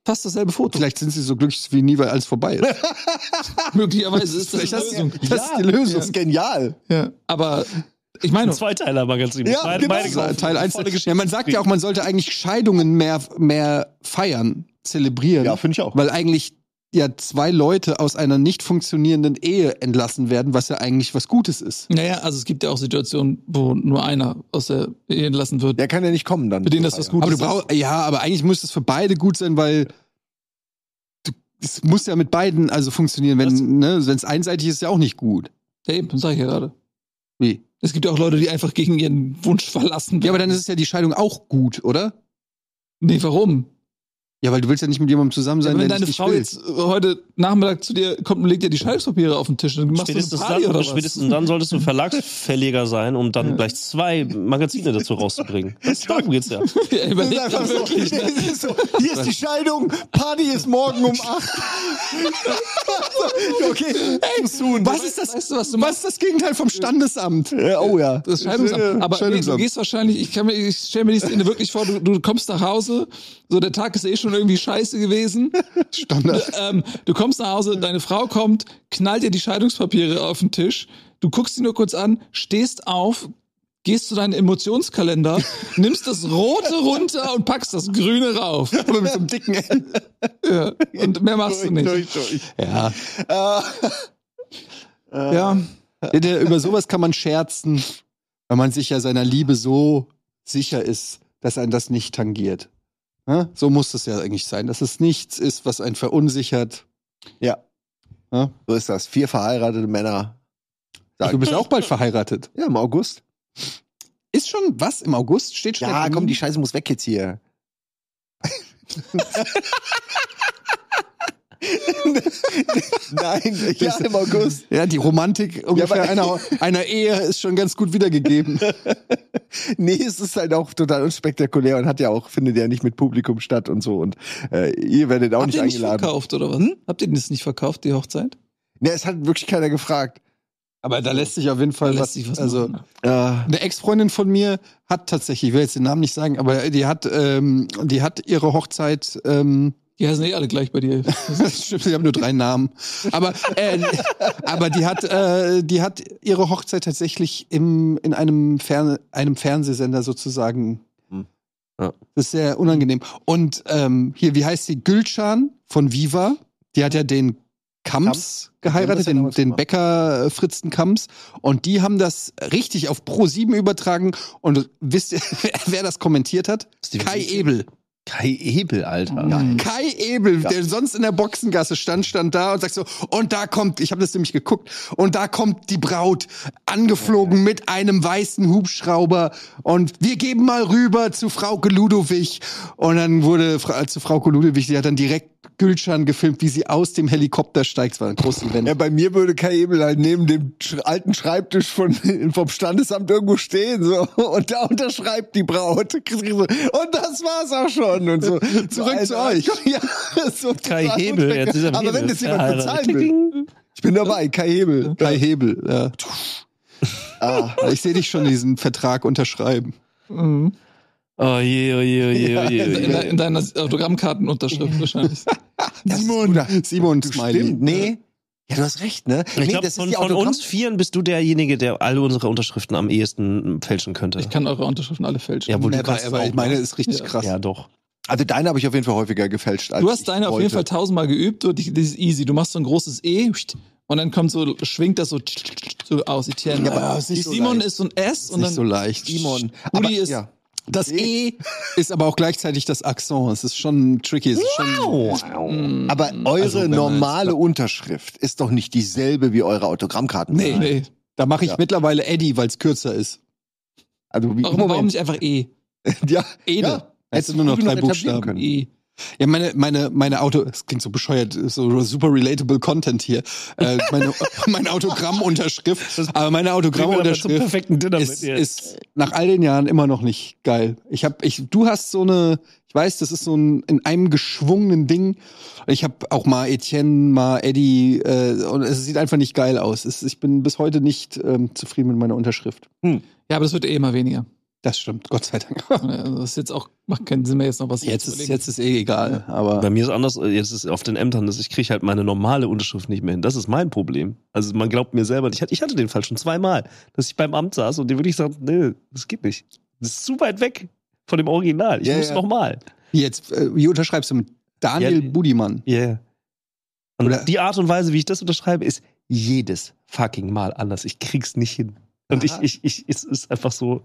S2: Fast dasselbe Foto.
S1: Vielleicht sind sie so glücklich wie nie, weil alles vorbei ist.
S2: Möglicherweise ist das
S1: Vielleicht
S2: die Lösung.
S1: Das ist die Lösung.
S4: Das ist genial.
S2: Ja. Aber ich meine,
S3: Ein Zweiteiler-Magazin.
S4: Ja,
S3: Beide-
S4: genau.
S3: kaufen.
S1: Teil 1.
S3: Volle
S1: Ja, man sagt ja auch, man sollte eigentlich Scheidungen mehr, mehr feiern, zelebrieren.
S4: Ja, finde ich auch.
S1: Weil eigentlich ja zwei Leute aus einer nicht funktionierenden Ehe entlassen werden, was ja eigentlich was Gutes ist.
S2: naja, also es gibt ja auch Situationen, wo nur einer aus der Ehe entlassen wird.
S4: Der kann ja nicht kommen dann.
S2: Für den das was Gutes
S1: Aber du brauchst, ja, aber eigentlich muss es für beide gut sein, weil du, es muss ja mit beiden also funktionieren. Wenn ne, es einseitig ist, ist ja auch nicht gut.
S2: Ja, eben, das sag ich ja gerade.
S1: Wie?
S2: Es gibt ja auch Leute, die einfach gegen ihren Wunsch verlassen
S1: Ja, aber dann ist es ja die Scheidung auch gut, oder?
S2: Nee, warum?
S1: Ja, weil du willst ja nicht mit jemandem zusammen sein,
S2: Ja, wenn
S1: der
S2: deine Frau
S1: will.
S2: jetzt äh, heute Nachmittag zu dir kommt und legt dir die Scheidungspapiere auf den Tisch, dann machst
S3: Spätestens
S2: du eine Party
S3: dann,
S2: oder was?
S3: spätestens dann solltest du Verlagsverleger sein, um dann
S2: Ja.
S3: gleich zwei Magazine dazu rauszubringen. Das, darum geht's ja.
S2: Ja,
S4: Das ist
S2: überleg
S4: einfach so,
S2: wirklich. Ne?
S4: ist so, hier ist die Scheidung, Party ist morgen um 8. okay, too soon.
S1: Was ist das?
S2: Weißt du, was du
S1: was ist das Gegenteil vom Standesamt?
S4: Ja, oh ja.
S2: Das Scheidungsamt. Aber nee, du
S1: Scheidungsamt.
S2: gehst wahrscheinlich, ich, kann mir, ich stelle mir die Szene wirklich vor, du, du kommst nach Hause, so der Tag ist eh schon irgendwie scheiße gewesen.
S1: Standard.
S2: ähm, du kommst nach Hause, deine Frau kommt, knallt dir die Scheidungspapiere auf den Tisch, du guckst sie nur kurz an, stehst auf, gehst zu deinem Emotionskalender, nimmst das Rote runter und packst das Grüne rauf.
S1: Aber mit so einem dicken L.
S2: Ja. Und mehr machst du nicht.
S4: Durch, durch.
S1: Ja.
S4: Äh,
S2: Ja.
S1: Ja, der- Über sowas kann man scherzen, weil man sich ja seiner Liebe so sicher ist, dass einen das nicht tangiert. Ja? So muss es ja eigentlich sein, dass es nichts ist, was einen verunsichert.
S4: ja.
S1: Ja?
S4: So ist das. Vier verheiratete Männer.
S1: Ach, du bist auch bald verheiratet.
S4: Ja, im August.
S1: Ist schon was im August? Steht schon.
S4: Ja, komm, die Scheiße muss weg jetzt hier. Nein, ja, im August.
S1: Ja, die Romantik ungefähr
S4: aber-
S1: einer, einer Ehe ist schon ganz gut wiedergegeben.
S4: Nee, es ist halt auch total unspektakulär und hat ja auch, findet ja nicht mit Publikum statt und so. Und äh, ihr werdet auch
S2: Habt
S4: nicht
S2: ihr nicht
S4: eingeladen.
S2: verkauft oder was? Habt ihr das nicht verkauft, die Hochzeit?
S4: Nee, es hat wirklich keiner gefragt.
S1: Aber da lässt sich auf jeden Fall was,
S2: was
S1: also.
S4: Äh,
S1: eine Ex-Freundin von mir hat tatsächlich, ich will jetzt den Namen nicht sagen, aber die hat, ähm, die hat ihre Hochzeit, ähm,
S2: Die heißen eh alle gleich bei dir.
S1: das stimmt, ich habe nur drei Namen, aber, äh, aber die hat, äh, die hat ihre Hochzeit tatsächlich im, in einem, Fern einem Fernsehsender sozusagen.
S4: Hm.
S3: Ja.
S1: Das ist sehr unangenehm. Und ähm, hier, wie heißt sie? Gülcan von Viva. Die hat ja den Kams
S4: Kams?
S1: geheiratet,
S4: haben
S1: den, den. Bäcker äh, Fritzen Kams. Und die haben das richtig auf Pro 7 übertragen. Und wisst ihr, wer, wer das kommentiert hat?
S3: Steven
S1: Kai. Ebel.
S3: Kai Ebel, Alter.
S2: Mhm.
S1: Kai Ebel,
S4: Ja.
S1: der sonst in der Boxengasse stand, stand da und sagt so, und da kommt, ich habe das nämlich geguckt, und da kommt die Braut angeflogen mit einem weißen Hubschrauber und wir geben mal rüber zu Frau Ludowig. Und dann wurde zu Frau Ludowig, die hat dann direkt Gülschan gefilmt, wie sie aus dem Helikopter steigt. Es war ein großes Event.
S4: ja, bei mir würde Kai Ebel halt neben dem alten Schreibtisch von, vom Standesamt irgendwo stehen so und da unterschreibt die Braut. Und das war's auch schon. Und so.
S1: Zurück zu euch.
S4: Ja, so
S3: Kai Hebel, jetzt ist er
S4: Aber wenn das jemand bezahlen will. Ich bin dabei, Kai Hebel.
S1: Kai Hebel, ja.
S4: Ah.
S1: Ich sehe dich schon diesen Vertrag unterschreiben.
S2: Mhm.
S3: Oh je, oh je, oh je, oh je.
S2: In,
S3: Oh
S2: in,
S3: je.
S2: in deiner Autogrammkartenunterschrift wahrscheinlich.
S1: Simon, Simon
S4: Du
S1: Smiley.
S4: stimmt, nee. Ja, du hast recht, ne?
S3: Ich
S4: nee,
S3: glaube,
S4: das ist
S3: von, von uns Vieren bist du derjenige, der alle unsere Unterschriften am ehesten fälschen könnte.
S2: Ich kann eure Unterschriften alle fälschen.
S3: Ja, wohl, du
S1: aber,
S3: kannst
S1: aber
S3: auch,
S1: meine,
S3: ne?
S1: ist richtig
S2: Ja.
S1: krass.
S3: Ja, doch.
S4: Also deine habe ich auf jeden Fall häufiger gefälscht. Als
S2: Du hast
S4: ich
S2: deine auf jeden Fall
S4: wollte.
S2: tausendmal geübt, so die- dieses easy. Du machst so ein großes E und dann kommt so, schwingt das so, so aus. Etienne.
S4: Ja, aber ist nicht so
S2: Simon
S4: leicht.
S2: ist so ein S und
S1: nicht
S2: dann
S1: so leicht.
S4: Simon.
S2: Uli
S4: Aber,
S2: ist-
S4: ja.
S1: Das E ist aber auch gleichzeitig das Akzent. Es ist schon tricky. Es ist schon,
S2: Mm,
S4: Aber eure
S1: Also, wenn man
S4: normale Unterschrift ist doch nicht dieselbe wie eure Autogrammkarten.
S1: Nee.
S2: nee.
S1: da mache ich
S4: Ja.
S1: mittlerweile Eddie, weil es kürzer ist.
S4: Also wie
S2: Warum, warum nicht einfach E?
S4: Ja,
S2: Ede.
S4: ja.
S1: Hättest du nur noch drei Buchstaben.
S4: können.
S2: E.
S1: Ja, meine, meine, meine Auto, es klingt so bescheuert, so super relatable Content hier. Äh, meine, meine Autogrammunterschrift, aber meine Autogrammunterschrift ist, ist nach all den Jahren immer noch nicht geil. Ich habe, ich, du hast so eine, ich weiß, das ist so ein in einem geschwungenen Ding. Ich habe auch mal Etienne, mal Eddie, äh, und es sieht einfach nicht geil aus. Es, ich bin bis heute nicht ähm, zufrieden mit meiner Unterschrift.
S2: Ja, aber das wird eh immer weniger.
S1: Das stimmt, Gott sei Dank.
S2: Das ist jetzt auch, macht keinen Sinn mehr jetzt noch was
S1: Jetzt
S2: zu
S1: ist, jetzt ist eh egal, aber.
S3: Bei mir ist anders, jetzt ist auf den Ämtern, dass ich kriege halt meine normale Unterschrift nicht mehr hin. Das ist mein Problem. Also man glaubt mir selber, ich hatte, ich hatte den Fall schon zweimal, dass ich beim Amt saß und die wirklich sagt, nee, das geht nicht. Das ist zu weit weg von dem Original. Ich
S4: Ja,
S3: muss
S4: ja.
S3: nochmal.
S1: Wie Jetzt, äh, wie unterschreibst du mit Daniel
S3: Ja,
S1: Budimann?
S3: Yeah. Und
S1: Oder-
S3: die Art und Weise, wie ich das unterschreibe, ist jedes fucking Mal anders. Ich krieg's nicht hin. Und ich,
S4: Aha.
S3: ich, ich, es ist einfach so,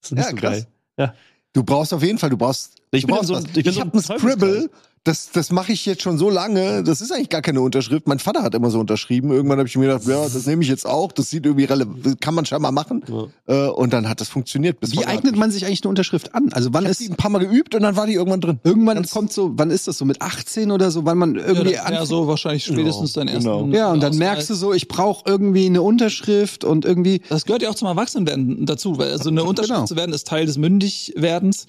S3: äh, ist nicht
S4: Ja,
S3: so
S4: krass.
S3: geil.
S4: Du brauchst auf jeden Fall, du brauchst.
S3: Ich
S4: du brauchst
S3: so- ich bin so
S4: hab
S3: ein
S4: Scribble. Das, das mache ich jetzt schon so lange. Das ist eigentlich gar keine Unterschrift. Mein Vater hat immer so unterschrieben. Irgendwann habe ich mir gedacht, ja, das nehme ich jetzt auch. Das sieht irgendwie relevant, kann man scheinbar machen.
S3: Ja.
S4: Äh, und dann hat das funktioniert. Bis
S1: Wie eignet man sich eigentlich eine Unterschrift an? Also wann ist
S4: die ein paar Mal geübt und dann war die irgendwann drin.
S1: irgendwann
S4: Ganz-
S1: kommt so, wann ist das so mit 18 oder so, wann man irgendwie
S2: ja,
S1: anfängt-
S2: so wahrscheinlich spätestens dein ersten.
S4: genau.
S1: Ja, und dann merkst du so, ich brauche irgendwie eine Unterschrift und irgendwie
S2: Das gehört ja auch zum Erwachsenwerden dazu, weil also eine Unterschrift
S1: Genau.
S2: zu werden ist Teil des Mündigwerdens.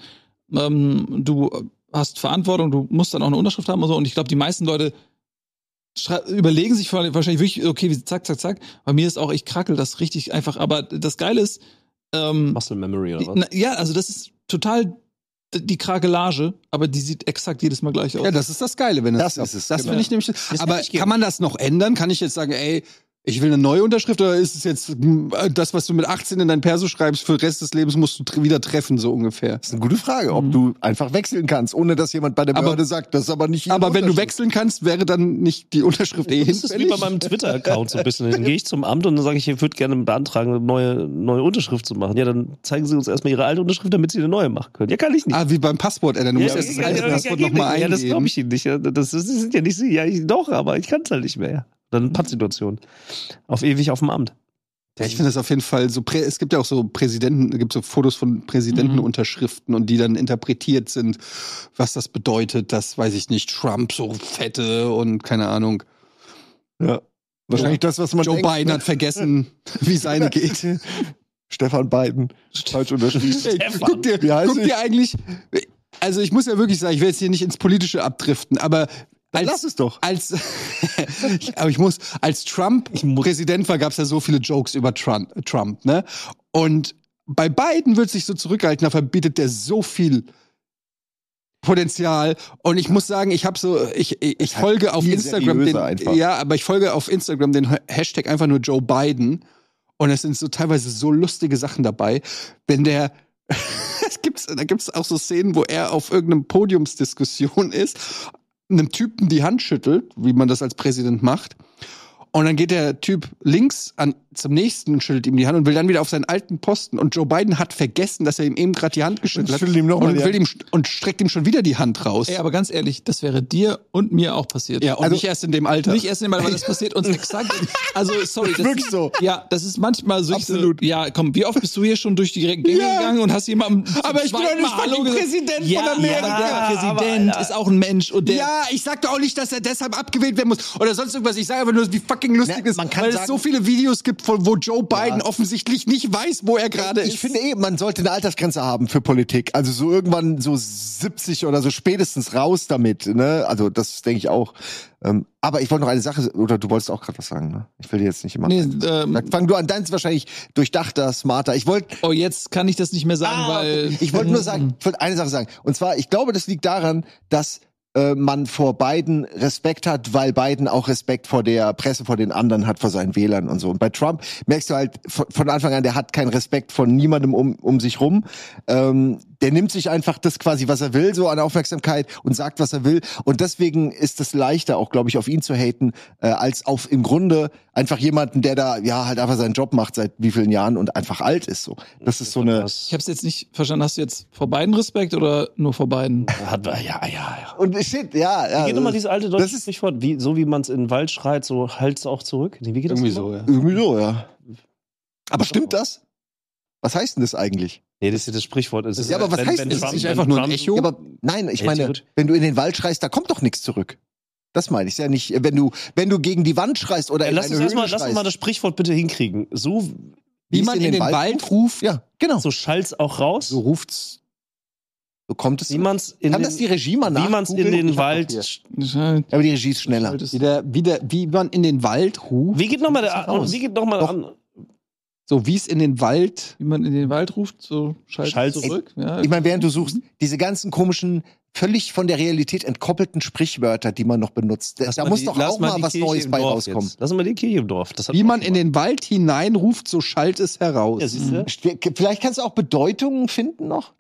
S2: Ähm, du hast Verantwortung, du musst dann auch eine Unterschrift haben und so. Und ich glaube, die meisten Leute überlegen sich vor- wahrscheinlich wirklich, okay, wie zack, zack, zack. Bei mir ist auch, ich krackel das richtig einfach. Aber das Geile ist, ähm,
S3: Muscle Memory oder was?
S2: na, ja, also das ist total die Krakelage, aber die sieht exakt jedes Mal gleich aus.
S1: ja, das ist das Geile, wenn
S4: Das
S1: klappt.
S4: ist es,
S1: Das
S4: genau.
S1: finde ich nämlich. aber
S4: hätte ich
S1: kann man das noch ändern? Kann ich jetzt sagen, ey, Ich will eine neue Unterschrift oder ist es jetzt mm, das, was du mit 18 in dein Perso schreibst, für den Rest des Lebens musst du tr- wieder treffen, so ungefähr?
S4: Das ist eine gute Frage, ob du einfach wechseln kannst, ohne dass jemand bei der
S1: Aber-
S4: Behörde sagt, das ist aber nicht
S1: Aber wenn du wechseln kannst, wäre dann nicht die Unterschrift eh
S3: Das ist wie bei meinem Twitter-Account so ein bisschen. Dann gehe ich zum Amt und dann sage ich, ich würde gerne beantragen, eine neue, neue Unterschrift zu machen. Ja, dann zeigen Sie uns erstmal Ihre alte Unterschrift, damit Sie eine neue machen können. Ja, kann ich nicht.
S1: Ah, wie beim Passwort, Alter. Du musst
S3: ja,
S1: erst das
S3: ja,
S1: alte
S3: ja,
S1: Passwort
S3: ja,
S1: nochmal
S3: Ja,
S1: eingeben.
S3: das glaube ich Ihnen nicht. Ja, Das, das sind ja nicht Sie. Ja, ich, doch, aber ich kann es halt nicht mehr. Dann Pattsituation. Auf ewig auf dem Amt.
S1: Ja, ich finde das auf jeden Fall so. Es gibt ja auch so Präsidenten, es gibt so Fotos von Präsidentenunterschriften und die dann interpretiert sind, was das bedeutet, dass, weiß ich nicht, Trump so fette und keine Ahnung.
S4: Ja. Wahrscheinlich das, was man
S1: Joe
S4: denkt.
S1: Biden hat vergessen, wie seine geht.
S4: Stefan Biden. Falsch unterschrieben.
S1: Ey, guck dir,
S4: Wie heißt
S1: guck
S4: ich?
S1: dir eigentlich. Also ich muss ja wirklich sagen, ich will jetzt hier nicht ins Politische abdriften, aber als,
S4: lass es doch.
S1: als aber ich muss, als Trump Präsident war, gab es ja so viele Jokes über Trump, Trump, ne? Und bei Biden wird sich so zurückhalten, da verbietet der so viel Potenzial. Und ich muss sagen, ich habe so, ich, ich, ich folge auf Instagram den,
S4: einfach.
S1: ja, aber ich folge auf Instagram den Hashtag einfach nur Joe Biden. Und es sind so teilweise so lustige Sachen dabei, wenn der es gibt's, da gibt's auch so Szenen, wo er auf irgendeinem Podiumsdiskussion ist, einem Typen die Hand schüttelt, wie man das als Präsident macht. Und dann geht der Typ links an, zum nächsten und schüttelt ihm die Hand und will dann wieder auf seinen alten Posten. Und Joe Biden hat vergessen, dass er ihm eben gerade die Hand geschüttelt hat.
S4: ihm noch
S1: und, will ihm, und streckt ihm schon wieder die Hand raus.
S2: Ey, aber ganz ehrlich, das wäre dir und mir auch passiert.
S1: ja, und
S4: Also-
S1: nicht erst in dem Alter.
S2: Nicht erst einmal, weil das passiert uns exakt. Also, sorry. Das
S4: Wirklich so.
S2: Ja, das ist manchmal so.
S4: Absolut.
S2: Ja, komm, wie oft bist du hier schon durch die Gänge
S1: Ja.
S2: gegangen und hast jemandem.
S1: Aber ich bin doch nicht
S2: Mal Hallo gesagt?
S1: Präsident
S2: ja,
S1: von Amerika.
S2: Ja, der Präsident ist auch ein Mensch und der.
S1: ja, ich sag doch auch nicht, dass er deshalb abgewählt werden muss oder sonst irgendwas. Ich sage einfach nur, wie fucking lustig
S4: Na,
S1: ist,
S4: man kann
S1: weil es
S4: sagen-
S1: so viele Videos gibt, von, wo Joe Biden offensichtlich nicht weiß, wo er gerade ist.
S4: Ich finde eh, man sollte eine Altersgrenze haben für Politik. Also so irgendwann so 70 oder so spätestens raus damit. Ne? Also das denke ich auch. Ähm, aber ich wollte noch eine Sache, oder du wolltest auch gerade was sagen, ne? Ich will dir jetzt nicht immer.
S2: Nee, ähm,
S4: Fang du an, deins ist wahrscheinlich durchdachter, smarter. Ich wollte
S2: oh, jetzt kann ich das nicht mehr sagen,
S4: Ah,
S2: weil.
S4: ich wollte nur sagen, ich wollte eine Sache sagen. Und zwar, ich glaube, das liegt daran, dass äh, man vor Biden Respekt hat, weil Biden auch Respekt vor der Presse, vor den anderen hat, vor seinen Wählern und so. Und bei Trump merkst du halt von, Anfang an, der hat keinen Respekt von niemandem um, um sich rum. Ähm, der nimmt sich einfach das quasi, was er will, so an Aufmerksamkeit und sagt, was er will. Und deswegen ist es leichter, auch, glaube ich, auf ihn zu haten, äh, als auf im Grunde einfach jemanden, der da ja halt einfach seinen Job macht seit wie vielen Jahren und einfach alt ist. So, das ist so eine.
S2: Ich habe es jetzt nicht verstanden. Hast du jetzt vor beiden Respekt oder nur vor beiden?
S3: Hat, ja, ja, ja.
S4: Und shit, ja, ja.
S3: Wie geht nochmal dieses alte deutsche Sprichwort? Wie, so wie man es in den Wald schreit, so halt's auch zurück. Nee, wie geht das
S1: Irgendwie so, ja.
S4: Irgendwie so, ja. Aber stimmt das? Was heißt denn das eigentlich?
S3: Nee, das ist das Sprichwort. Es ist,
S4: Ja, aber was heißt
S3: wenn
S4: das?
S1: Ist
S3: Trump- wenn
S1: einfach nur ein
S3: Trump-
S1: Echo?
S4: Ja, aber nein, ich
S3: Ja,
S4: meine, wenn du in den Wald schreist, da kommt doch nichts zurück. Das meine ich. Ist ja nicht, wenn du, wenn du gegen die Wand schreist oder
S3: Ey,
S4: in
S3: lass
S4: eine
S3: uns
S4: Höhle
S3: lass uns
S4: schreist.
S3: mal das Sprichwort bitte hinkriegen. So,
S1: Wie
S4: es
S1: man in den Wald
S4: ruft. Ja, genau. So,
S3: so schallt's auch raus.
S1: So ruft's.
S4: kommt es.
S3: wie man's in
S4: Kann
S3: den,
S4: das die Regie mal
S3: wie man's in den Wald.
S4: Ja, aber die Regie ist schneller.
S1: Wie, der, wie, der, wie man in den Wald ruft.
S3: Wie geht nochmal der,
S4: ist
S3: wie geht noch mal
S4: Doch.
S3: an?
S1: So wie es in den Wald.
S2: Wie man in den Wald ruft, so schaltet
S3: Schalt's-
S2: zurück. Ja.
S4: Ich meine, während du suchst, diese ganzen komischen, völlig von der Realität entkoppelten Sprichwörter, die man noch benutzt.
S3: Lass
S4: da muss
S3: die-
S4: doch auch mal was
S3: Kirche
S4: Neues bei
S3: Dorf
S4: rauskommen.
S3: Jetzt. Lass mal die Kirche im Dorf.
S1: Wie man in den Wald hineinruft, so schallt es heraus.
S3: Ja, siehst du?
S4: Ste- Vielleicht kannst du auch Bedeutungen finden noch.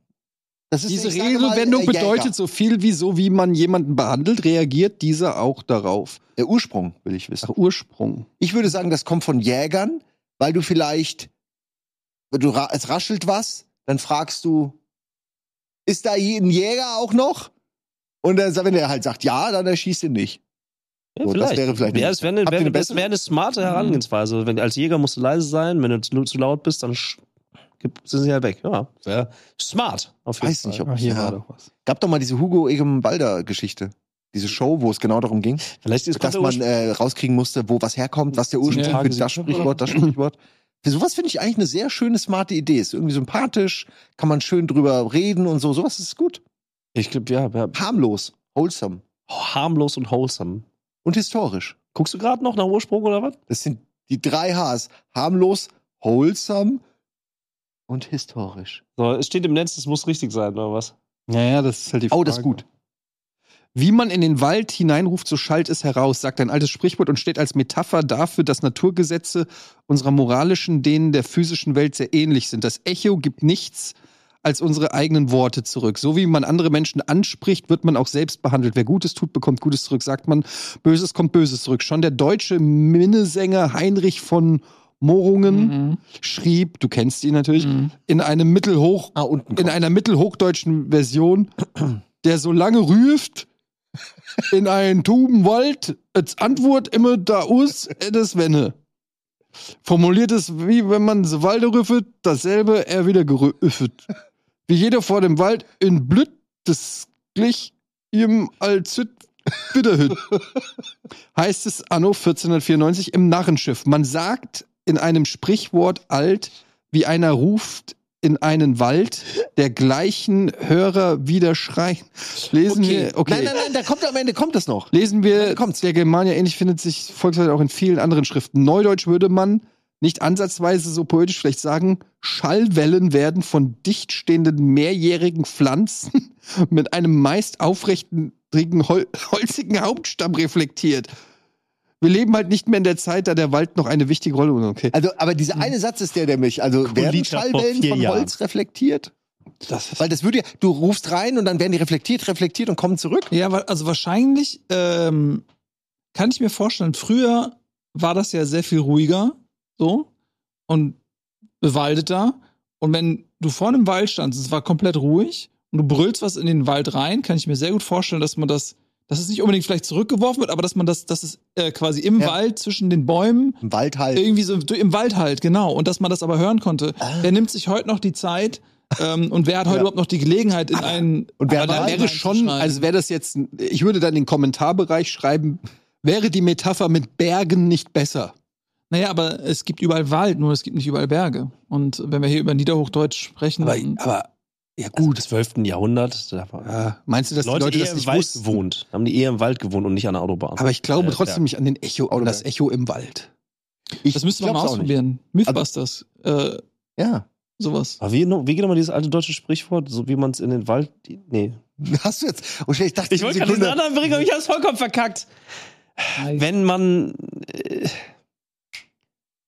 S4: Das ist,
S1: Diese
S4: sage mal,
S1: Redewendung
S4: äh,
S1: bedeutet so viel wie so, wie man jemanden behandelt, reagiert dieser auch darauf.
S4: Der Ursprung, will ich wissen.
S1: Ach, Ursprung.
S4: Ich würde sagen, das kommt von Jägern, weil du vielleicht, du, es raschelt was, dann fragst du, ist da ein Jäger auch noch? Und dann, wenn er halt sagt ja, dann erschießt ihn nicht.
S3: Ja,
S4: So, das
S3: vielleicht.
S4: wäre vielleicht
S3: Ja,
S4: eine-
S3: es wäre eine, wäre,
S4: eine
S3: das wäre eine smarte Herangehensweise. Wenn, als Jäger musst du leise sein, wenn du zu, zu laut bist, dann sind sie halt weg. Ja, wäre smart. Auf jeden
S4: Weiß
S3: Fall.
S4: nicht, ob
S1: Ah, hier
S4: ja.
S1: war doch was.
S4: Gab doch mal diese Hugo Egem Balder Geschichte. Diese Show, wo es genau darum ging,
S3: Vielleicht ist
S4: dass man äh, rauskriegen musste, wo was herkommt, was der Ursprung
S2: Ja,
S4: für das Sprichwort, das Sprichwort. Für sowas finde ich eigentlich eine sehr schöne, smarte Idee. Ist irgendwie sympathisch, kann man schön drüber reden und so. Sowas ist gut.
S3: ich glaube, ja, ja.
S4: Harmlos, wholesome
S3: harmlos und wholesome.
S4: und historisch.
S3: Guckst du gerade noch nach Ursprung oder was?
S4: Das sind die drei Hs. Harmlos, wholesome und historisch.
S3: So, es steht im Netz, es muss richtig sein, oder was?
S1: Ja, ja, das ist halt die Frage.
S4: Oh, das ist gut.
S1: Wie man in den Wald hineinruft, so schallt es heraus, sagt ein altes Sprichwort und steht als Metapher dafür, dass Naturgesetze unserer moralischen denen der physischen Welt sehr ähnlich sind. Das Echo gibt nichts als unsere eigenen Worte zurück. So wie man andere Menschen anspricht, wird man auch selbst behandelt. Wer Gutes tut, bekommt Gutes zurück, sagt man. Böses kommt Böses zurück. Schon der deutsche Minnesänger Heinrich von Morungen
S2: Mhm.
S1: schrieb, du kennst ihn natürlich,
S2: Mhm.
S1: in einem mittelhoch
S4: Ah,
S1: in einer mittelhochdeutschen Version, der so lange rüft in einen Tubenwald, als Antwort immer da us, das wenne. Formuliert es, wie wenn man so Walde rüffet, dasselbe er wieder gerüffet. Wie jeder vor dem Wald in Blüt, das glich ihm als Bitterhüt. Heißt es anno 1494 im Narrenschiff. Man sagt in einem Sprichwort alt, wie einer ruft in einen Wald, dergleichen Hörer wieder schreien. Lesen wir, okay.
S4: Nein, nein, nein, da kommt am Ende kommt das noch.
S1: Lesen wir,
S4: kommt's.
S1: der Germania ähnlich findet sich Volkswort auch in vielen anderen Schriften. Neudeutsch würde man nicht ansatzweise so poetisch vielleicht sagen, Schallwellen werden von dicht stehenden mehrjährigen Pflanzen mit einem meist aufrechten, hol holzigen Hauptstamm reflektiert. Wir leben halt nicht mehr in der Zeit, da der Wald noch eine wichtige Rolle okay.
S4: Also, aber dieser eine Satz ist der, der mich, also werden
S3: Liter vor
S4: Schallwellen von
S3: Jahren.
S4: Holz reflektiert?
S1: Das
S4: Weil das würde ja, du rufst rein und dann werden die reflektiert, reflektiert und kommen zurück.
S2: Ja, also wahrscheinlich ähm, kann ich mir vorstellen, früher war das ja sehr viel ruhiger so und bewaldeter. Und wenn du vor einem Wald standst, es war komplett ruhig und du brüllst was in den Wald rein, kann ich mir sehr gut vorstellen, dass man das, dass es nicht unbedingt vielleicht zurückgeworfen wird, aber dass man das, dass es äh, quasi im
S4: Ja.
S2: Wald zwischen den Bäumen
S4: Im Wald halt.
S2: irgendwie so im Wald halt, genau. Und dass man das aber hören konnte. Wer nimmt sich heute noch die Zeit ähm, und wer hat heute
S4: Ja.
S2: überhaupt noch die Gelegenheit in einen
S4: Und wer
S1: da wäre schon, also wäre das jetzt, ich würde dann in den Kommentarbereich schreiben, wäre die Metapher mit Bergen nicht besser?
S2: Naja, aber es gibt überall Wald, nur es gibt nicht überall Berge. Und wenn wir hier über Niederhochdeutsch sprechen,
S1: Aber, aber ja
S3: Gut,
S1: gut.
S3: des 12. Jahrhundert. Da war
S1: Ja, meinst du, dass
S3: Leute,
S1: die Leute
S3: eher
S1: das
S3: im
S1: nicht
S3: Wald
S1: wussten?
S3: gewohnt. Haben die eher im Wald gewohnt und nicht an der Autobahn.
S1: Aber ich glaube
S3: Äh,
S1: trotzdem nicht an den Echo, an das Echo im Wald.
S4: ich
S2: das müssten wir mal ausprobieren. Mythbusters, äh,
S4: Ja.
S2: sowas.
S3: Aber wie, noch- wie geht nochmal dieses alte deutsche Sprichwort, so wie man es in den Wald. Nee.
S4: Hast du jetzt? Oh, ich dachte,
S3: Ich wollte gerade diesen anderen bringen, aber ich hab's vollkommen verkackt. Wenn man. Äh,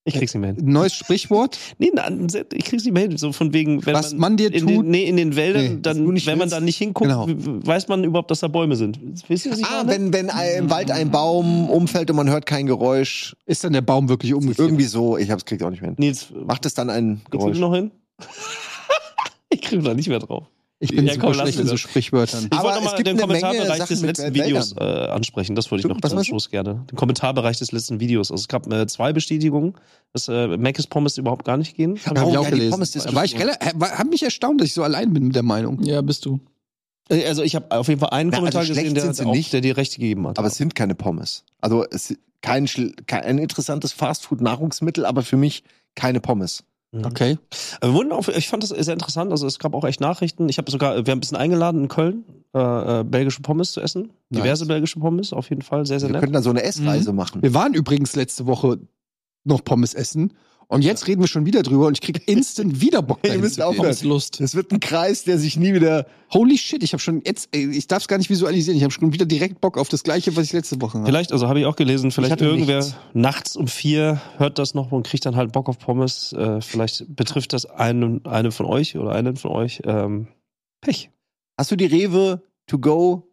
S3: ich krieg's nicht mehr hin.
S1: Ein neues Sprichwort?
S3: Nee, nein, ich krieg's nicht mehr hin. So von wegen, wenn
S1: Was
S3: man,
S1: man dir
S3: in
S1: tut?
S3: Den, nee, in den Wäldern,
S1: Nee,
S3: dann, wenn man
S4: willst.
S3: da nicht hinguckt,
S1: Genau.
S3: weiß man überhaupt, dass da Bäume sind. Wisst ihr, was ich
S4: Ah,
S3: meine?
S4: wenn, wenn im Wald ein Baum umfällt und man hört kein Geräusch.
S1: Ist dann der Baum wirklich umgekehrt?
S4: Irgendwie so. Ich hab's kriegt auch nicht mehr hin.
S3: Nils,
S4: Macht es dann ein
S3: kriegst du
S4: Geräusch?
S3: noch hin? ich krieg da nicht mehr drauf.
S1: Ich bin
S3: Ja,
S1: super schlecht in so. Sprichwörtern.
S3: Ich
S4: Aber
S3: wollte
S4: es
S3: nochmal
S4: gibt
S3: den
S4: eine Menge
S3: Kommentarbereich des letzten. Videos äh, ansprechen. Das wollte ich
S4: Du,
S3: noch zum? Schluss gerne. Den Kommentarbereich des letzten Videos. Also es gab äh, zwei Bestätigungen, dass äh, Mc's Pommes überhaupt gar nicht gehen.
S1: Hab ich
S4: Oh,
S1: auch
S4: ja,
S1: gelesen. War ich relativ, war, hab mich erstaunt, dass ich so allein bin mit der Meinung.
S2: Ja, bist du.
S3: Äh, Also ich habe auf jeden Fall einen
S4: Na,
S3: Kommentar
S4: also
S3: gesehen, der, der, auch,
S4: nicht.
S3: der dir recht gegeben hat.
S4: Aber es sind keine Pommes. Also es ist kein, kein interessantes Fastfood-Nahrungsmittel, aber für mich keine Pommes.
S3: Mhm.
S1: Okay.
S3: Wir auch, ich fand das sehr interessant. Also es gab auch echt Nachrichten. Ich habe sogar, wir haben ein bisschen eingeladen in Köln, äh, äh, belgische Pommes zu essen.
S1: Nice.
S3: Diverse belgische Pommes, auf jeden Fall. Sehr, sehr
S4: Wir
S3: nett.
S4: könnten da so eine Essreise machen.
S1: Wir waren übrigens letzte Woche noch Pommes essen und jetzt reden wir schon wieder drüber und ich krieg instant wieder Bock
S4: Ihr
S1: dahin
S4: müsst aufhören.
S2: Pommes Lust.
S4: Es wird ein Kreis, der sich nie wieder.
S1: Holy shit, ich habe schon jetzt, ey, ich darf es gar nicht visualisieren, ich habe schon wieder direkt Bock auf das gleiche, was ich letzte Woche hatte.
S3: Vielleicht, also habe ich auch gelesen, vielleicht irgendwer
S4: nichts.
S3: nachts um vier hört das noch und kriegt dann halt Bock auf Pommes. Äh, vielleicht betrifft das einen, eine von euch oder einen von euch. Ähm, Pech.
S4: Hast du die Rewe to go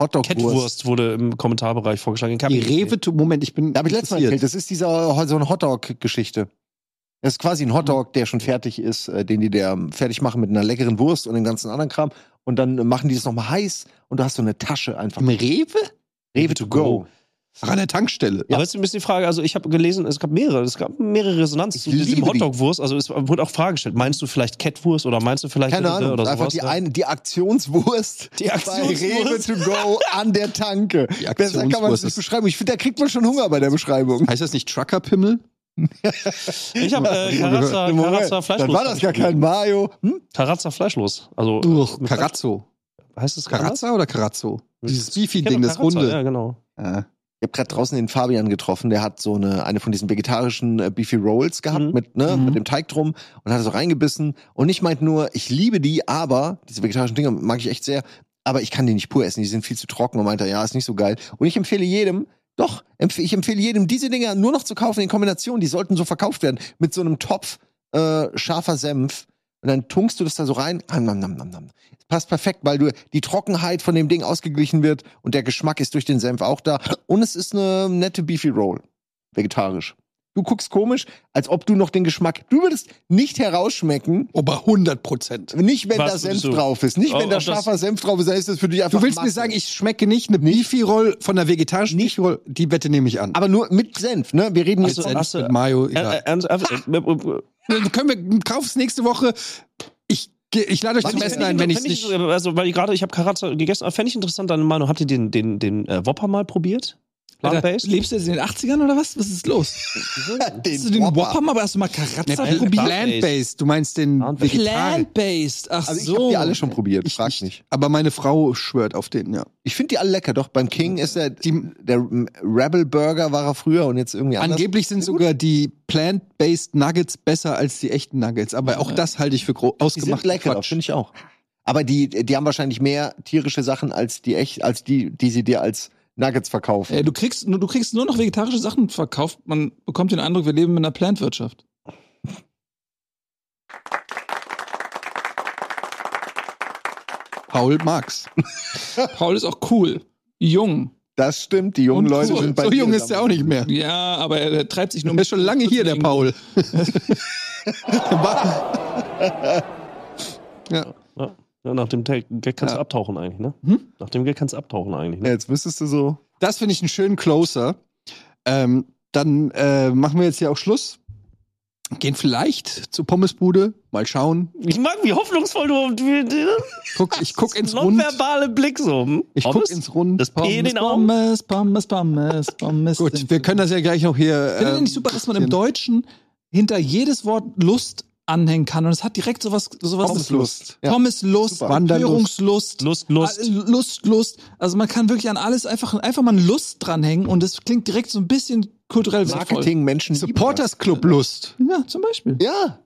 S4: Hotdog-Wurst?
S3: Kettwurst wurde im Kommentarbereich vorgeschlagen.
S1: Die Rewe, Moment, ich bin
S4: Da habe ich letztes Mal erzählt. Das ist dieser so eine Hotdog-Geschichte. Das ist quasi ein Hotdog, der schon fertig ist, äh, den die der fertig machen mit einer leckeren Wurst und dem ganzen anderen Kram. Und dann machen die das nochmal heiß und du hast so eine Tasche einfach.
S1: Im Rewe?
S4: Rewe to go.
S1: Ach, an der Tankstelle.
S3: Aber jetzt ist ein bisschen die Frage, also ich habe gelesen, es gab mehrere, es gab mehrere Resonanzen zu diesem. Hotdog-Wurst. Also es wurde auch Frage gestellt, meinst du vielleicht Kettwurst oder meinst du vielleicht
S4: Keine
S3: äh,
S4: Ahnung,
S3: oder
S4: einfach
S3: sowas?
S4: die,
S3: ja?
S4: eine, die Aktionswurst.
S3: Die
S4: Bei Rewe
S3: Aktionswurst.
S4: to go an der Tanke.
S1: Die
S4: Besser kann man es
S1: Aktionswurst
S4: nicht beschreiben. Ich finde, da kriegt man schon Hunger bei der Beschreibung.
S1: Heißt das nicht Truckerpimmel?
S3: Ich habe äh, Karazza, Karazza Fleischlos.
S4: Dann war das gar kein Mayo. Hm?
S3: Karazza Fleischlos. Also
S1: Durch Carazzo.
S3: Fleisch- heißt es?
S1: Carazza oder Carazzo? Dieses
S3: Ich kenn
S1: Beefy-Ding, das
S3: Karazza,
S1: Runde.
S3: Ja, genau.
S1: Ja.
S4: Ich habe gerade draußen den Fabian getroffen, der hat so eine, eine von diesen vegetarischen äh, Beefy Rolls gehabt
S3: Mhm.
S4: mit, ne,
S2: Mhm.
S4: mit dem Teig drum und hat so reingebissen und ich meint nur, ich liebe die, aber diese vegetarischen Dinge mag ich echt sehr, aber ich kann die nicht pur essen, die sind viel zu trocken und meinte, ja, ist nicht so geil. Und ich empfehle jedem, doch, empf ich empfehle jedem, diese Dinger nur noch zu kaufen in Kombination, die sollten so verkauft werden, mit so einem Topf äh, scharfer Senf. Und dann tunkst du das da so rein. Ah, nam, nam, nam, nam. Passt perfekt, weil du die Trockenheit von dem Ding ausgeglichen wird und der Geschmack ist durch den Senf auch da. Und es ist eine nette Beefy Roll. Vegetarisch. Du guckst komisch, als ob du noch den Geschmack. Du würdest nicht herausschmecken,
S1: Aber 100 Prozent.
S4: nicht wenn
S3: Was
S4: da Senf
S3: du-
S4: drauf ist. Nicht
S3: Oh,
S4: wenn da scharfer Senf drauf ist, dann ist das für dich einfach.
S1: Du willst mir
S4: Masse.
S1: sagen, ich schmecke nicht eine Beefy-Roll von der vegetarischen Beefy-Roll? Die Wette nehme ich an.
S4: Aber nur mit Senf, ne? Wir reden jetzt
S3: du-
S1: mit Mayo, egal. können wir, kauf's nächste Woche. Ich, ich lade euch zum Essen ein, wenn
S3: ich-
S1: nicht.
S3: Also, weil ich gerade, ich habe Karatza gegessen, aber fände ich interessant, deine Meinung. Habt ihr den, den, den äh, Whopper mal probiert?
S2: Alter,
S3: Plant-based?
S2: lebst du jetzt in den 80ern oder was? Was ist los? Hast du den Whopper mal, aber hast du mal Karazza
S1: Ne,
S2: probiert?
S1: Plant-based. Du meinst den
S3: Plant-based.
S2: Ach
S4: Also ich
S2: so.
S4: habe die alle schon probiert,
S1: Ich
S4: frag
S1: nicht.
S4: nicht.
S1: Aber meine Frau schwört auf den, ja.
S4: Ich finde die alle lecker, doch beim King ist der, der Rebel Burger war er früher und jetzt irgendwie anders.
S1: Angeblich sind sogar die Plant-based Nuggets besser als die echten Nuggets. Aber auch das halte ich für gro-
S4: die sind
S1: ausgemacht
S4: lecker, finde ich auch. Aber die, die haben wahrscheinlich mehr tierische Sachen als die echt, als die, die sie dir als Nuggets verkaufen.
S2: Ey, du kriegst, nur- du kriegst nur noch vegetarische Sachen verkauft. Man bekommt den Eindruck, wir leben in einer Plantwirtschaft.
S1: Paul Marx.
S2: Paul ist auch cool. Jung.
S4: Das stimmt, die jungen
S2: Und
S4: Leute
S2: cool.
S4: sind bei
S1: So jung ist er auch nicht mehr.
S2: Ja, aber er, er treibt sich nur
S1: Er ist schon lange hier, der Paul. ja.
S3: Ja. Ja, nach dem Gag kannst
S1: Ja.
S3: du abtauchen eigentlich, ne?
S2: Hm?
S3: Nach dem Gag kannst du abtauchen eigentlich,
S4: Ja,
S3: ne?
S4: jetzt müsstest du so.
S1: Das finde ich einen schönen Closer. Ähm, dann äh, machen wir jetzt hier auch Schluss. Gehen vielleicht zur Pommesbude. Mal schauen.
S3: Ich mag, wie hoffnungsvoll du.
S1: Guck, ich guck ins Rund.
S3: Nonverbale Blick so. hm?
S1: Ich guck
S3: Pommes?
S1: ins Rund.
S3: Das P in den Augen.
S2: Pommes, Pommes, Pommes, Pommes.
S1: Gut, wir können das ja gleich noch hier.
S2: Findet ihr
S1: ähm,
S2: nicht super, dass man im Deutschen hinter jedes Wort Lust anhängen kann und es hat direkt sowas sowas
S1: Pommeslust.
S4: Ja.
S2: Pommeslust,
S4: Super.
S2: Wanderungslust,
S3: Lust, Lust.
S2: Lust, Lust. Also man kann wirklich an alles einfach einfach mal Lust dranhängen und es klingt direkt so ein bisschen kulturell wertvoll.
S4: Marketing, Menschen. lieben
S1: Supporters Club Lust.
S2: Ja, zum Beispiel.
S4: Ja.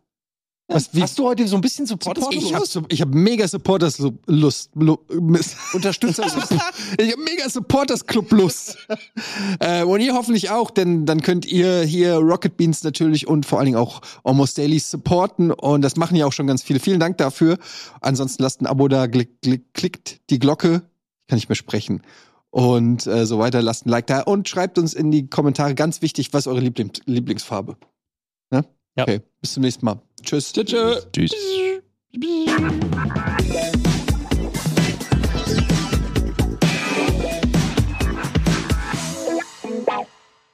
S1: Was, wie,
S4: Hast du heute so ein bisschen Supporters
S2: Supporters
S1: ich habe so, hab mega Supporters Lu- Lust. Lu- Mist.
S4: Unterstützer?
S1: Ich habe mega Supporters Club Lust. äh, und ihr hoffentlich auch, denn dann könnt ihr hier Rocket Beans natürlich und vor allen Dingen auch Almost Daily supporten. Und das machen ja auch schon ganz viele. Vielen Dank dafür. Ansonsten lasst ein Abo da, klick, klick, klickt die Glocke. Ich kann nicht mehr sprechen. Und äh, so weiter, lasst ein Like da und schreibt uns in die Kommentare ganz wichtig, was eure Lieblings Lieblingsfarbe. Ne?
S3: Ja.
S1: Okay, bis zum nächsten Mal. Tschüss.
S2: Tschö, tschö.
S3: Tschüss.